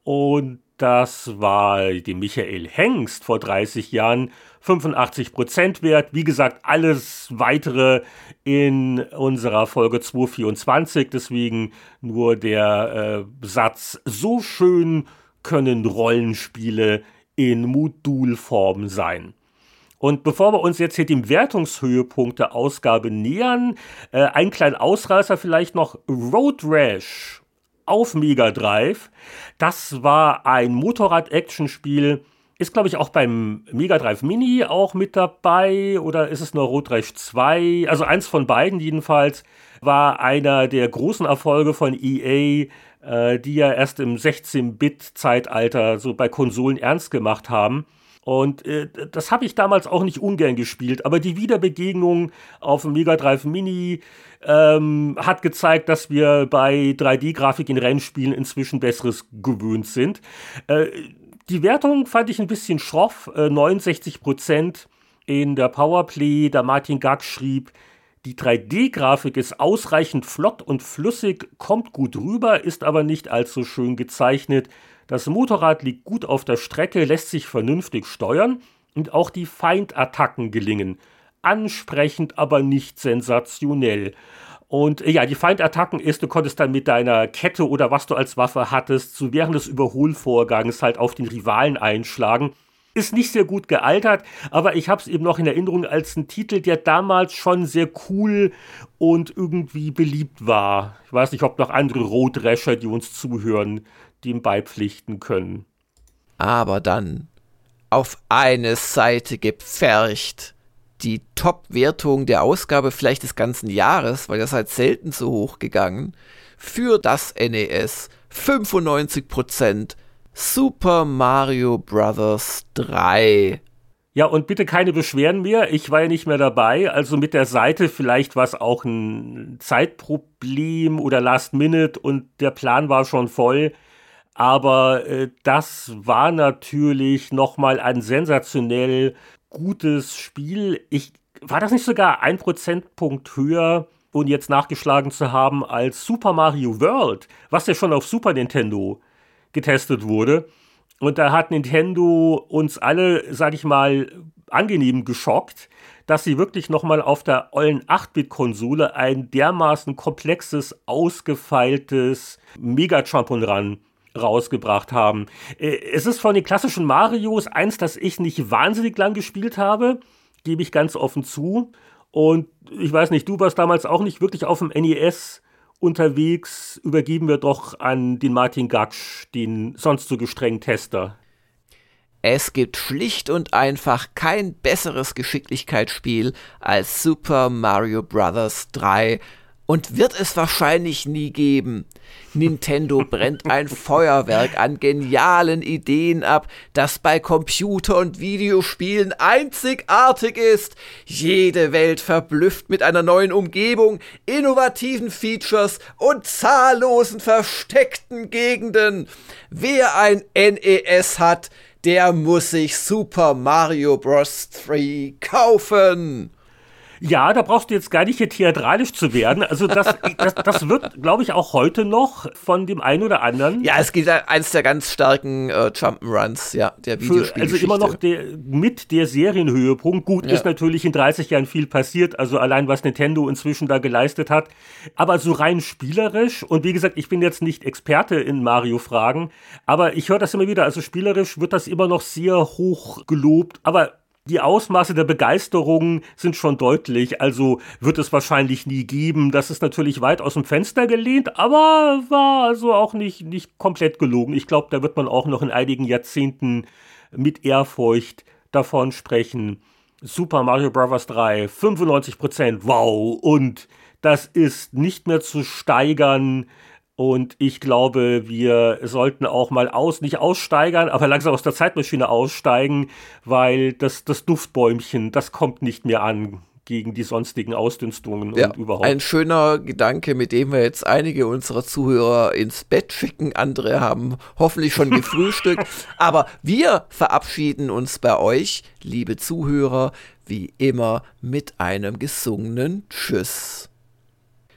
Und das war die Michael Hengst vor 30 Jahren, 85 Prozent wert. Wie gesagt, alles weitere in unserer Folge 224. Deswegen nur der äh, Satz, so schön können Rollenspiele in Modulform sein. Und bevor wir uns jetzt hier dem Wertungshöhepunkt der Ausgabe nähern, äh, ein kleiner Ausreißer vielleicht noch Road Rash auf Mega Drive. Das war ein Motorrad-Action-Spiel. Ist, glaube ich, auch beim Mega Drive Mini auch mit dabei oder ist es nur Rash 2? Also eins von beiden jedenfalls war einer der großen Erfolge von EA, äh, die ja erst im 16-Bit-Zeitalter so bei Konsolen ernst gemacht haben. Und äh, das habe ich damals auch nicht ungern gespielt. Aber die Wiederbegegnung auf dem Mega Drive Mini ähm, hat gezeigt, dass wir bei 3D-Grafik in Rennspielen inzwischen Besseres gewöhnt sind. Äh, die Wertung fand ich ein bisschen schroff, äh, 69 Prozent in der Powerplay. Da Martin Gack schrieb, die 3D-Grafik ist ausreichend flott und flüssig, kommt gut rüber, ist aber nicht allzu schön gezeichnet. Das Motorrad liegt gut auf der Strecke, lässt sich vernünftig steuern und auch die Feindattacken gelingen. Ansprechend, aber nicht sensationell. Und äh, ja, die Feindattacken ist, du konntest dann mit deiner Kette oder was du als Waffe hattest, so während des Überholvorgangs halt auf den Rivalen einschlagen. Ist nicht sehr gut gealtert, aber ich habe es eben noch in Erinnerung als ein Titel, der damals schon sehr cool und irgendwie beliebt war. Ich weiß nicht, ob noch andere Roadrasher, die uns zuhören, dem beipflichten können. Aber dann auf eine Seite gepfercht die Top-Wertung der Ausgabe vielleicht des ganzen Jahres, weil das halt selten so hoch gegangen, für das NES 95% Super Mario Bros. 3. Ja, und bitte keine Beschwerden mehr. Ich war ja nicht mehr dabei. Also mit der Seite vielleicht war es auch ein Zeitproblem oder Last Minute und der Plan war schon voll. Aber äh, das war natürlich nochmal ein sensationell gutes Spiel. Ich, war das nicht sogar ein Prozentpunkt höher, ohne jetzt nachgeschlagen zu haben, als Super Mario World, was ja schon auf Super Nintendo getestet wurde. Und da hat Nintendo uns alle, sag ich mal, angenehm geschockt, dass sie wirklich nochmal auf der ollen 8-Bit-Konsole ein dermaßen komplexes, ausgefeiltes Mega-Jump'n'Run rausgebracht haben. Äh, es ist von den klassischen Marios eins, das ich nicht wahnsinnig lang gespielt habe, gebe ich ganz offen zu. Und ich weiß nicht, du warst damals auch nicht wirklich auf dem NES unterwegs. Übergeben wir doch an den Martin Gatsch, den sonst so gestrengen Tester. Es gibt schlicht und einfach kein besseres Geschicklichkeitsspiel als Super Mario Bros. 3 und wird es wahrscheinlich nie geben. Nintendo brennt ein Feuerwerk an genialen Ideen ab, das bei Computer- und Videospielen einzigartig ist. Jede Welt verblüfft mit einer neuen Umgebung, innovativen Features und zahllosen versteckten Gegenden. Wer ein NES hat, der muss sich Super Mario Bros. 3 kaufen. Ja, da brauchst du jetzt gar nicht hier theatralisch zu werden. Also das, das, das wird, glaube ich, auch heute noch von dem einen oder anderen. Ja, es geht eines der ganz starken äh, Jump'n'Runs, ja, der Videospiele. Also immer noch der, mit der Serienhöhepunkt. Gut, ja. ist natürlich in 30 Jahren viel passiert, also allein was Nintendo inzwischen da geleistet hat. Aber so rein spielerisch, und wie gesagt, ich bin jetzt nicht Experte in Mario-Fragen, aber ich höre das immer wieder, also spielerisch wird das immer noch sehr hoch gelobt. Aber die Ausmaße der Begeisterung sind schon deutlich, also wird es wahrscheinlich nie geben. Das ist natürlich weit aus dem Fenster gelehnt, aber war also auch nicht, nicht komplett gelogen. Ich glaube, da wird man auch noch in einigen Jahrzehnten mit Ehrfurcht davon sprechen. Super Mario Bros. 3, 95%, wow, und das ist nicht mehr zu steigern. Und ich glaube, wir sollten auch mal aus, nicht aussteigern, aber langsam aus der Zeitmaschine aussteigen, weil das, das Duftbäumchen, das kommt nicht mehr an gegen die sonstigen Ausdünstungen ja, und überhaupt. Ein schöner Gedanke, mit dem wir jetzt einige unserer Zuhörer ins Bett schicken. Andere haben hoffentlich schon gefrühstückt. Aber wir verabschieden uns bei euch, liebe Zuhörer, wie immer mit einem gesungenen Tschüss.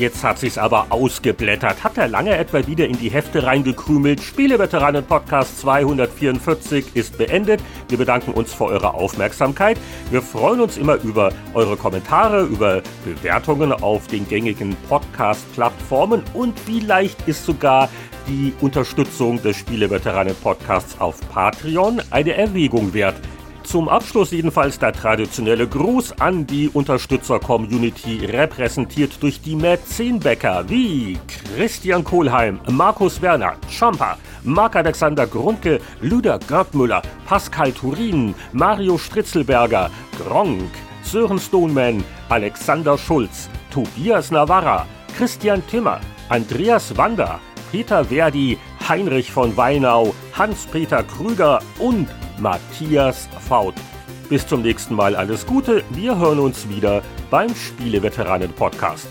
Jetzt hat sich's aber ausgeblättert. Hat er lange etwa wieder in die Hefte reingekrümelt. Spieleveteranen Podcast 244 ist beendet. Wir bedanken uns für eure Aufmerksamkeit. Wir freuen uns immer über eure Kommentare, über Bewertungen auf den gängigen Podcast-Plattformen und vielleicht ist sogar die Unterstützung des Spieleveteranen Podcasts auf Patreon eine Erwägung wert. Zum Abschluss jedenfalls der traditionelle Gruß an die Unterstützer-Community, repräsentiert durch die Mäzenbäcker wie Christian Kohlheim, Markus Werner, Champa, Marc-Alexander Grundke, Lüder Görtmüller, Pascal Turin, Mario Stritzelberger, Gronk, Sören Stoneman, Alexander Schulz, Tobias Navarra, Christian Timmer, Andreas Wander, Peter Verdi, Heinrich von Weinau, Hans-Peter Krüger und Matthias Faut. Bis zum nächsten Mal alles Gute. Wir hören uns wieder beim Spieleveteranen Podcast.